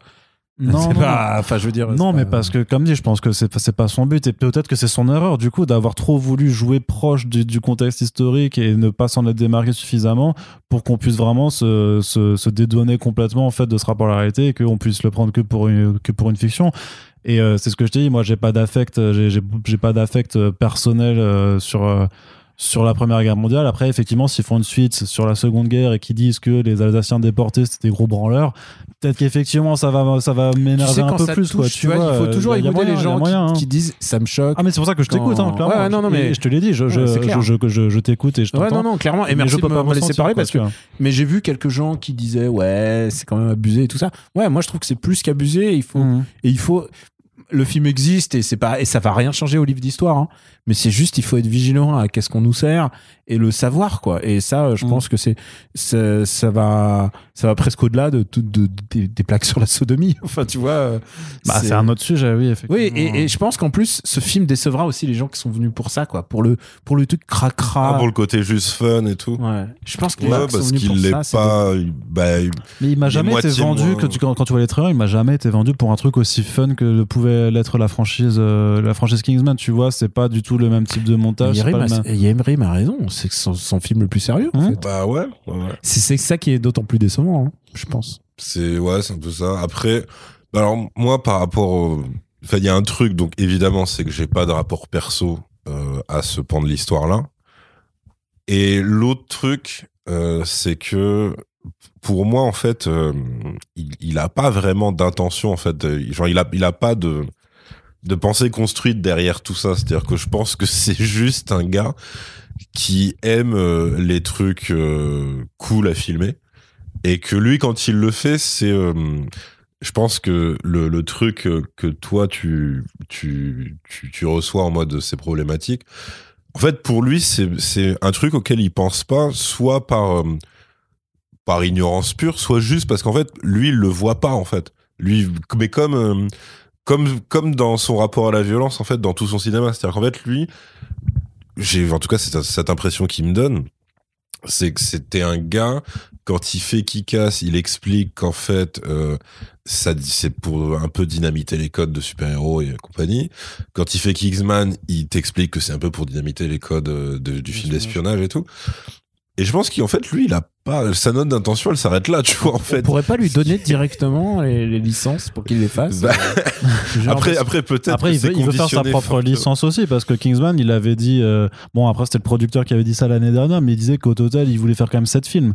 Non, non, pas- Enfin, je veux dire. Non, mais pas- parce que, comme dit, je pense que c'est pas- son but et peut-être que c'est son erreur, du coup, d'avoir trop voulu jouer proche du, du contexte historique et ne pas s'en être démarqué suffisamment pour qu'on puisse vraiment se, se, se dédouaner complètement en fait de ce rapport à la réalité et qu'on puisse le prendre que pour une, que pour une fiction. Et euh, c'est ce que je t'ai dit, moi, j'ai pas d'affect, euh, j'ai- pas d'affect euh, personnel euh, sur. euh, sur la Première Guerre mondiale. Après, effectivement, s'ils font une suite sur la Seconde Guerre et qu'ils disent que les Alsaciens déportés, c'était des gros branleurs, peut-être qu'effectivement, ça va, ça va tu m'énerver sais, un peu plus. touche, quoi, tu vois, il faut euh, toujours écouter les gens qui- hein. qui, disent ça me choque. Ah, mais c'est pour ça que je t'écoute, hein, clairement. Ouais, non, non, mais- je te l'ai dit, je, je, Ouais, je, je, t'écoute et je Ouais, t'entends. non, non, clairement. Et Mais merci je de peux me pas me laisser parler quoi, parce que mais j'ai vu quelques gens qui disaient ouais c'est quand même abusé et tout ça. Ouais, moi je trouve que c'est plus qu'abusé. Il faut Mhm. et il faut le film existe et c'est pas et ça va rien changer au livre d'histoire. hein. Mais c'est juste il faut être vigilant à qu'est-ce qu'on nous sert et le savoir quoi. Et ça, je Mhm. pense que c'est ça, ça va ça va presque au-delà de, de- des, des plaques sur la sodomie. Enfin tu vois. euh, Bah, c'est un autre sujet, oui, effectivement. oui, et, et je pense qu'en plus, ce film décevra aussi les gens qui sont venus pour ça, quoi. Pour le, pour le truc cracra. Ah, pour le côté juste fun et tout. Ouais. Je pense que les Ouais, gens qui sont parce qu'il l'est pas. il- Bah, il- Mais il m'a jamais été vendu, moins- que tu- quand, quand tu vois les trailers, il m'a jamais été vendu pour un truc aussi fun que le pouvait l'être la franchise, euh, la franchise Kingsman. Tu vois, c'est pas du tout le même type de montage. Yerim a, raison, c'est son, son film le plus sérieux. en fait. bah ouais. ouais, ouais. C'est ça qui est d'autant plus décevant, hein, je pense. C'est ouais, c'est un peu ça. Après, bah alors moi par rapport, au... enfin il y a un truc donc évidemment c'est que j'ai pas de rapport perso euh, à ce pan de l'histoire là. Et l'autre truc, euh, c'est que pour moi en fait, euh, il, il a pas vraiment d'intention en fait. genre il a il a pas de de pensée construite derrière tout ça. C'est-à-dire que je pense que c'est juste un gars qui aime euh, les trucs euh, cool à filmer et que lui quand il le fait c'est je pense que le, truc que toi tu, tu tu reçois en mode c'est problématique en fait pour lui c'est un truc auquel il pense pas soit par par ignorance pure soit juste parce qu'en fait lui il le voit pas en fait lui mais comme euh, comme comme dans son rapport à la violence en fait dans tout son cinéma c'est-à-dire qu'en fait lui j'ai en tout cas cette, cette impression qu'il me donne c'est que c'était un gars quand il fait Kikas, il explique qu'en fait, euh, ça, c'est pour un peu dynamiter les codes de super-héros et compagnie. Quand il fait Kingsman, il t'explique que c'est un peu pour dynamiter les codes euh, de- du film d'espionnage et tout. Et je pense qu'en fait, lui, il a pas, sa note d'intention, elle s'arrête là, tu vois, en On fait. pourrait pas lui donner directement les, les licences pour qu'il les fasse. Bah, euh, genre, après, après, peut-être. Après, il veut, il veut faire sa propre licence aussi, parce que Kingsman, il avait dit. euh, bon, après, c'était le producteur qui avait dit ça l'année dernière, mais il disait qu'au total, il voulait faire quand même 7 films.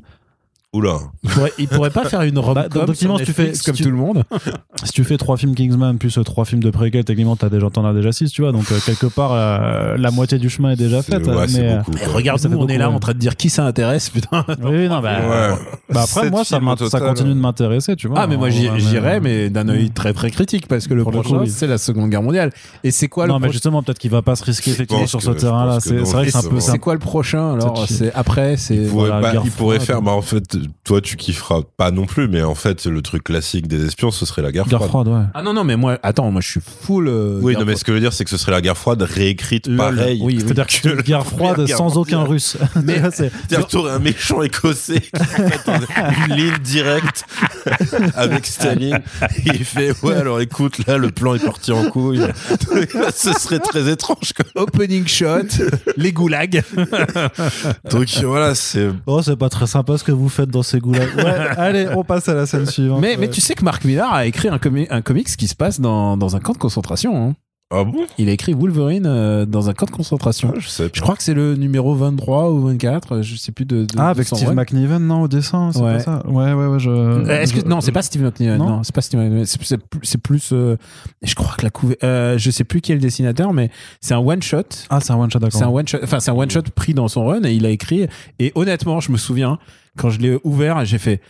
Oula. il, pourrait, il pourrait pas faire une Bah, donc, sur si tu fais- comme tu- tout le monde. Si tu fais 3 films Kingsman plus 3 films de préquel, techniquement, t'as déjà, t'en as déjà 6, tu vois. Donc, euh, quelque part, euh, la moitié du chemin est déjà faite. ouais, c'est mais, euh, beaucoup, regarde, nous, on est là ouais. en train de dire qui ça intéresse, putain. oui, non, bah, Ouais. bah après, moi, ça, continue de m'intéresser, tu vois. Ah, mais moi j'irais, mais d'un œil très très critique parce que le prochain c'est la Seconde Guerre mondiale. Et c'est quoi non, le mais prochain justement, peut-être qu'il va pas se risquer effectivement sur ce terrain-là. C'est non, vrai que c'est un peu. c'est quoi le prochain alors C'est- après, c'est Il pourrait, bah, faire, bah, en fait, toi, tu kifferas pas non plus, mais en fait, le truc classique des espions, ce serait la guerre, Guerre froide. froide, ouais. Ah non, non, mais moi, attends, moi je suis full. euh, Oui, non, mais froide. ce que je veux dire, c'est que ce serait la guerre froide réécrite pareil. Oui, oui. C'est-à-dire que c'est une guerre froide guerre sans aucun russe. Mais c'est C'est-à-dire que t'aurais un méchant écossais qui fait une ligne directe avec Staline. Il fait Ouais, alors écoute, là, le plan est parti en couille. Ce serait très étrange. Opening shot, les goulags. Donc voilà, c'est. Oh, c'est pas très sympa ce que vous faites dans ces. Ouais, allez, on passe à la scène suivante. mais, mais tu sais que Mark Millar a écrit un, comi- un comics qui se passe dans, dans un camp de concentration. hein. Ah bon Il a écrit Wolverine euh, dans un camp de concentration. Je sais Je crois que c'est le numéro 23 ou 24, je sais plus de. de- Ah, avec Steve. McNiven, non, au dessin, c'est Ouais. pas ça Ouais, ouais, ouais, je. Euh, Est-ce que je- non, c'est pas Steve McNiven. Non Non, c'est pas Steve McNiven. C'est c'est plus, c'est plus euh, je crois que la couve. Euh, je sais plus qui est le dessinateur, mais c'est un one shot. Ah, c'est un one shot, d'accord. C'est un one shot. Enfin, c'est un one shot pris dans son run et il a écrit. Et honnêtement, je me souviens quand je l'ai ouvert, j'ai fait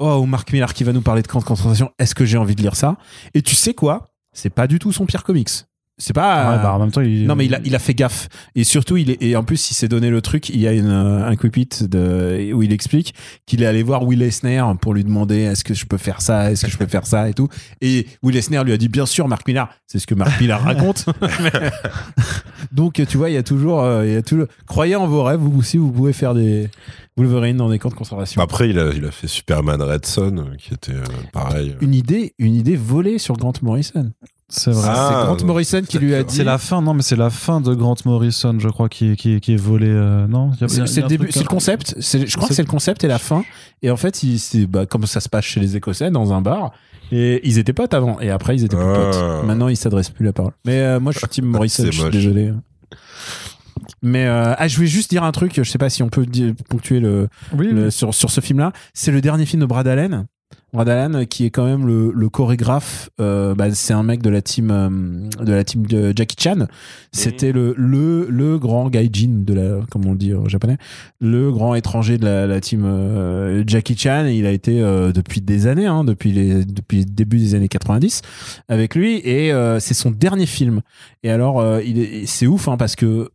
Oh, Mark Millar qui va nous parler de camp de concentration. Est-ce que j'ai envie de lire ça? Et tu sais quoi? C'est pas du tout son pire comics. C'est pas. Ouais, bah, en même temps, il. Non mais il a, il a fait gaffe et surtout il est et en plus il s'est donné le truc il y a une, euh, un quick de où il explique qu'il est allé voir Will Eisner pour lui demander est-ce que je peux faire ça est-ce que je peux faire ça et tout et Will Eisner lui a dit bien sûr Marc Millar c'est ce que Marc Millar raconte donc tu vois il y a toujours euh, il y a toujours croyez en vos rêves vous aussi vous pouvez faire des Wolverine dans des camps de concentration Après, il a, il a fait Superman Red Son, euh, qui était euh, pareil. une idée une idée volée sur Grant Morrison C'est vrai. Ah, c'est Grant non. Morrison qui lui a dit C'est la fin, non, mais c'est la fin de Grant Morrison, je crois, qui, qui, qui est volé. euh, non C'est le un début, c'est le concept. C'est- Je crois que C'est- le concept et la fin. Et en fait, c'est bah, comme ça se passe chez les Écossais dans un bar. Et ils étaient potes avant. Et après, ils étaient plus Ah. potes. Maintenant, ils s'adressent plus la parole. Mais euh, moi, je suis Tim Morrison. Je suis moche. désolé. Mais euh, ah, je voulais juste dire un truc. Je sais pas si on peut dire- ponctuer le, Oui, le- oui. sur, sur ce film-là. C'est le dernier film de Brad Allen. Allen, euh, qui est quand même le, le chorégraphe, euh, bah, c'est un mec de la team euh, de la team de Jackie Chan. C'était le, le le grand gaijin de la, comme on le dit en japonais, le grand étranger de la, la team euh, Jackie Chan. Et il a été depuis des années, hein, depuis les depuis le début des années 90 avec lui. Et c'est son dernier film. Et alors, il est, c'est ouf hein, parce que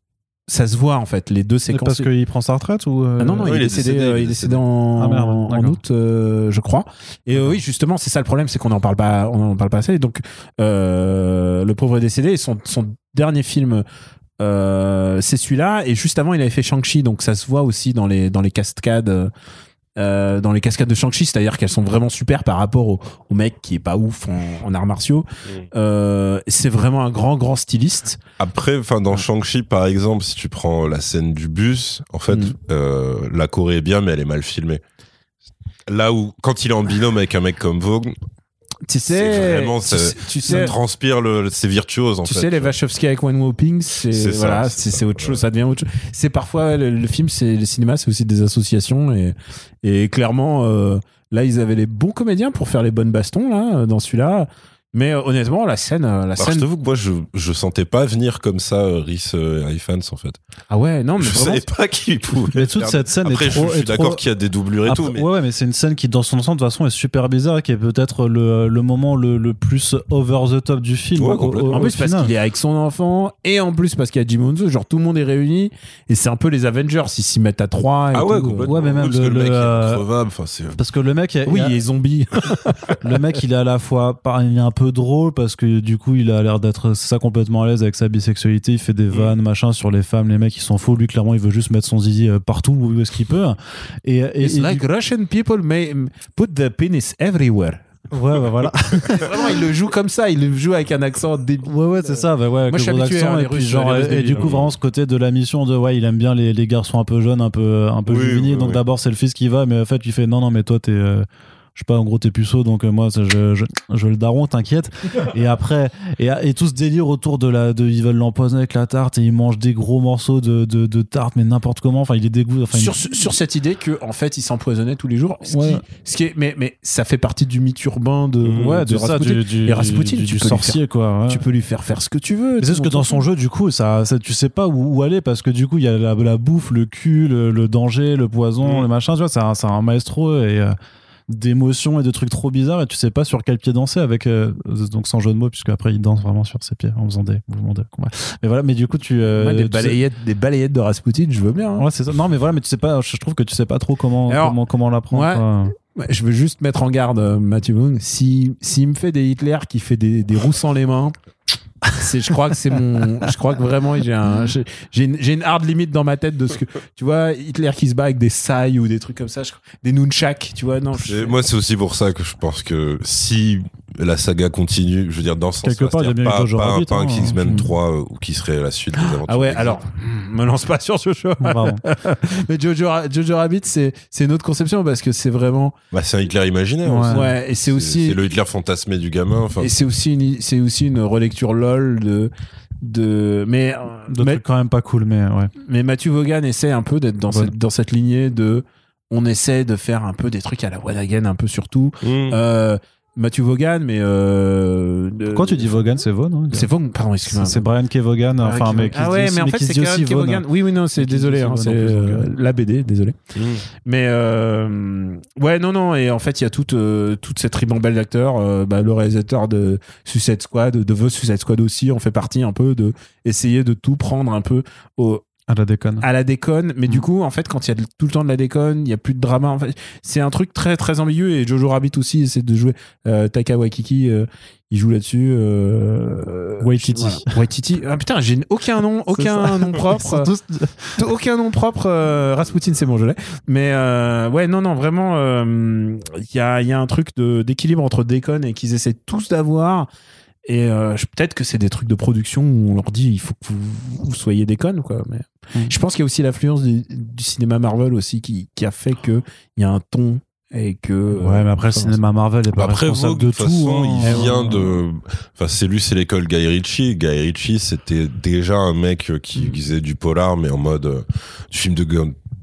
ça se voit en fait les deux séquences. parce qu'il prend sa retraite ou. euh, Ah non, non, Oui, il, il est décédé, décédé, il est décédé décédé. en, Ah, merde, en d'accord. août, euh, je crois. Et euh, oui, justement, c'est ça le problème, c'est qu'on n'en parle pas, on en parle pas assez. Donc, euh, le pauvre est décédé. Et son, son dernier film, euh, c'est celui-là. Et juste avant, il avait fait Shang-Chi, donc ça se voit aussi dans les dans les cascades. Euh, dans les cascades de Shang-Chi, c'est-à-dire qu'elles sont vraiment super par rapport au, au mec qui est pas ouf en, en arts martiaux. Euh, c'est vraiment un grand, grand styliste. Après, enfin, dans Shang-Chi, par exemple, si tu prends la scène du bus, en fait, Mm. euh, la Corée est bien, mais elle est mal filmée. Là où, quand il est en binôme avec un mec comme Vogue, Tu sais, vraiment, tu ça- sais- tu ça sais, transpire le, c'est virtuose, en tu fait. sais, les Wachowski avec One Whopping, c'est voilà, c'est autre chose, ouais. ça devient autre chose. C'est parfois le, le film, c'est le cinéma, c'est aussi des associations et et clairement euh, là ils avaient les bons comédiens pour faire les bonnes bastons là dans celui-là. Mais euh, honnêtement, la scène, euh, la Alors, je scène. t'avoue que moi, je, je sentais pas venir comme ça euh, Rhys euh, Ifans, en fait. Ah ouais, non, mais je vraiment, savais pas qui pouvait. Mais toute faire- cette scène Après, est je, trop. je suis est trop- d'accord qu'il y a des doublures et Après, tout, mais Ouais, ouais, mais c'est une scène qui, dans son ensemble, de toute façon, est super bizarre qui est peut-être le, le moment le, le plus over the top du film. Ouais, au- complètement. au- En au plus, parce final. qu'il est avec son enfant, et en plus, parce qu'il y a Jim Henson, genre tout le monde est réuni, et c'est un peu les Avengers, ils s'y mettent à trois. Et ah ouais, tout. complètement. Ouais, mais même parce le- que le, le, mec euh, est crevable. Enfin, c'est Parce que le mec, est- Oui, il a- et zombies. le mec, il est à la fois, par- il est un peu drôle parce que du coup, il a l'air d'être ça complètement à l'aise avec sa bisexualité. Il fait des vannes, machin, sur les femmes, les mecs, ils s'en foutent. Lui, clairement, il veut juste mettre son zizi euh, partout où est-ce qu'il peut. Et, et, It's et like du- Russian people may put the penis everywhere. ouais, bah voilà. Vraiment, il le joue comme ça, il le joue avec un accent débile. Ouais, ouais, c'est ça. Bah ouais, avec Moi, je le suis gros habitué, accent, les et puis genre, et, débiles, du coup, hein. vraiment, ce côté de la mission de, ouais, il aime bien les, les garçons un peu jeunes, un peu, un peu Oui, juvéniles. oui, donc oui. d'abord, c'est le fils qui va, mais en fait, il fait, non, non, mais toi, t'es, euh, je sais pas, en gros, t'es puceau, donc euh, moi, ça, je, je, je le daron, t'inquiète. et après, et, et tout ce délire autour de la, de, ils veulent l'empoisonner avec la tarte et ils mangent des gros morceaux de, de, de tarte, mais n'importe comment. Enfin, il est dégoût. Enfin, il- sur, cette idée que en fait il s'empoisonnait tous les jours ce Ouais. qui, ce qui est mais mais ça fait partie du mythe urbain de, ouais, de de ça, Rasputin. du, du, Et Rasputin, du, tu du peux lui sorcier, quoi. ouais. tu peux lui faire faire ce que tu veux c'est ce que dans son jeu, du coup, ça, ça, tu sais pas où, où aller parce que du coup, il y a la, la bouffe, le cul, le, le danger, le poison, Mm. le machin. Tu vois, c'est un, un maestro et euh, d'émotions et de trucs trop bizarres et tu sais pas sur quel pied danser avec euh, donc sans jeu de mots puisque après il danse vraiment sur ses pieds en faisant des mouvements de combat. Mais voilà, mais du coup tu euh, Ouais, des, tu sais- balayettes, des balayettes de Rasputin, je veux bien. hein. Ouais, c'est ça. Non, mais voilà, mais tu sais pas, je trouve que tu sais pas trop comment Alors, comment comment l'apprendre. ouais. je veux juste mettre en garde euh, Matthew Vaughn. Si s'il me fait des Hitler qui fait des, des roues sans les mains, je crois que c'est mon je crois que vraiment j'ai un j'ai une, hard limite dans ma tête de ce que tu vois Hitler qui se bat avec des sailles ou des trucs comme ça, je- des nunchaks, tu vois non. je- moi, c'est aussi pour ça que je pense que si la saga continue, je veux dire, dans ce Quelque sens-là, part, il y a eu pas, Jojo pas un- Rabbit, pas un hein. Kingsman Mm. 3 euh, ou qui serait la suite des aventures. Ah ouais, alors hmm, me lance pas sur Jojo. Vraiment. Mais Jojo, Jojo Rabbit, c'est c'est une autre conception parce que c'est vraiment Bah, c'est un Hitler imaginaire. Ouais. aussi. ouais et c'est aussi C'est le Hitler fantasmé du gamin. Enfin, et c'est aussi une c'est aussi une relecture lol de de mais euh, De mais, trucs quand même pas cool, mais ouais. mais Matthew Vaughan essaie un peu d'être dans Ouais. cette dans cette lignée de on essaie de faire un peu des trucs à la Again un peu surtout Mm. euh, Matthew Vaughan mais euh, Quand tu dis Vaughan, c'est Vaughan. hein c'est Vaughan pardon C'est excuse-moi c'est Brian K. Vaughan, enfin, mais qui ah ouais dit mais en aussi- fait c'est aussi. Vaughan. Vaughan oui oui non c'est désolé hein, c'est euh, euh. la BD désolé Mm. Mais euh, ouais, non, non. Et en fait, il y a toute, euh, toute cette ribambelle d'acteurs. Euh, bah, le réalisateur de Suicide Squad, de The Suicide Squad aussi, on fait partie un peu de essayer de tout prendre un peu au, À la déconne. à la déconne. Mais Mm. du coup, en fait, quand il y a de- tout le temps de la déconne, il y a plus de drama. En fait, c'est un truc très, très ambigu. Et Jojo Rabbit aussi essaie de jouer. Euh, Taika Waikiki, euh, il joue là-dessus. Euh, Waititi. voilà. Waititi. Ah putain, j'ai aucun nom, aucun nom propre. tous- aucun nom propre. Rasputin, c'est bon, je l'ai. Mais euh, ouais, non, non, vraiment, euh, il y, a, y a un truc d'équilibre entre déconne et qu'ils essaient tous d'avoir. Et euh, peut-être que c'est des trucs de production où on leur dit il faut que vous, vous soyez déconne, quoi. Mais Mm. je pense qu'il y a aussi l'influence du, du cinéma Marvel aussi qui, qui a fait qu'il y a un ton et que. Ouais, mais après, le cinéma Marvel est pas Après, responsable Vogue, de de toute façon, tout. hein. il vient Ouais. de. Enfin, c'est lui, c'est l'école Guy Ritchie. Guy Ritchie, c'était déjà un mec euh, qui Mm. faisait du polar, mais en mode euh, du film de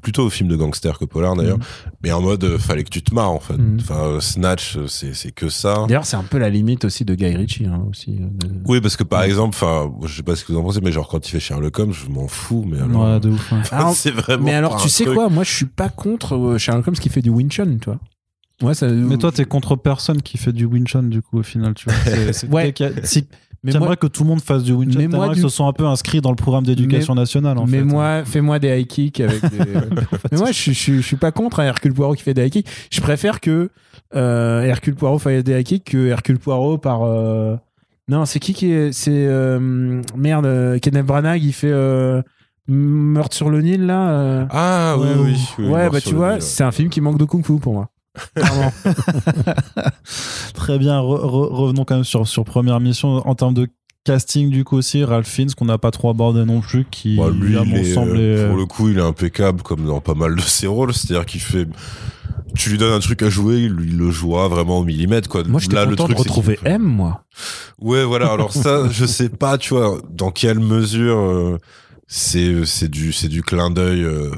plutôt film de gangster que polar d'ailleurs, mais en mode euh, fallait que tu te marres en fait. Enfin, euh, Snatch, euh, c'est c'est que ça. D'ailleurs, c'est un peu la limite aussi de Guy Ritchie. hein, aussi, euh, de- Oui, parce que par exemple, enfin, je sais pas ce que vous en pensez, mais genre quand il fait Sherlock Holmes, je m'en fous, mais alors. Ouais, de ouf. ouais. Alors, c'est vraiment. mais alors, tu sais truc. quoi Moi, je suis pas contre euh, Sherlock Holmes qui fait du Winchon, tu vois. Ouais, ça, Mais toi, t'es contre personne qui fait du Winchon, du coup, au final, tu vois. C'est- c'est- Ouais. a- Si mais t'aimerais moi, que tout le monde fasse du Winchon, Mais moi, t'aimerais du- que ce soit un peu inscrit dans le programme d'éducation nationale, en mais fait. moi, fais-moi des high kicks avec des. mais moi, je, suis- je, suis- je suis pas contre un Hercule Poirot qui fait des high kicks. Je préfère que euh, Hercule Poirot fasse des high kicks que Hercule Poirot par. euh, Non, c'est qui qui est. C'est. euh, Merde, Kenneth Branagh, il fait. euh, Meurtre sur le Nil, là. euh. Ah oui, oui. oui, ouais, bah tu vois, Nil, ouais. c'est un film qui manque de kung-fu pour moi. Très bien, re- re- revenons quand même sur, sur première mission. En termes de casting, du coup, aussi, Ralph Fiennes, qu'on n'a pas trop abordé non plus, qui, Bah, lui, à il mon est, semble, euh, est- pour le coup, il est impeccable comme dans pas mal de ses rôles. C'est-à-dire qu'il fait. Tu lui donnes un truc à jouer, il le jouera vraiment au millimètre. Quoi. moi, j'étais le content truc, de retrouver M, moi. Ouais, voilà. Alors ça, je sais pas, tu vois, dans quelle mesure euh, c'est c'est du c'est du clin d'œil euh,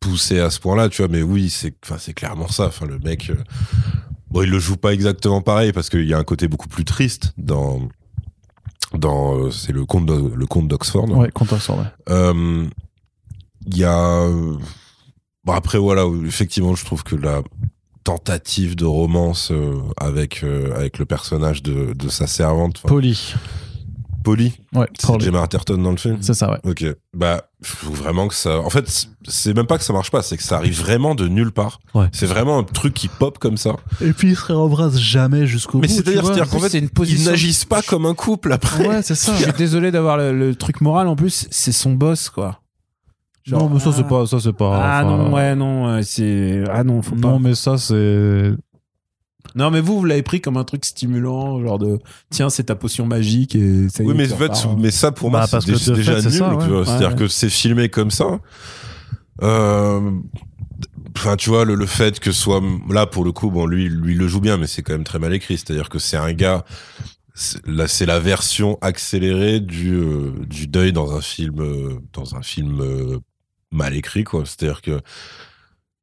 poussé à ce point-là, tu vois. Mais oui, c'est c'est clairement ça. Enfin, le mec, euh, bon, il le joue pas exactement pareil parce qu'il y a un côté beaucoup plus triste dans dans euh, c'est le conte de- le conte d'Oxford. Ouais, sur, ouais. Euh, Il y a. Bon, après, voilà, effectivement, je trouve que la tentative de romance avec, avec le personnage de, de sa servante, Polly. Polly, Ouais, c'est. Gemma Arterton dans le film. C'est ça, ouais. Ok, bah, je trouve vraiment que ça. En fait, c'est- même pas que ça marche pas, c'est que ça arrive vraiment de nulle part. Ouais. C'est vraiment un truc qui pop comme ça. Et puis, il se réembrasse jamais jusqu'au Mais bout. vois. c'est-à-dire qu'en fait, c'est une ils position- n'agissent pas comme un couple après. Ouais, c'est ça. Je suis désolé d'avoir le, le truc moral. En plus, c'est son boss, quoi. Genre, non, mais ça, c'est ah. pas. Ça, c'est pas Ah enfin, non, ouais, non, euh, c'est. Ah non, faut pas. Non, mais ça, c'est. Non, mais vous, vous l'avez pris comme un truc stimulant, genre de tiens, c'est ta potion magique et ça y Oui, est, mais, fait, mais ça pour Bah, moi, parce c'est dé- déjà fait, c'est nul. ça, ouais. tu vois. C'est-à-dire Ouais. que c'est filmé comme ça. Euh, Enfin, tu vois, le, le fait que soit là pour le coup, bon, lui, lui il le joue bien, mais c'est quand même très mal écrit. C'est-à-dire que c'est un gars. c'est- Là, c'est la version accélérée du euh, du deuil dans un film euh, dans un film euh, mal écrit, quoi. C'est-à-dire que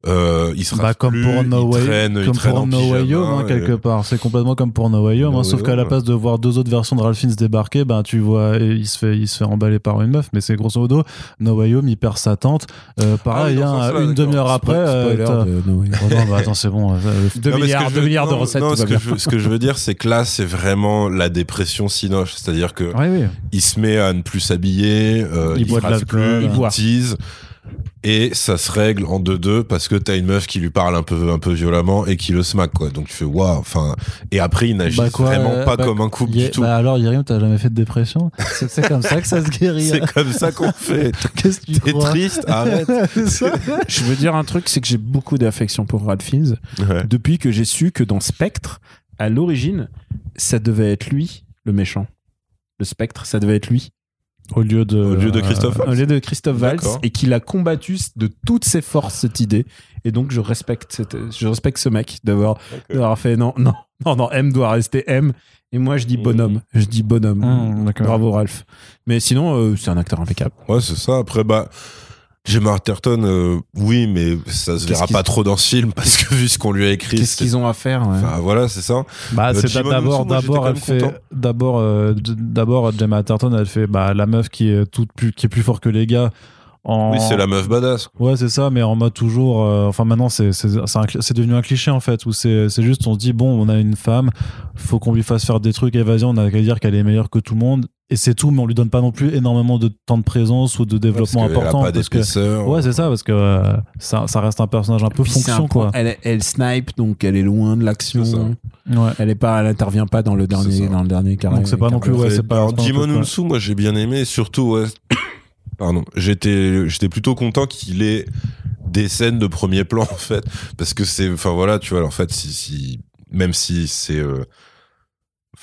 Euh, il sera Bah, comme plus, pour No Way, traîne, comme pour No Way Home, hein, et- quelque part. C'est complètement comme pour No Way Home, No hein, Way sauf qu'à la place de voir deux autres versions de Ralph Fiennes débarquer, ben tu vois, il se fait, il se fait emballer par une meuf, mais c'est grosso modo No Way Home, il perd sa tante. Euh, pareil, Ah hein, sens-là, une demi-heure après, euh, de No. Oh non, bah attends, c'est bon. euh, le- 2 Non, mais ce milliards, que je 2 veux- milliards de non, recettes, non, ce, que je, veux- ce que je veux dire, c'est que là, c'est vraiment la dépression Cinoche. C'est-à-dire que oui. il se met à ne plus s'habiller, euh, Il il, boit de l'alcool, plus, il boit. tease. Et ça se règle en 2-2 parce que t'as une meuf qui lui parle un peu, un peu violemment et qui le smack, quoi. Donc tu fais, waouh, enfin. Et après, il n'agit Bah vraiment euh, pas bah, comme un couple a- du tout. Bah alors, Yérim, t'as jamais fait de dépression? C'est comme ça que ça se guérit. c'est hein. comme ça qu'on fait. Qu'est-ce que tu T'es crois? triste, arrête. Je veux dire un truc, c'est que j'ai beaucoup d'affection pour Ralph Fiennes Ouais. depuis que j'ai su que dans Spectre, à l'origine, ça devait être lui, le méchant. Le Spectre, ça devait être lui. Au lieu de. Au lieu de Christophe Au lieu de Christophe Valls, et qu'il a combattu de toutes ses forces cette idée. Et donc, je respecte, cette- je respecte ce mec d'avoir fait non, non, non, non, M doit rester M. Et moi, je dis bonhomme. Je dis bonhomme. Mmh, d'accord. Bravo, Ralph. Mais sinon, euh, c'est un acteur impeccable. Ouais, c'est ça. Après, bah, Jim Arterton, euh, oui, mais ça se verra pas trop dans ce film parce que vu ce qu'on lui a écrit, Qu'est-ce qu'ils ont à faire ouais. Enfin, voilà, c'est ça. Bah, Euh, c'est d'abord, d'abord, elle fait, d'abord, euh, d'abord, Gemma Atherton, elle fait, bah, la meuf qui est toute plus, qui est plus fort que les gars. En... Oui, c'est la meuf badass. Ouais, c'est ça, mais en mode toujours. euh, enfin, maintenant, c'est, c'est, c'est, un cli- c'est devenu un cliché en fait, où c'est, c'est juste, on se dit, bon, on a une femme, faut qu'on lui fasse faire des trucs, évasion, on a qu'à dire qu'elle est meilleure que tout le monde, et c'est tout, mais on lui donne pas non plus énormément de temps de présence ou de développement Parce important. pas parce que, ouais, c'est ça, parce que euh, ça, ça reste un personnage un peu fonction, un quoi. point- Elle, elle snipe, donc elle est loin de l'action. Ouais. Elle est pas, elle intervient pas dans le dernier, dans le dernier carré. Donc c'est pas non plus, ouais, c'est pas. Jimon. Unsu, moi, j'ai bien aimé. Surtout, ouais. Pardon. J'étais, j'étais plutôt content qu'il ait des scènes de premier plan, en fait. Parce que c'est, enfin, voilà, tu vois, en fait, si, si, même si c'est, euh,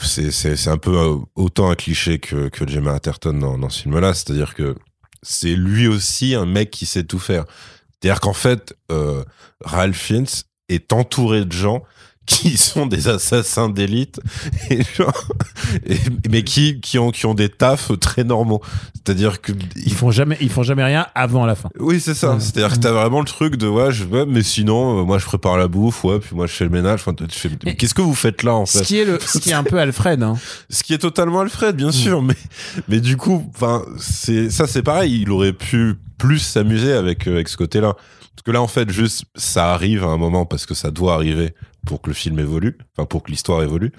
c'est, un peu euh, autant un cliché que, que Gemma Atherton dans, dans ce film-là. C'est-à-dire que c'est lui aussi un mec qui sait tout faire. C'est-à-dire qu'en fait, euh, Ralph Fiennes est entouré de gens qui sont des assassins d'élite et genre, et- mais qui, qui ont qui ont des tafs très normaux c'est-à-dire que Ils font jamais, ils font jamais rien avant la fin. oui c'est ça Ouais. c'est-à-dire que t'as vraiment le truc de ouais je ouais, mais sinon euh, moi je prépare la bouffe ouais puis moi je fais le ménage enfin, qu'est-ce que vous faites là en Ce fait qui est le, ce qui est un peu Alfred. Hein. ce qui est totalement Alfred bien sûr mais mais du coup enfin c'est ça c'est pareil il aurait pu plus s'amuser avec euh, avec ce côté là parce que là en fait juste ça arrive à un moment parce que ça doit arriver pour que le film évolue enfin pour que l'histoire évolue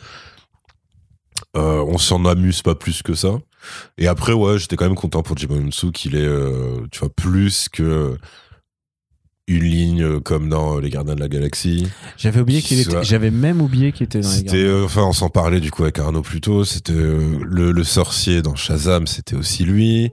euh, on s'en amuse pas plus que ça et après ouais j'étais quand même content pour Jimon Unsu qu'il est euh, tu vois plus que une ligne comme dans Les Gardiens de la Galaxie J'avais oublié qu'il était, j'avais même oublié qu'il était dans les c'était, gardes. euh, enfin, on s'en parlait du coup avec Arnaud plus tôt. C'était le, le sorcier dans Shazam, c'était aussi lui.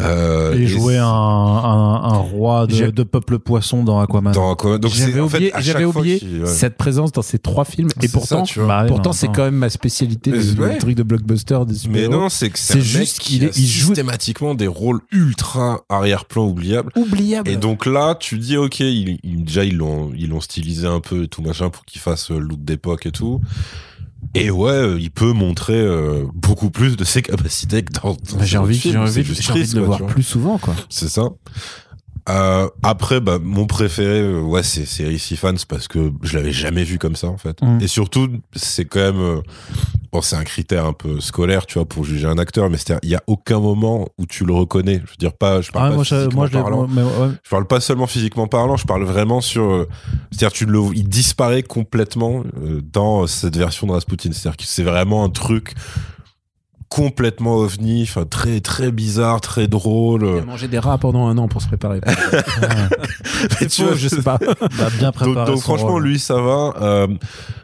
Euh, Et et jouer un, un, un roi de, de peuple poisson dans Aquaman. dans Aquaman. Donc J'avais c'est en fait, oublié, oublié ouais. cette présence dans ces trois films. Et ça, pourtant. Bah pourtant, c'est quand même ma spécialité, le ouais. truc de blockbuster des Mais non, c'est que C'est un juste qu'il il joue- systématiquement des rôles ultra arrière-plan oubliables. oubliable. Et donc là, tu dis ok, il, il- déjà ils l'ont ils l'ont stylisé un peu et tout machin pour qu'il fasse le look d'époque et tout. Et ouais, euh, il peut montrer euh, beaucoup plus de ses capacités que dans. dans Bah, j'ai envie, j'ai envie, de- envie le voir plus souvent, quoi. C'est ça. Euh, après, bah, mon préféré, euh, ouais, c'est c'est Ricky Fans parce que je l'avais jamais vu comme ça en fait. Mm. Et surtout, c'est quand même, euh, bon, c'est un critère un peu scolaire, tu vois, pour juger un acteur, mais c'est-à-dire, il y a aucun moment où tu le reconnais. Je veux dire pas, je parle Ah, pas moi, physiquement je parlant. mais ouais. Je parle pas seulement physiquement parlant, je parle vraiment sur, c'est-à-dire, tu le, il disparaît complètement dans cette version de Rasputin. C'est-à-dire que c'est vraiment un truc complètement ovni, enfin très très bizarre, très drôle. Il a mangé des rats pendant un an pour se préparer. Mais tu faux, vois, je sais pas. Bah, bien préparé. donc, franchement, rôle. lui, ça va. Euh,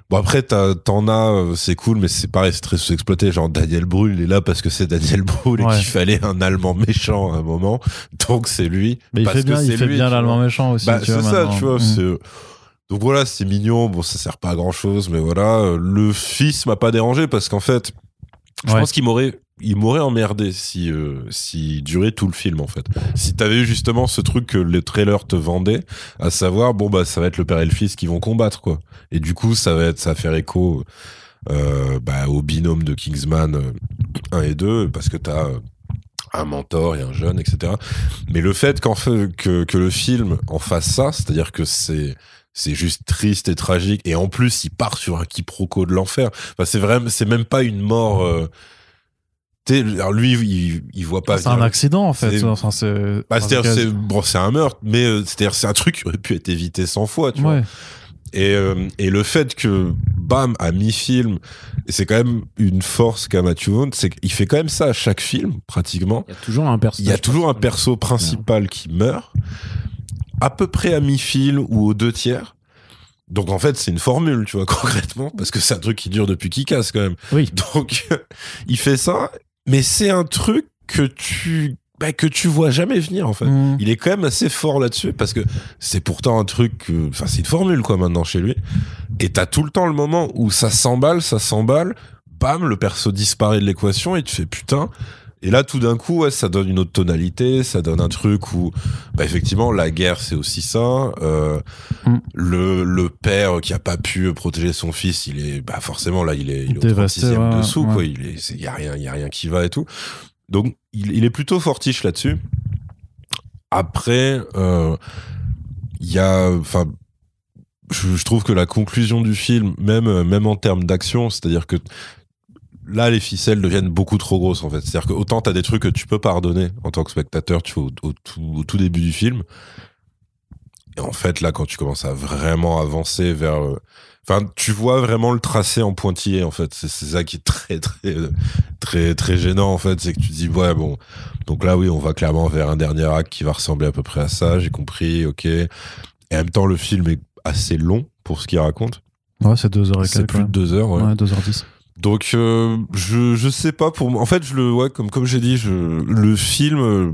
bon après, t'en as, euh, c'est cool, mais c'est pareil, c'est très sous-exploité. Genre Daniel Brühl, il est là parce que c'est Daniel Brühl et qu'il fallait un Allemand méchant à un moment. Donc c'est lui. Mais il parce fait bien, il c'est fait lui, bien l'allemand méchant aussi. Bah, c'est ça, tu vois. Mm. c'est- Donc voilà, c'est mignon. Bon, ça sert pas à grand chose, mais voilà. Euh, Le fils m'a pas dérangé parce qu'en fait, je Ouais. pense qu'il m'aurait, il m'aurait emmerdé si, euh, si durait tout le film en fait. Si t'avais eu justement ce truc que les trailers te vendaient, à savoir bon bah ça va être le père et le fils qui vont combattre quoi. Et du coup ça va être, ça va faire écho euh, bah, au binôme de Kingsman euh, 1 et 2 parce que t'as euh, un mentor et un jeune, etc. Mais le fait qu'en fait, que, que le film en fasse ça, c'est-à-dire que c'est c'est juste triste et tragique et en plus il part sur un quiproquo de l'enfer. Enfin, c'est vraiment, c'est même pas une mort. Euh, alors lui, il, il voit pas. C'est un accident en fait. C'est- Enfin, c'est. Bah, c'est-à-dire, enfin, c'est bon, c'est un meurtre, mais euh, c'est-à-dire c'est un truc qui aurait pu être évité 100 fois, tu vois. Et, euh, et le fait que Bam à mi-film, c'est quand même une force qu'a Matthew Vaughn, c'est qu'il fait quand même ça à chaque film, pratiquement. Il y a toujours un personnage. Il y a toujours un perso principal qui meurt, à peu près à mi-film ou aux deux tiers. Donc en fait, c'est une formule, tu vois, concrètement, parce que c'est un truc qui dure depuis qu'il casse quand même. Oui. Donc il fait ça, mais c'est un truc que tu bah, que tu vois jamais venir en fait. Mm. Il est quand même assez fort là-dessus parce que c'est pourtant un truc, enfin c'est une formule quoi maintenant chez lui. Et t'as tout le temps le moment où ça s'emballe, ça s'emballe, bam, le perso disparaît de l'équation et tu fais putain. Et là tout d'un coup, ouais, ça donne une autre tonalité, ça donne un truc où, bah effectivement, la guerre c'est aussi ça. Euh, Mm. Le le père qui a pas pu protéger son fils, il est, bah forcément là il est, il est au Dévasté, 36e ouais, dessous ouais. quoi. Il est, y a rien, y a rien qui va et tout. Donc il, il est plutôt fortiche là-dessus. Après, euh, il y a, enfin, je, je trouve que la conclusion du film, même euh, même en termes d'action, c'est-à-dire que là les ficelles deviennent beaucoup trop grosses en fait. C'est-à-dire que autant t'as des trucs que tu peux pardonner en tant que spectateur, tu vois, au, au tout, au tout début du film. Et en fait, là, quand tu commences à vraiment avancer vers, enfin, tu vois vraiment le tracé en pointillé en fait. C'est ça qui est très très très très gênant en fait, c'est que tu te dis ouais bon, donc là oui, on va clairement vers un dernier acte qui va ressembler à peu près à ça. J'ai compris, ok. Et en même temps, le film est assez long pour ce qu'il raconte. Ouais, c'est deux heures et C'est plus de deux heures. ouais. Ouais, 2h10. Donc euh, je je sais pas pour. En fait, je le ouais comme comme j'ai dit, le film euh,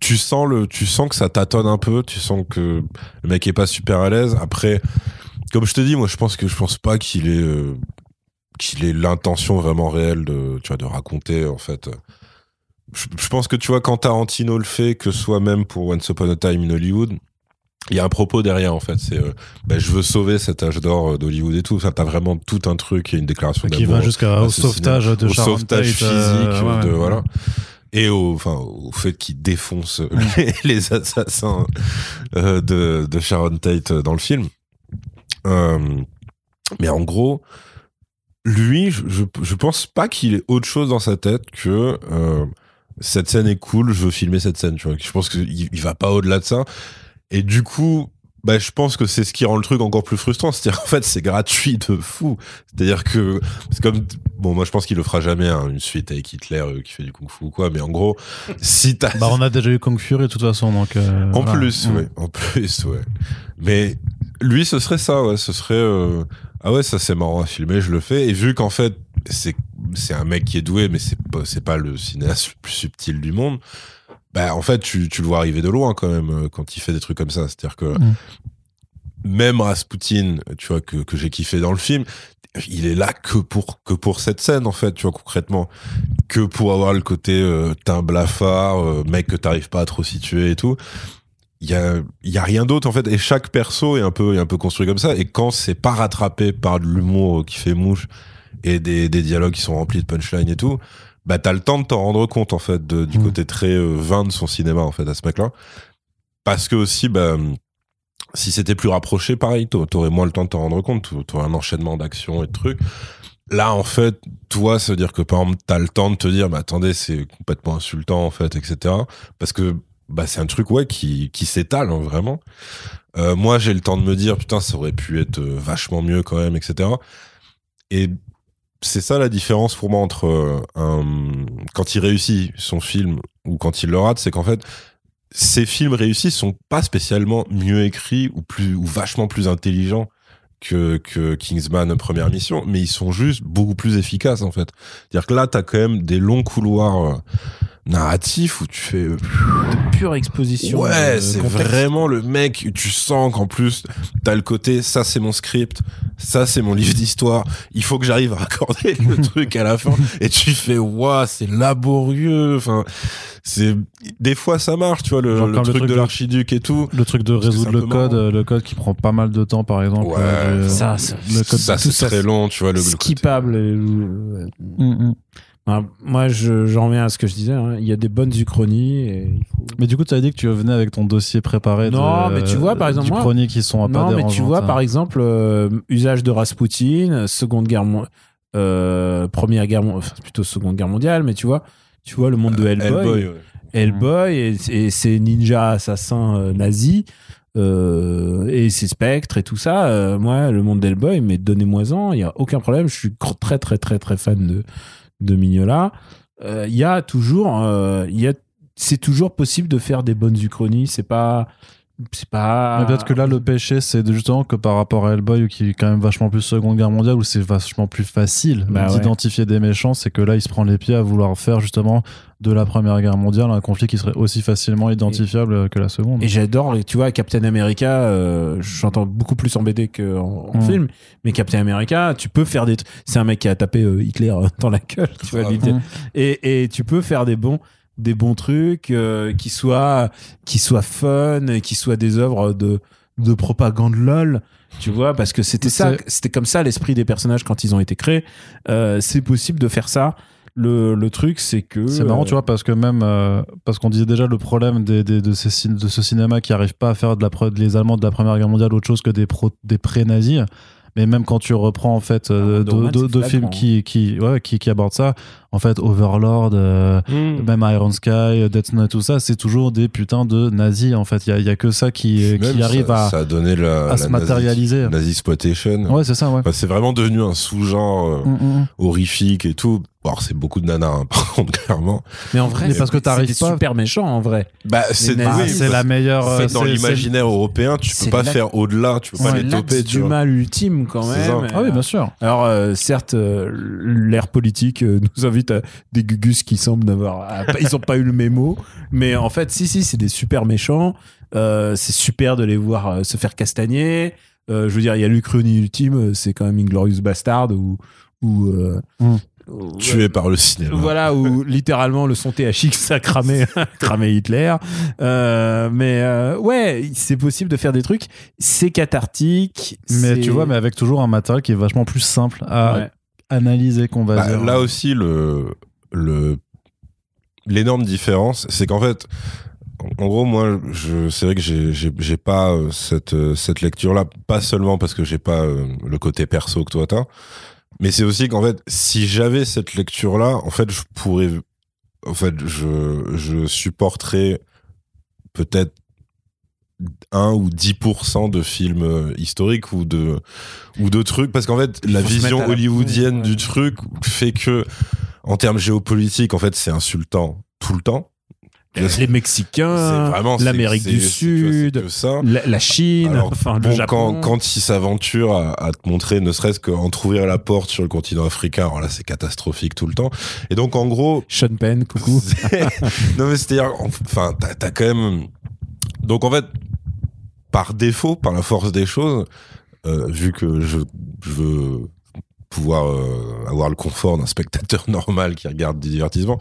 tu sens le tu sens que ça tâtonne un peu, tu sens que le mec est pas super à l'aise. Après comme je te dis, moi je pense que je pense pas qu'il ait euh, qu'il ait l'intention vraiment réelle de tu vois de raconter en fait. Je, je pense que tu vois quand Tarantino le fait que soit même pour Once Upon a Time in Hollywood, il y a un propos derrière en fait, c'est euh, ben, je veux sauver cet âge d'or euh, d'Hollywood et tout, ça t'as vraiment tout un truc et une déclaration Qui va jusqu'au sauvetage de au Sharon sauvetage Tate, physique euh, ouais, de ouais. voilà. Et au enfin au fait qu'il défonce les, les assassins euh, de, de Sharon Tate dans le film. Mais en gros lui je, je, je pense pas qu'il ait autre chose dans sa tête que cette scène est cool je veux filmer cette scène tu vois. Je pense qu'il il va pas au-delà de ça et du coup bah, je pense que c'est ce qui rend le truc encore plus frustrant. C'est-à-dire en fait, c'est gratuit de fou. C'est-à-dire que c'est comme bon, moi je pense qu'il le fera jamais hein, une suite avec Hitler euh, qui fait du kung-fu ou quoi. Mais en gros, si t'as Bah, on a déjà eu Kung Fury de toute façon, donc. euh, en voilà. plus, Mm. ouais, en plus, ouais. Mais lui, ce serait ça, ouais. Ce serait euh, ah ouais, ça c'est marrant à filmer, je le fais. Et vu qu'en fait, c'est c'est un mec qui est doué, mais c'est pas c'est pas le cinéaste le plus subtil du monde. Bah en fait, tu, tu le vois arriver de loin quand même euh, quand il fait des trucs comme ça. C'est-à-dire que Mm. même Rasputin, tu vois que que j'ai kiffé dans le film. Il est là que pour que pour cette scène en fait, tu vois concrètement, que pour avoir le côté euh, teint blafard, euh, mec que t'arrives pas à trop situer et tout il y a y a rien d'autre en fait et chaque perso est un peu est un peu construit comme ça et quand c'est pas rattrapé par de l'humour qui fait mouche et des, des dialogues qui sont remplis de punchline et tout bah t'as le temps de t'en rendre compte en fait de- du Mm. côté très euh, vain de son cinéma en fait à ce mec là parce que aussi bah si c'était plus rapproché pareil t'a- t'aurais moins le temps de t'en rendre compte t'aurais un enchaînement d'actions et de trucs Là, en fait, toi, ça veut dire que par exemple, t'as le temps de te dire, mais attendez, c'est complètement insultant, en fait, etc. Parce que bah, c'est un truc, ouais, qui, qui s'étale, hein, vraiment. Euh, moi, j'ai le temps de me dire, putain, ça aurait pu être euh, vachement mieux quand même, etc. Et c'est ça la différence pour moi entre euh, un, quand il réussit son film ou quand il le rate, c'est qu'en fait, ces films réussis sont pas spécialement mieux écrits ou plus ou vachement plus intelligents que, que Kingsman première mission, mais ils sont juste beaucoup plus efficaces en fait. C'est-à-dire que là, t'as quand même des longs couloirs narratifs où tu fais euh, Pure exposition. Ouais, euh, c'est vraiment le mec, tu sens qu'en plus, t'as le côté, ça c'est mon script, ça c'est mon livre d'histoire, il faut que j'arrive à raccorder le truc à la fin, et tu fais, waouh, c'est laborieux, enfin, c'est, des fois ça marche, tu vois, le, le truc, de de- l'archiduc et tout. Le truc de résoudre le code, marrant. le code qui prend pas mal de temps, par exemple. Ouais, euh, ça, ça- le code Ça c'est ça, très long, tu vois, le, le côté- skippable. et, Mm, mm. Enfin, moi, je- j'en reviens à ce que je disais. hein. Il y a des bonnes uchronies. Et il faut- Mais du coup, tu as dit que tu venais avec ton dossier préparé. Non, de- mais tu vois, par exemple, moi- qui sont pas Non, mais tu vois, hein. par exemple, euh, usage de Rasputin, Seconde Guerre, euh, Première Guerre, enfin, plutôt Seconde Guerre mondiale, mais tu vois, tu vois le monde de Hellboy. Hellboy, ouais. Hellboy et, et ses ninjas assassins euh, nazis euh, et ses spectres et tout ça. euh, moi, le monde d'Hellboy, mais donnez-moi-en, il n'y a aucun problème. Je suis très, très, très, très fan de, de Mignola. Euh, Il y a toujours, euh, c'est toujours possible de faire des bonnes uchronies. C'est pas, c'est pas. Mais peut-être que là, le péché, c'est justement que par rapport à Hellboy, qui est quand même vachement plus Seconde Guerre mondiale, où c'est vachement plus facile Bah ouais. d'identifier des méchants, c'est que là, il se prend les pieds à vouloir faire justement de la Première Guerre mondiale un conflit qui serait aussi facilement identifiable que la Seconde. Et j'adore, tu vois, Captain America, euh, j'entends beaucoup plus en BD qu'en en Mm. film, mais Captain America, tu peux faire des. C'est un mec qui a tapé euh, Hitler dans la gueule, tu vois, Ah, Mm. et, et tu peux faire des bons des bons trucs euh, qui soient qui soient fun et qui soient des œuvres de de propagande lol tu vois parce que c'était ça c'était comme ça l'esprit des personnages quand ils ont été créés Euh, c'est possible de faire ça le, le truc c'est que C'est marrant, euh, tu vois, parce que même, euh, parce qu'on disait déjà le problème des, des- de, ces, cin- de ce cinéma qui arrive pas à faire de la, les Allemands de la Première Guerre mondiale autre chose que des, pro- des pré-nazis. Mais même quand tu reprends en fait euh, Ah, deux, deux- c'est deux flagrant, films qui, qui, ouais, qui, qui abordent ça, en fait, Overlord, euh, hmm. même Iron Sky, Death Note, tout ça, c'est toujours des putains de nazis. En fait, il y a, il y a que ça qui, qui arrive ça, à, ça a donné la, à se matérialiser. Nazi, nazi exploitation. Ouais, c'est ça, ouais. Enfin, c'est vraiment devenu un sous-genre euh, Mm, mm. horrifique et tout. C'est beaucoup de nanas, hein, par contre, clairement. mais en vrai Mais parce que c'est- t'arrives c'est des pas- super méchant en vrai Bah, c'est Oui, c'est la meilleure. euh, c'est dans c'est- l'imaginaire européen, tu c'est peux pas la- faire au-delà, tu peux pas c'est les toper, tu du vois. mal ultime quand C'est même. Ah oui, bien sûr. Alors, euh, certes, euh, l'ère politique euh, nous invite à des gugus qui semblent n'avoir. Ils n'ont pas eu le mémo. Mais en fait, si, si, c'est des super méchants. Euh, c'est super de les voir euh, se faire castagner. Euh, je veux dire, il y a l'Uchronie ultime, c'est quand même Inglorious Bastard ou. ou euh, Mm. Tué par le cinéma. Voilà, où littéralement le son THX a cramé, cramé Hitler. Euh, mais euh, ouais, c'est possible de faire des trucs. C'est cathartique. Mais tu vois, mais avec toujours un matériel qui est vachement plus simple à Ouais. analyser, qu'on va Bah, dire. là aussi, le, le, l'énorme différence, c'est qu'en fait, en gros, moi, je, c'est vrai que j'ai, j'ai, j'ai pas euh, cette, cette lecture-là, pas seulement parce que j'ai pas le côté perso que toi t'as, mais c'est aussi qu'en fait, si j'avais cette lecture-là, en fait, je pourrais, en fait, je, je supporterais peut-être 1 ou 10% de films euh, historiques ou de ou de trucs. Parce qu'en fait la vision la- hollywoodienne du truc fait que en termes géopolitiques en fait c'est insultant tout le temps les Mexicains, l'Amérique du Sud, ça la, la Chine, Alors, enfin Bon, le Japon. quand, quand il s'aventure à, à te montrer, ne serait-ce qu'entrouvrir la porte sur le continent africain, alors là, c'est catastrophique tout le temps. Et donc, en gros, Sean Penn, coucou. non mais c'est-à-dire, enfin, t'as, quand même. Donc en fait, par défaut, par la force des choses, euh, vu que je, je veux pouvoir euh, avoir le confort d'un spectateur normal qui regarde du divertissement,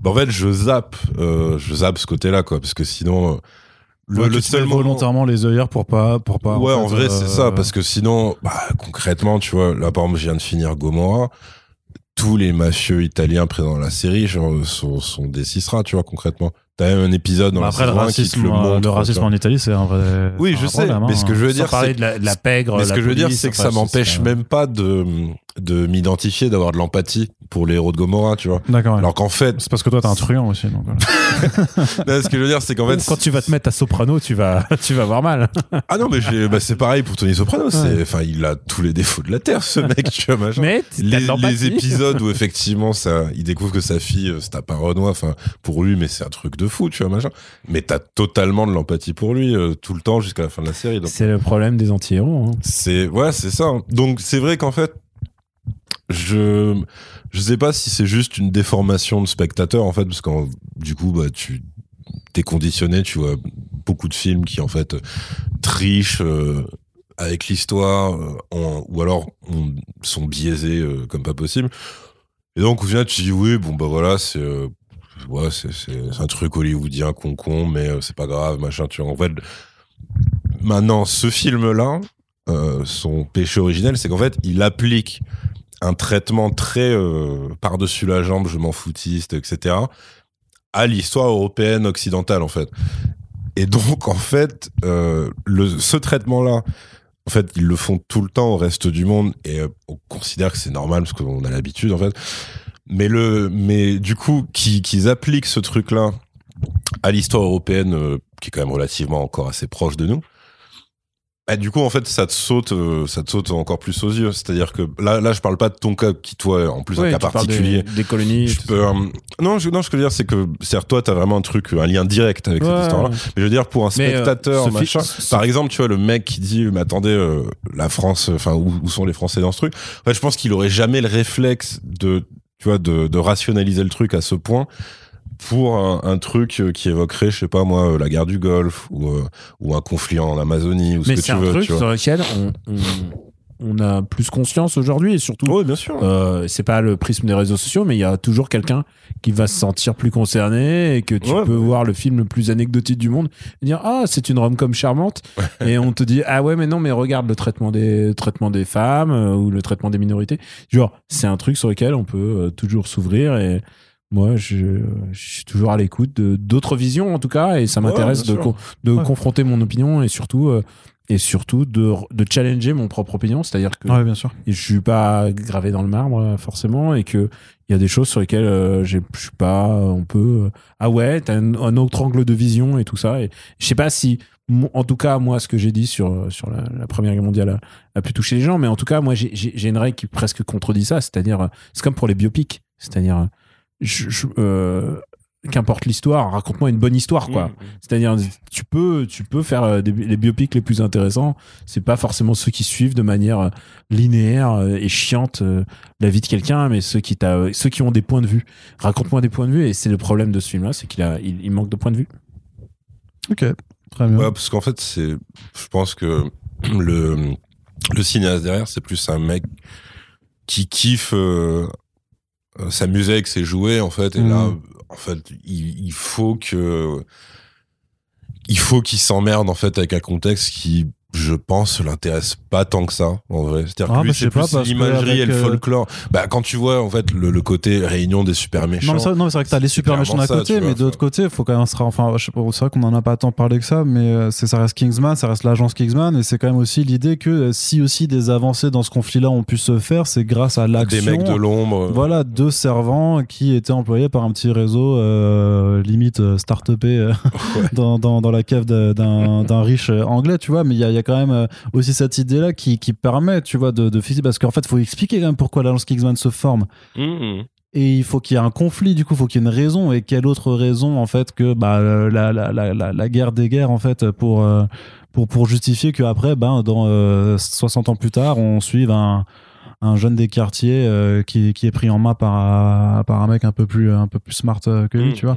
bah, en fait, je zappe, euh, je zappe ce côté-là, quoi, parce que sinon. euh, Le, Ouais, le tu seul moment- volontairement les œillères pour pas pour pas ouais, en, fait, vrai, euh, c'est ça, parce que sinon, bah, concrètement, tu vois, là, par exemple, je viens de finir Gomorrah. Tous les mafieux italiens présents dans la série genre, sont, sont des Cisra, tu vois, concrètement. T'as même un épisode dans bah, après le qui te racisme le montre. le racisme en Italie c'est un vrai Oui, je sais, problème, mais hein. ce que je veux dire, c'est. de la, de la pègre. Mais ce que je veux dire, c'est que ça m'empêche même pas de, de m'identifier, d'avoir de l'empathie pour les héros de Gomorrah, tu vois. d'accord ouais. Alors qu'en fait, c'est parce que toi t'es un truan aussi donc voilà. non, ce que je veux dire, c'est qu'en fait. quand tu vas te mettre à soprano, tu vas, tu vas avoir mal. Ah non, mais bah, c'est pareil pour Tony Soprano. C'est, enfin, il a tous les défauts de la terre, ce mec, tu vois, machin. Mais les, les épisodes où effectivement ça, il découvre que sa fille euh, tape un Renoir, enfin pour lui, mais c'est un truc de fou, tu vois machin. Mais t'as totalement de l'empathie pour lui euh, tout le temps jusqu'à la fin de la série. Donc C'est le problème des anti-héros. hein. c'est ouais, c'est ça. Donc c'est vrai qu'en fait, je je sais pas si c'est juste une déformation de spectateur en fait, parce que du coup bah tu t'es conditionné, tu vois beaucoup de films qui en fait trichent. euh, avec l'histoire, euh, ou alors on, sont biaisés euh, comme pas possible. Et donc au final tu dis oui, bon bah voilà, c'est ouais, c'est un truc hollywoodien con con, mais c'est pas grave, machin. Tu en fait, maintenant ce film là, son péché originel, c'est qu'en fait il applique un traitement très euh, par-dessus la jambe, je m'en foutiste, etc., à l'histoire européenne occidentale, en fait. Et donc, en fait, euh, ce traitement-là, en fait, ils le font tout le temps au reste du monde et euh, on considère que c'est normal parce qu'on a l'habitude, en fait. Mais le, mais du coup, qu'ils appliquent ce truc-là à l'histoire européenne, qui est quand même relativement encore assez proche de nous. Bah, du coup, en fait, ça te saute, euh, ça te saute encore plus aux yeux. C'est-à-dire que là, là, je parle pas de ton cas, qui toi, en plus, Ouais, un cas particulier. Des, des colonies. Je peux, euh, non, je, non, ce que je veux dire, c'est que, c'est toi, t'as vraiment un truc, un lien direct avec Ouais, cette histoire-là. ouais. Mais je veux dire, pour un Mais, euh, spectateur, machin, par exemple, tu vois, le mec qui dit, mais attendez, euh, la France, enfin, où, où sont les Français dans ce truc? En fait, je pense qu'il aurait jamais le réflexe de, tu vois, de, de rationaliser le truc à ce point pour un, un truc euh, qui évoquerait, je sais pas moi, euh, la guerre du Golfe ou, euh, ou un conflit en Amazonie ou ce Mais que c'est tu un veux, truc tu vois. sur lequel on, on, on a plus conscience aujourd'hui et surtout. Oui, bien sûr. Euh, c'est pas le prisme des réseaux sociaux, mais il y a toujours quelqu'un qui va se sentir plus concerné et que tu Ouais, peux voir le film le plus anecdotique du monde et dire ah c'est une rom-com charmante et on te dit ah ouais mais non mais regarde le traitement des traitement des femmes euh, ou le traitement des minorités genre c'est un truc sur lequel on peut euh, toujours s'ouvrir et moi je, je suis toujours à l'écoute de d'autres visions en tout cas et ça m'intéresse de, de Ouais. confronter mon opinion et surtout euh, et surtout de, de challenger mon propre opinion. C'est-à-dire que Ouais, bien sûr. je suis pas gravé dans le marbre euh, forcément et que il y a des choses sur lesquelles euh, j'ai- je suis pas on peut euh, ah ouais t'as un, un autre angle de vision et tout ça. Et je sais pas si en tout cas moi ce que j'ai dit sur sur la, la première guerre mondiale a, a pu toucher les gens mais en tout cas moi j'ai- une règle qui presque contredit ça. C'est-à-dire euh, c'est comme pour les biopics. C'est-à-dire euh, je, je- euh, qu'importe l'histoire raconte-moi une bonne histoire quoi Mmh. c'est-à-dire, tu peux, tu peux faire euh, des, les biopics les plus intéressants. C'est pas forcément ceux qui suivent de manière euh, linéaire et chiante la vie de quelqu'un, mais ceux qui, t'a- ceux qui ont des points de vue. Raconte-moi des points de vue, et c'est le problème de ce film-là, c'est qu'il a, il, il manque de points de vue. Ok, très bien. Ouais, parce qu'en fait, c'est, je pense que le, le cinéaste derrière, c'est plus un mec qui kiffe euh, euh, s'amuser avec ses jouets, en fait. Et Mhm. là, en fait, il, il faut que, il faut qu'il s'emmerde, en fait, avec un contexte qui, je pense, l'intéresse pas tant que ça, en vrai. C'est-à-dire Ah, que lui, bah, c'est plus l'imagerie et le euh, folklore. Bah, quand tu vois, en fait, le, le côté réunion des super méchants. Non, mais, c'est vrai que t'as les super méchants d'un côté, mais de l'autre côté, faut quand même se enfin, c'est vrai qu'on en a pas tant parlé que ça, mais euh, c'est ça reste Kingsman, ça reste l'agence Kingsman, et c'est quand même aussi l'idée que euh, si aussi des avancées dans ce conflit-là ont pu se faire, c'est grâce à des l'action. mecs de l'ombre. Voilà, deux servants qui étaient employés par un petit réseau euh, limite start-upé euh, dans, dans, dans la cave d'un riche anglais, tu vois. Mais il y a, y a quand même euh, aussi cette idée-là qui, qui permet, tu vois, de, de fixer. Parce qu'en fait, il faut expliquer quand même pourquoi l'agence Kingsman se forme. Mhm. Et il faut qu'il y ait un conflit, du coup, il faut qu'il y ait une raison. Et quelle autre raison, en fait, que bah, la, la, la, la, guerre des guerres, en fait, pour, euh, pour, pour justifier qu'après, ben, dans euh, 60 ans plus tard, on suive un, un jeune des quartiers euh, qui, qui est pris en main par, par un mec un peu plus, un peu plus smart que lui, tu vois.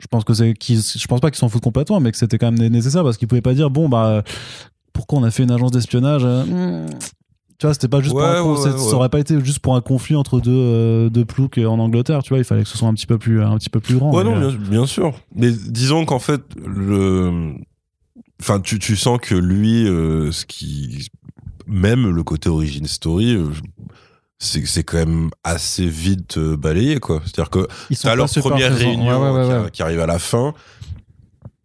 Je pense que c'est, qu'ils- je pense pas qu'ils s'en foutent complètement, mais que c'était quand même né- nécessaire parce qu'ils pouvaient pas dire, bon, bah, pourquoi on a fait une agence d'espionnage euh, hmm. Tu vois, c'était pas juste pour un ouais, ouais, ça aurait pas été juste pour un conflit entre deux, euh, deux ploucs en Angleterre, tu vois, il fallait que ce soit un petit peu plus, un petit peu plus grand. Ouais, mais, non, euh, bien, bien sûr. Mais disons qu'en fait, le. Enfin, tu, tu sens que lui, euh, ce qui. Même le côté origin story, euh, c'est c'est quand même assez vite euh, balayé, quoi. C'est-à-dire que ils sont t'as leur première réunion Ouais, ouais, ouais, qui, ouais. qui arrive à la fin.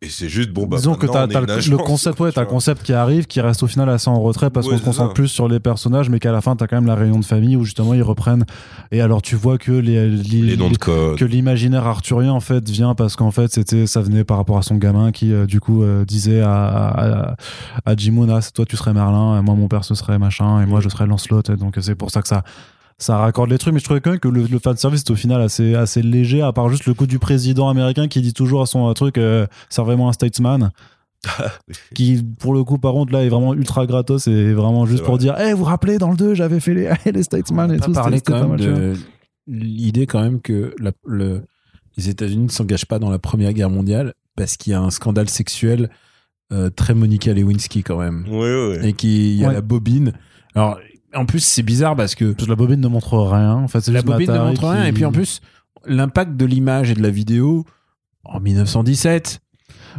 Et c'est juste, bon, bah. Disons que t'as, le, concept, ouais, tu t'as vois. concept qui arrive, qui reste au final assez en retrait parce Ouais, qu'on se concentre ça. plus sur les personnages, mais qu'à la fin, t'as quand même la réunion de famille où justement ils reprennent. Et alors, tu vois que les, les, Les noms de code. que l'imaginaire arthurien en fait vient parce qu'en fait c'était ça venait par rapport à son gamin qui euh, du coup euh, disait à à, à, toi tu serais Merlin et moi mon père ce serait machin et moi je serais Lancelot et donc c'est pour ça que ça ça raccorde les trucs mais je trouvais quand même que le, le fanservice est au final assez assez léger à part juste le coup du président américain qui dit toujours à son truc euh, servez-moi un statesman qui pour le coup par contre là est vraiment ultra gratos et vraiment juste C'est pour vrai. dire eh vous vous rappelez dans le 2 j'avais fait les, les statesman et tout parler c'était- quand même de l'idée quand même que la- le, les États-Unis ne s'engagent pas dans la Première Guerre mondiale parce qu'il y a un scandale sexuel euh, très Monica Lewinsky quand même ouais, ouais. et qu'il y a Ouais. la bobine. Alors en plus c'est bizarre parce que Parce que la bobine ne montre rien. En fait, c'est la bobine ne montre rien qui- et puis en plus l'impact de l'image et de la vidéo en 1917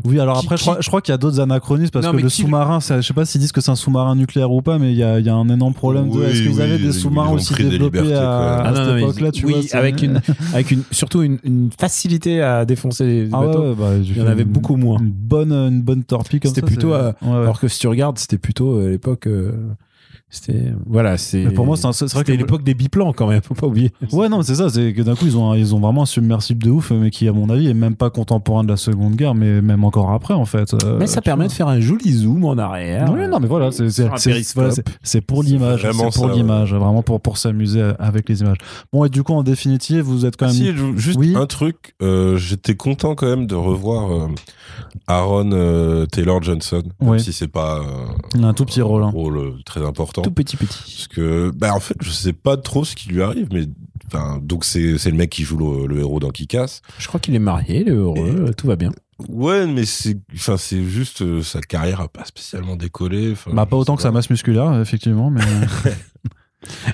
Oui, alors Qui- après, je qui- crois, je crois qu'il y a d'autres anachronismes parce Non, que le sous-marin, je sais pas s'ils disent que c'est un sous-marin nucléaire ou pas, mais il y a, il y a un énorme problème de. Oui, Est-ce qu'ils oui, avaient ils- des sous-marins aussi développés libertés, à, à Ah non, cette époque-là, tu oui, vois avec une, avec une, surtout une, une facilité à défoncer les Ah ouais, bateaux. ouais, bah, Il y en avait une- beaucoup moins. Une bonne, une bonne torpille comme ça. C'était plutôt, c'est- euh, ouais, ouais. Alors que si tu regardes, c'était plutôt euh, l'époque. euh, c'était voilà, c'est. Mais pour moi, c'est un- c'est vrai que- l'époque des biplans quand même. Faut pas oublier. Ouais, non, mais c'est ça, c'est que d'un coup, ils ont, ils ont vraiment un submersible de ouf, mais qui, à mon avis, est même pas contemporain de la Seconde Guerre, mais même encore après, en fait. Euh, Mais ça permet vois. de faire un joli zoom en arrière. Oui, non, mais voilà, c'est voilà, c'est- c'est pour l'image, c'est vraiment pour ça, ouais. l'image, vraiment pour, pour s'amuser avec les images. Bon, et du coup, en définitive, vous êtes quand même. si, ju- juste Oui. un truc, euh, j'étais content quand même de revoir euh, Aaron euh, Taylor Johnson, même Ouais. si c'est pas euh, un tout petit rôle. hein. rôle très important. Tout petit petit. Parce que, bah, en fait, je sais pas trop ce qui lui arrive, mais enfin, donc c'est c'est le mec qui joue le, le héros dans Kick-Ass. Je crois qu'il est marié, il est heureux, tout va bien. Ouais, mais c'est, enfin, c'est juste euh, sa carrière a pas spécialement décollé. Bah, pas autant que sa masse musculaire, effectivement, mais.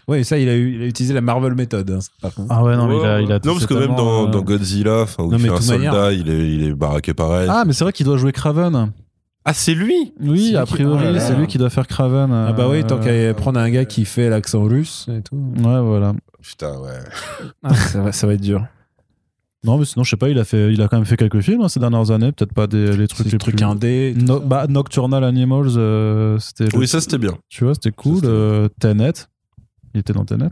Ouais, ça, il a, eu, il a utilisé la Marvel méthode. hein, ah ouais, non, mais il a, il a non, parce que même dans, euh, dans Godzilla, enfin, où Non, il fait un de toute soldat, manière- il est, il est baraqué pareil. Ah, mais c'est vrai qu'il doit jouer Craven. Ah, c'est lui Oui, a priori, oh c'est lui qui doit faire Craven. Ah bah oui, tant euh, qu'à prendre un gars qui fait l'accent russe et tout. Ouais, voilà. Putain, ouais. Ah, ça, va, ça va être dur. Non, mais sinon, je sais pas, il a, fait, il a quand même fait quelques films hein, ces dernières années, peut-être pas des, les trucs les le truc plus. indé. No- bah, Nocturnal Animals, euh, c'était. le- Oui, ça c'était bien. Tu vois, c'était cool. Euh, Tenet. Il était dans Tenet.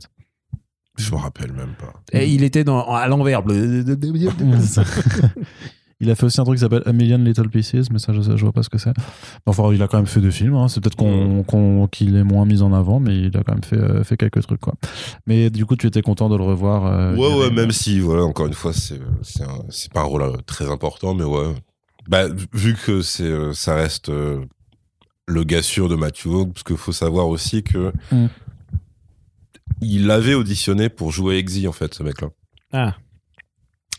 Je me rappelle même pas. Et il était dans, à l'envers. il a fait aussi un truc qui s'appelle A Million Little Pieces, mais ça, je, je vois pas ce que c'est. Enfin, il a quand même fait deux films. hein. C'est peut-être qu'on, qu'on- qu'il est moins mis en avant, mais il a quand même fait, euh, fait quelques trucs, quoi. Mais du coup, tu étais content de le revoir. euh, Ouais, ouais, avait- même si, voilà, encore une fois, c'est, c'est, un- c'est pas un rôle euh, très important, mais ouais. Bah, vu que c'est, ça reste euh, le gars sûr de Matthew Vaughn, parce qu'il faut savoir aussi que Mm. il avait auditionné pour jouer Exy, en fait, ce mec-là. Ah.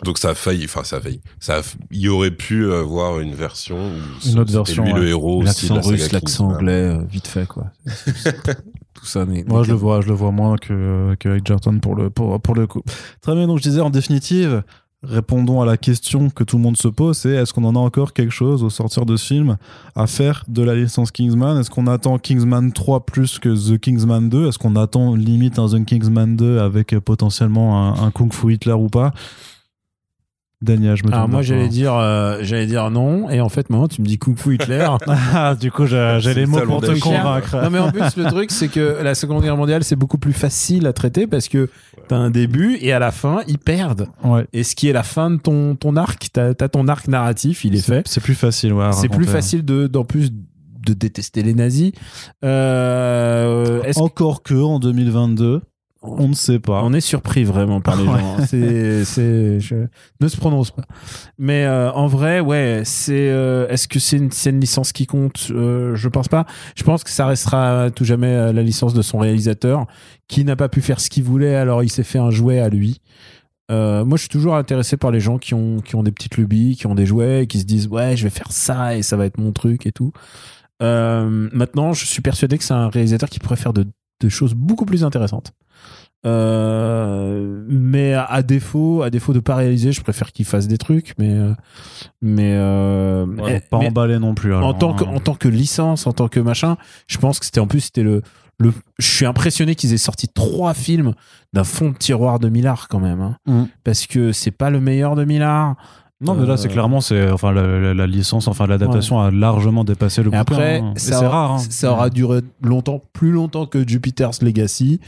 Donc ça a failli, enfin ça a failli. Ça a, il aurait pu avoir une version où Une autre version, lui ouais. le héros L'accent la russe, l'accent anglais, euh, vite fait, quoi. Tout ça n'est. Moi, je le vois, je le vois moins que, que Edgerton pour le, pour, pour le coup. Très bien, donc je disais en définitive, répondons à la question que tout le monde se pose, c'est est-ce qu'on en a encore quelque chose au sortir de ce film à faire de la licence Kingsman? Est-ce qu'on attend Kingsman 3 plus que The Kingsman 2 Est-ce qu'on attend limite un The Kingsman 2 avec euh, potentiellement un, un Kung Fu Hitler ou pas? Daniel, je me Alors moi j'allais dire euh, j'allais dire non et en fait maintenant tu me dis Kung Fu Hitler. Ah, du coup, j'ai les le mots pour te convaincre. non mais en plus le truc c'est que la Seconde Guerre mondiale c'est beaucoup plus facile à traiter parce que t'as un début et à la fin ils perdent. Ouais. Et ce qui est la fin de ton ton arc, t'as as ton arc narratif, il est fait. C'est plus facile, ouais. C'est plus facile de d'en plus de détester les nazis. Euh, est-ce Encore que en 2022, on ne sait pas. On est surpris vraiment par les gens. C'est, c'est, je ne se prononce pas. Mais euh, en vrai, ouais, c'est. euh, est-ce que c'est une, c'est une licence qui compte? Euh, Je pense pas. Je pense que ça restera à tout jamais euh, la licence de son réalisateur, qui n'a pas pu faire ce qu'il voulait, alors il s'est fait un jouet à lui. Euh, moi, je suis toujours intéressé par les gens qui ont, qui ont des petites lubies, qui ont des jouets, et qui se disent ouais, je vais faire ça et ça va être mon truc et tout. Euh, maintenant, je suis persuadé que c'est un réalisateur qui pourrait faire de, de choses beaucoup plus intéressantes. Euh, mais à, défaut, à défaut de pas réaliser, je préfère qu'il fasse des trucs. Mais, euh, mais, euh, Ouais, eh, pas mais emballé non plus. alors, en tant que hein. en tant que licence, en tant que machin, je pense que c'était en plus c'était le le. Je suis impressionné qu'ils aient sorti trois films d'un fond de tiroir de Millard quand même, hein. Mm. parce que c'est pas le meilleur de Millard. Non, mais là, c'est clairement, c'est enfin la, la- la licence, enfin l'adaptation a largement dépassé le bouquin. après, hein. C'est rare. hein. ça aura duré longtemps, plus longtemps que Jupiter's Legacy.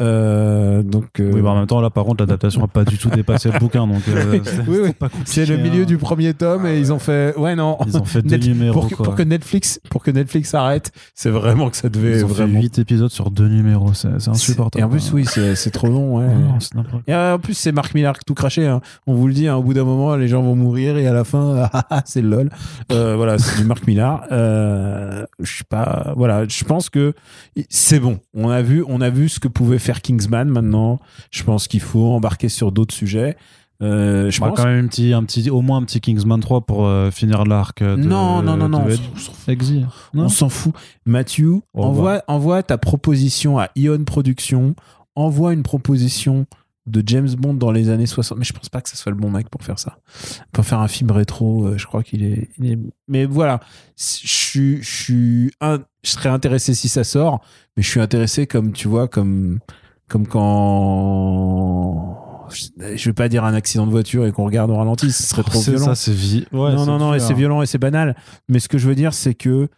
Euh, donc, euh, Oui, bah, en même temps, là, par contre, l'adaptation a pas du tout dépassé le bouquin, donc euh, c'est- Oui, oui. c'est c'est le milieu hein. du premier tome et ils ont fait ouais non. Ils ont fait deux Net- numéros. pour, que, quoi. pour que Netflix pour que Netflix arrête, c'est vraiment que ça devait Ils ont fait vraiment. 8 épisodes sur deux numéros, c'est c'est insupportable. Et en plus, oui, c'est c'est trop long. Ouais. Non, c'est n'importe Et en plus, c'est Marc Millar qui tout craché. hein. On vous le dit, hein, au bout d'un moment, les gens vont mourir et à la fin, ah, ah, c'est le lol. Voilà, c'est du Marc Millar. Je sais pas. Voilà, je pense que c'est bon. On a vu, on a vu ce que pouvait faire Kingsman. Maintenant, je pense qu'il faut embarquer sur d'autres sujets. Euh, je Bah, pense. quand même un petit, un petit, au moins un petit Kingsman 3 pour euh, finir l'arc. de- non, non, non, non. de on s'en- fout. Au revoir. envoie, envoie ta proposition à Ion Productions. Envoie une proposition de James Bond dans les années 60. Mais je pense pas que ce soit le bon mec pour faire ça. Pour faire un film rétro, euh, je crois qu'il est, il est- Mais voilà, je suis, je suis, un- je serais intéressé si ça sort, mais je suis intéressé comme tu vois, comme, comme quand. Je vais pas dire un accident de voiture et qu'on regarde au ralenti, ce serait trop C'est violent ça, c'est vi- ouais, non, non, non, et c'est violent et c'est banal. Mais ce que je veux dire, c'est que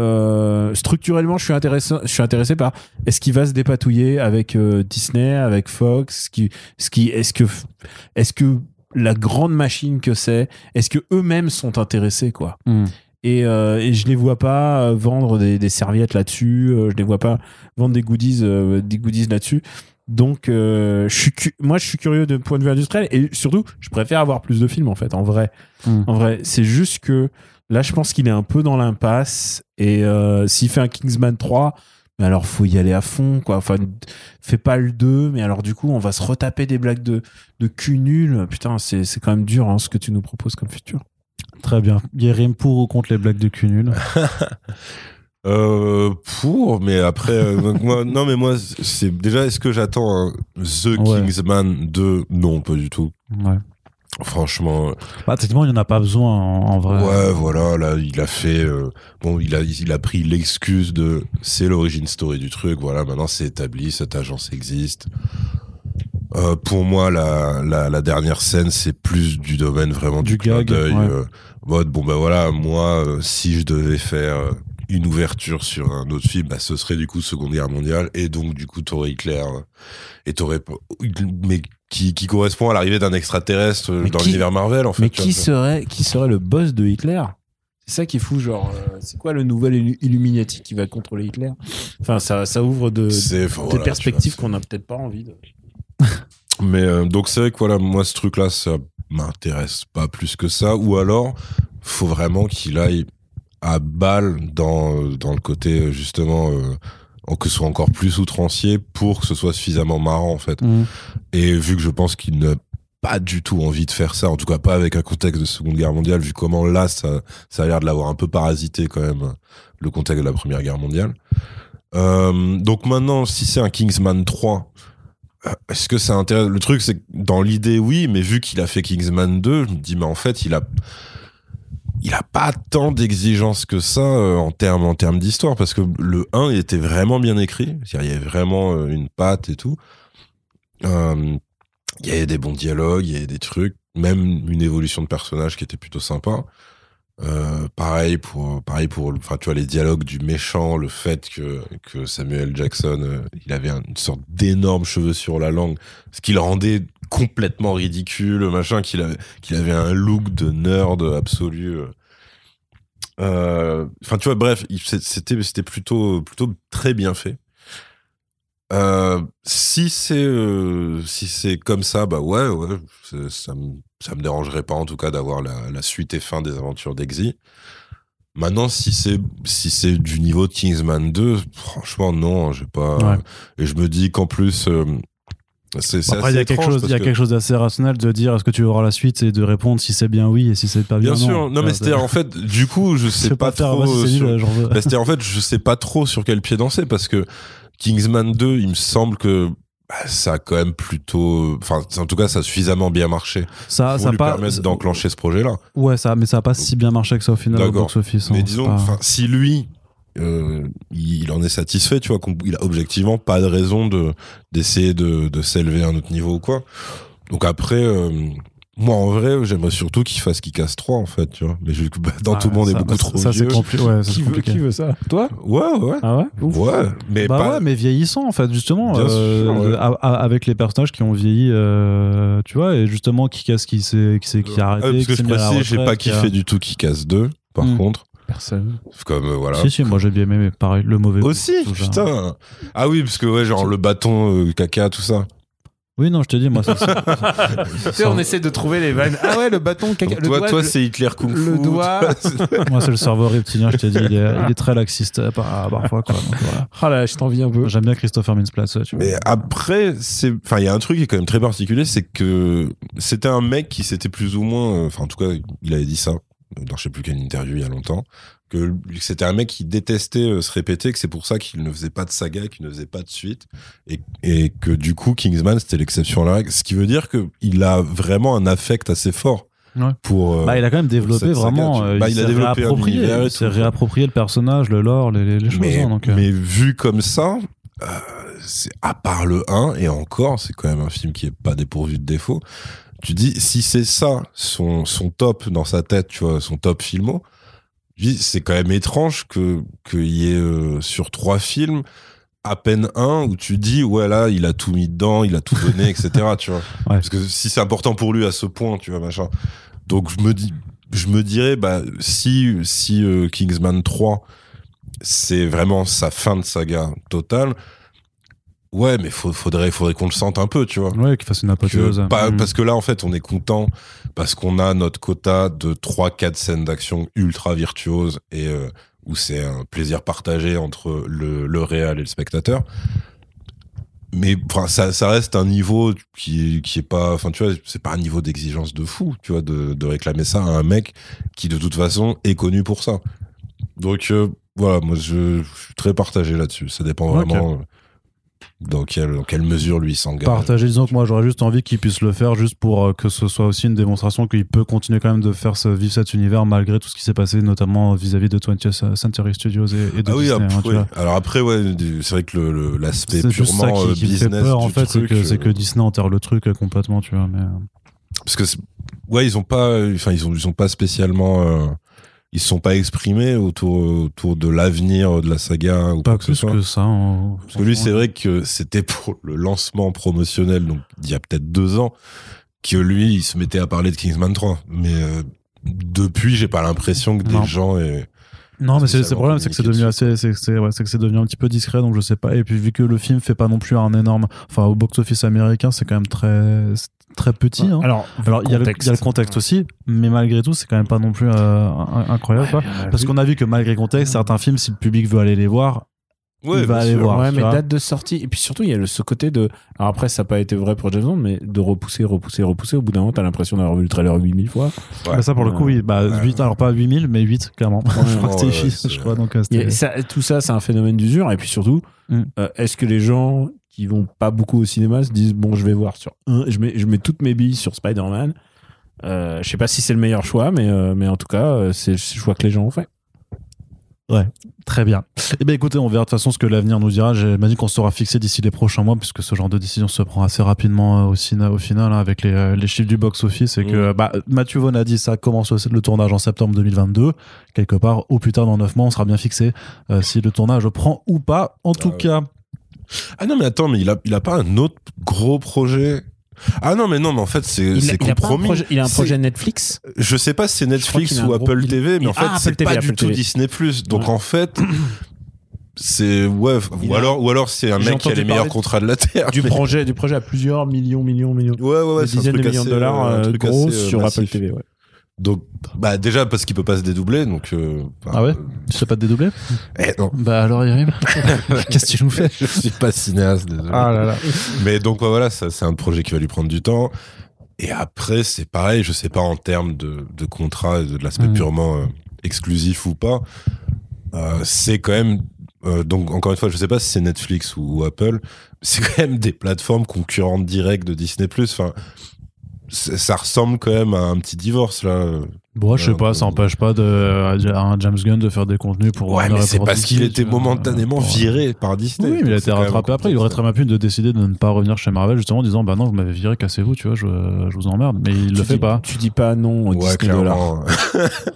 euh, structurellement, je suis intéressé, je suis intéressé par est-ce qu'il va se dépatouiller avec euh, Disney, avec Fox, qui, ce qui, est-ce que, est-ce que la grande machine que c'est, est-ce que eux-mêmes sont intéressés, quoi. Hmm. Et, euh, et je les vois pas euh, vendre des, des serviettes là-dessus, euh, je les vois pas vendre des goodies, euh, des goodies là-dessus. Donc, euh, je suis, cu- moi, je suis curieux de point de vue industriel et surtout, je préfère avoir plus de films en fait, en vrai. Hmm. En vrai, c'est juste que là, je pense qu'il est un peu dans l'impasse. Et s'il fait un Kingsman 3, mais alors faut y aller à fond, quoi. Enfin, fais pas le 2, mais alors du coup, on va se retaper des blagues de, de cul nul. Putain, c'est c'est quand même dur hein, ce que tu nous proposes comme futur. Très bien. Guérim pour ou contre les blagues de cul nul Euh, pour, mais après, euh, moi, non, mais moi, c'est déjà, est-ce que j'attends un The Ouais. Kingsman 2 Non, pas du tout. Ouais. Franchement, euh, Bah, techniquement, il n'y en a pas besoin en, en vrai. ouais, voilà, là, il a fait, euh, bon, il a, il a pris l'excuse de, c'est l'origine story du truc, voilà, maintenant c'est établi, cette agence existe. Euh, pour moi, la, la, la dernière scène, c'est plus du domaine vraiment du, Du clin gag, d'œil. ouais. euh, mode, bon, bah voilà, moi, euh, si je devais faire une ouverture sur un autre film, bah, ce serait du coup Seconde Guerre mondiale, et donc, du coup, t'aurais Hitler, et t'aurais, mais qui, qui correspond à l'arrivée d'un extraterrestre Mais dans qui- l'univers Marvel, en fait. Mais qui serait, qui serait le boss de Hitler? C'est ça qui est fou, genre, euh, c'est quoi le nouvel Illu- Illuminati qui va contrôler Hitler? Enfin, ça, ça ouvre de, des voilà, perspectives qu'on n'a peut-être pas envie de. Mais euh, donc c'est vrai que voilà, moi ce truc-là, ça m'intéresse pas plus que ça. Ou alors, faut vraiment qu'il aille à balle dans euh, dans le côté euh, justement euh, en- que ce soit encore plus outrancier pour que ce soit suffisamment marrant en fait. Hmm. Et vu que je pense qu'il n'a pas du tout envie de faire ça, en tout cas pas avec un contexte de Seconde Guerre mondiale, vu comment là ça, ça a l'air de l'avoir un peu parasité quand même le contexte de la Première Guerre mondiale. Euh, donc maintenant, si c'est un Kingsman 3, euh, est-ce que ça intéresse Le truc, c'est que dans l'idée, oui, mais vu qu'il a fait Kingsman 2, je me dis, mais en fait, il a il a pas tant d'exigences que ça euh, en termes d'histoire parce que le 1 il était vraiment bien écrit il y avait vraiment euh, une patte et tout. Euh, il y avait des bons dialogues il y avait des trucs même une évolution de personnage qui était plutôt sympa Euh, pareil pour pareil pour enfin tu les dialogues du méchant le fait que Samuel Jackson euh, il avait un- une sorte d'énorme cheveux sur la langue ce qui le rendait complètement ridicule machin qu'il avait qu'il avait un look de nerd absolu euh. Enfin tu vois bref c'était c'était plutôt plutôt très bien fait euh, si c'est euh, si c'est comme ça bah ouais ça me ça me dérangerait pas en tout cas d'avoir la, la suite et fin des aventures d'Exy maintenant si c'est si c'est du niveau de Kingsman 2 franchement non j'ai pas Ouais. et je me dis qu'en plus euh, c'est c'est Bon, Après, il y a quelque chose, il y a parce que- quelque chose d'assez rationnel de dire est-ce que tu auras la suite et de répondre si c'est bien oui et si c'est pas bien, Bien sûr, non, mais c'était en fait, du coup, je sais pas, faire, trop. sur- nul, veux. Bah, c'était en fait, je sais pas trop sur quel pied danser parce que Kingsman 2, il me semble que bah, ça a quand même plutôt, enfin, en tout cas, ça a suffisamment bien marché Ça, pour ça lui pas, permettre d'enclencher ce projet-là. Ouais, ça, mais ça a pas si bien marché que ça au final au D'accord. box-office. hein, Mais c'est disons, pas- si lui, euh, il en est satisfait, tu vois, qu'on- il a objectivement pas de raison de d'essayer de, de s'élever à un autre niveau ou quoi. Donc après, euh, moi en vrai, j'aimerais surtout qu'il fasse qu'il casse 3 en fait, tu vois. Mais je- bah, dans Ah, tout le monde ça- est beaucoup ça- trop ça, vieux. compli- ouais, ça, Qui c'est veut, compliqué. qui veut ça? Toi? Ouais, ouais. Ah ouais? Ouf. Ouais, mais bah pas. ouais, mais vieillissant en fait, justement, euh, sûr, ouais. avec les personnages qui ont vieilli, euh, tu vois, et justement qui casse, qui s'est, qui s'est, qui a arrêté, parce que je précise, j'ai pas qui a- kiffé du tout qui casse 2 par Hmm. contre. Personne. Comme euh, voilà. Si si, moi j'ai bien aimé, mais pareil, le mauvais. Aussi, putain. Ah oui, parce que ouais, genre le bâton euh, caca, tout ça. Oui, non, je te dis, moi, ça, Tu sais, on essaie de trouver les vannes. Ah ouais, le bâton, caca, Donc le toi, doigt, toi, le- c'est Hitler Kung Fu. le doigt. moi c'est le cerveau reptilien, je te dis, il est, il est très laxiste euh, par- parfois, quoi. donc voilà. Ah là, je t'envie un peu. J'aime bien Christopher Mintz-Platz, tu vois. Mais après, c'est, enfin, il y a un truc qui est quand même très particulier, c'est que c'était un mec qui s'était plus ou moins, euh, enfin, en tout cas, il avait dit ça. Dans je sais plus quelle interview il y a longtemps, que c'était un mec qui détestait euh, se répéter, que c'est pour ça qu'il ne faisait pas de saga, qu'il ne faisait pas de suite, et, et que du coup Kingsman c'était l'exception à la règle. Ce qui veut dire que il a vraiment un affect assez fort. Ouais. Pour, euh, Bah, il a quand même développé saga, vraiment. tu- euh, bah, il il a développé réapproprié, il s'est réapproprié le personnage, le lore, les, les- les choses. mais, hein, donc, mais vu comme ça, c'est à part le 1 et encore, c'est quand même un film qui est pas dépourvu de défauts. Tu dis si c'est ça son son top dans sa tête, tu vois, son top filmo. C'est quand même étrange que qu'il y ait euh, sur trois films à peine un où tu dis ouais là il a tout mis dedans, il a tout donné, etc. Tu vois. Parce que si c'est important pour lui à ce point, tu vois machin. Donc je me dis, je me dirais bah si si euh, Kingsman 3 c'est vraiment sa fin de saga totale. Ouais, mais faut- faudrait, faudrait qu'on le sente un peu, tu vois. Ouais, qu'il fasse une Que- apothéose. pas- Mm. Parce que là, en fait, on est content parce qu'on a notre quota de 3-4 scènes d'action ultra virtuoses et euh, où c'est un plaisir partagé entre le, le réal et le spectateur. Mais ça, ça reste un niveau qui, qui est pas, enfin, tu vois, c'est pas un niveau d'exigence de fou, tu vois, de, de réclamer ça à un mec qui, de toute façon, est connu pour ça. Donc, euh, voilà, moi, je, je suis très partagé là-dessus. Ça dépend vraiment euh, dans, quelle, dans quelle mesure lui s'engage? Partager, disons que moi j'aurais juste envie qu'il puisse le faire juste pour euh, que ce soit aussi une démonstration qu'il peut continuer quand même de faire ce, vivre cet univers malgré tout ce qui s'est passé notamment vis-à-vis de 20th Century Studios et, et de Ah oui, Disney. après, hein, vois. alors après, ouais, c'est vrai que l'aspect ça purement qui, euh, qui me fait business en fait, c'est que, c'est euh, que Disney enterre le truc euh, complètement, tu vois. Mais, euh, parce que ouais, ils ont pas, enfin, ils ont, ils ont pas spécialement, euh, ils se sont pas exprimés autour, autour de l'avenir de la saga ou pas quoi que ce plus soit. que ça. hein, Parce que lui, c'est vrai que c'était pour le lancement promotionnel, donc il y a peut-être deux ans, que lui, il se mettait à parler de Kingsman 3. Mais euh, depuis, j'ai pas l'impression que des Non. gens aient... Non, mais c'est le problème, c'est que c'est devenu assez, c'est que c'est ouais, c'est que c'est devenu un petit peu discret, donc je sais pas. Et puis vu que le film fait pas non plus un énorme, enfin au box-office américain, c'est quand même très très petit. hein. Alors, Alors il y, a le- il y a le contexte aussi, mais malgré tout, c'est quand même pas non plus euh, incroyable. quoi. Parce qu'on a vu que malgré contexte, certains films, si le public veut aller les voir, Ouais, Il va aller sûr. voir. Ouais, mais vois. date de sortie. Et puis surtout, il y a le, ce côté de. Alors après, ça n'a pas été vrai pour James Bond, mais de repousser, repousser, repousser. Au bout d'un moment, t'as l'impression d'avoir vu le trailer 8000 fois. Ouais. bah, ça pour le coup, oui, bah, Ouais. 8, alors pas 8000, mais 8, clairement. je crois que je crois. Donc, euh, ça- tout ça, c'est un phénomène d'usure. Et puis surtout, Mm. euh, est-ce que les gens qui vont pas beaucoup au cinéma se disent bon, je vais voir sur un, je mets, je mets toutes mes billes sur Spider-Man. Euh, je sais pas si c'est le meilleur choix, mais, euh, mais en tout cas, euh, c'est le choix que les gens ont fait. Très bien. Eh bien, écoutez, on verra de toute façon ce que l'avenir nous dira. J'imagine qu'on sera fixé d'ici les prochains mois, puisque ce genre de décision se prend assez rapidement euh, au, cina- au final, hein, avec les, les chiffres du box-office. Et que Mm. bah, Mathieu Vaughn a dit ça commence le, tournage en septembre 2022. Quelque part, au plus tard, dans 9 mois, on sera bien fixé euh, si le tournage prend ou pas. En tout ouais. cas, Ah non, mais attends, mais il a, il a pas un autre gros projet? Ah non, mais non, mais en fait, c'est Il, c'est il a pas un compromis. projet, il a un C'est- projet Netflix? Je sais pas si c'est Netflix ou Apple TV, mais en fait, ah, c'est Apple TV, pas Apple du tout. Disney Plus. Donc Ouais. en fait, c'est ouais, Il ou a- alors ou alors c'est un mec qui a les meilleurs contrats de la terre. Du mais- projet, du projet à plusieurs millions, millions, millions. Ouais, ouais, ouais, des c'est dizaines de millions de dollars euh, gros euh, sur massif. Apple TV. Ouais. Donc, bah déjà parce qu'il peut pas se dédoubler, donc. euh, Ah ouais euh, tu sais pas te dédoubler eh, non, Bah alors, Yrim, qu'est-ce que tu nous fais je suis pas cinéaste, désolé. Ah là là. Mais donc voilà, ça c'est un projet qui va lui prendre du temps. Et après, c'est pareil, je sais pas en termes de, de contrat, et de, de l'aspect Mhm. purement euh, exclusif ou pas. Euh, c'est quand même donc encore une fois, je sais pas si c'est Netflix ou Apple, c'est quand même des plateformes concurrentes directes de Disney+. Enfin, ça ressemble quand même à un petit divorce là. Bon, je sais pas, ça empêche pas de, à un James Gunn de faire des contenus pour. Ouais, mais c'est parce qu'il était momentanément Pour- viré par Disney. Oui, mais il a été rattrapé après. Il aurait très bien pu de décider de ne pas revenir chez Marvel, justement, en disant Bah non, vous m'avez viré, cassez-vous, tu vois, je, je vous emmerde. Mais il Tu le fait dis- pas. Tu dis pas non au Ouais, Disney dollar.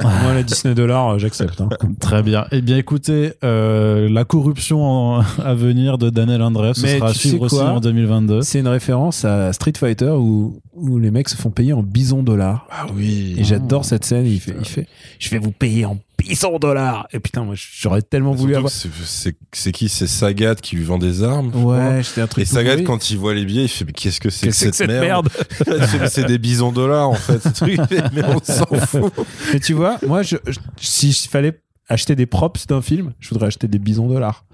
Moi, le Disney dollar, euh, j'accepte. hein. Très bien. Eh bien, écoutez, euh, la corruption en- à venir de Daniel Andreev, ce sera à suivre aussi en 2022. C'est une référence à Street Fighter où, où les mecs se font payer en bison dollars. Ah oui. Et j'adore cette scène. Il fait, il fait, je vais vous payer en bison dollars. Et putain, moi, j'aurais tellement voulu avoir. c'est- qui? C'est Sagat qui lui vend des armes. Ouais, c'était un truc. Et Sagat, quand il voit les billets, il fait Mais qu'est-ce que c'est que, Qu'est-ce que cette, cette merde, C'est des bisons dollars en fait. ce truc. Mais on s'en fout. Mais tu vois, moi, je, je- si il fallait acheter des props d'un film, je voudrais acheter des bisons dollars.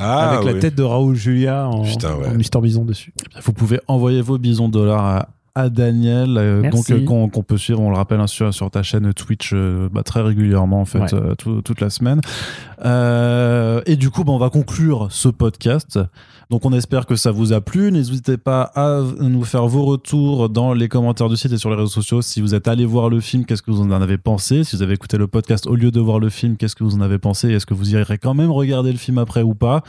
Ah, avec la tête de Raoul Julia en, Putain, ouais. en Mister Bison dessus. Vous pouvez envoyer vos bisons dollars à à Daniel, euh, donc euh, qu'on peut suivre, on le rappelle, hein, sur, sur ta chaîne Twitch euh, bah, très régulièrement en fait, Ouais. tout- toute la semaine. Et du coup, bah, on va conclure ce podcast. Donc on espère que ça vous a plu. N'hésitez pas à nous faire vos retours dans les commentaires du site et sur les réseaux sociaux. Si vous êtes allé voir le film, qu'est-ce que vous en avez pensé? Si vous avez écouté le podcast au lieu de voir le film, qu'est-ce que vous en avez pensé? Est-ce que vous irez quand même regarder le film après ou pas?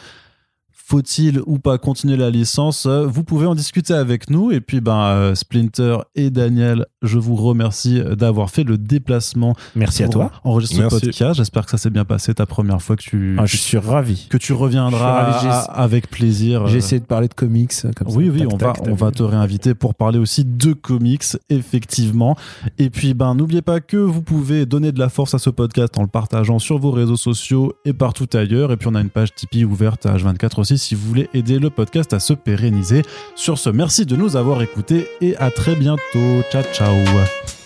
Faut-il ou pas continuer la licence Euh, Vous pouvez en discuter avec nous. Et puis, ben, euh, Splinter et Daniel, je vous remercie d'avoir fait le déplacement Merci à toi. enregistrer le podcast. J'espère que ça s'est bien passé ta première fois que tu, Ah, je suis ravi. que tu reviendras ravi, avec plaisir. J'ai Euh, essayé de parler de comics comme ça. oui, oui, Tac, on, tac, va, on va te réinviter pour parler aussi de comics, effectivement. Et puis, ben, n'oubliez pas que vous pouvez donner de la force à ce podcast en le partageant sur vos réseaux sociaux et partout ailleurs. Et puis, on a une page Tipeee ouverte à H24 aussi si vous voulez aider le podcast à se pérenniser. Sur ce, merci de nous avoir écoutés et à très bientôt. Ciao, ciao.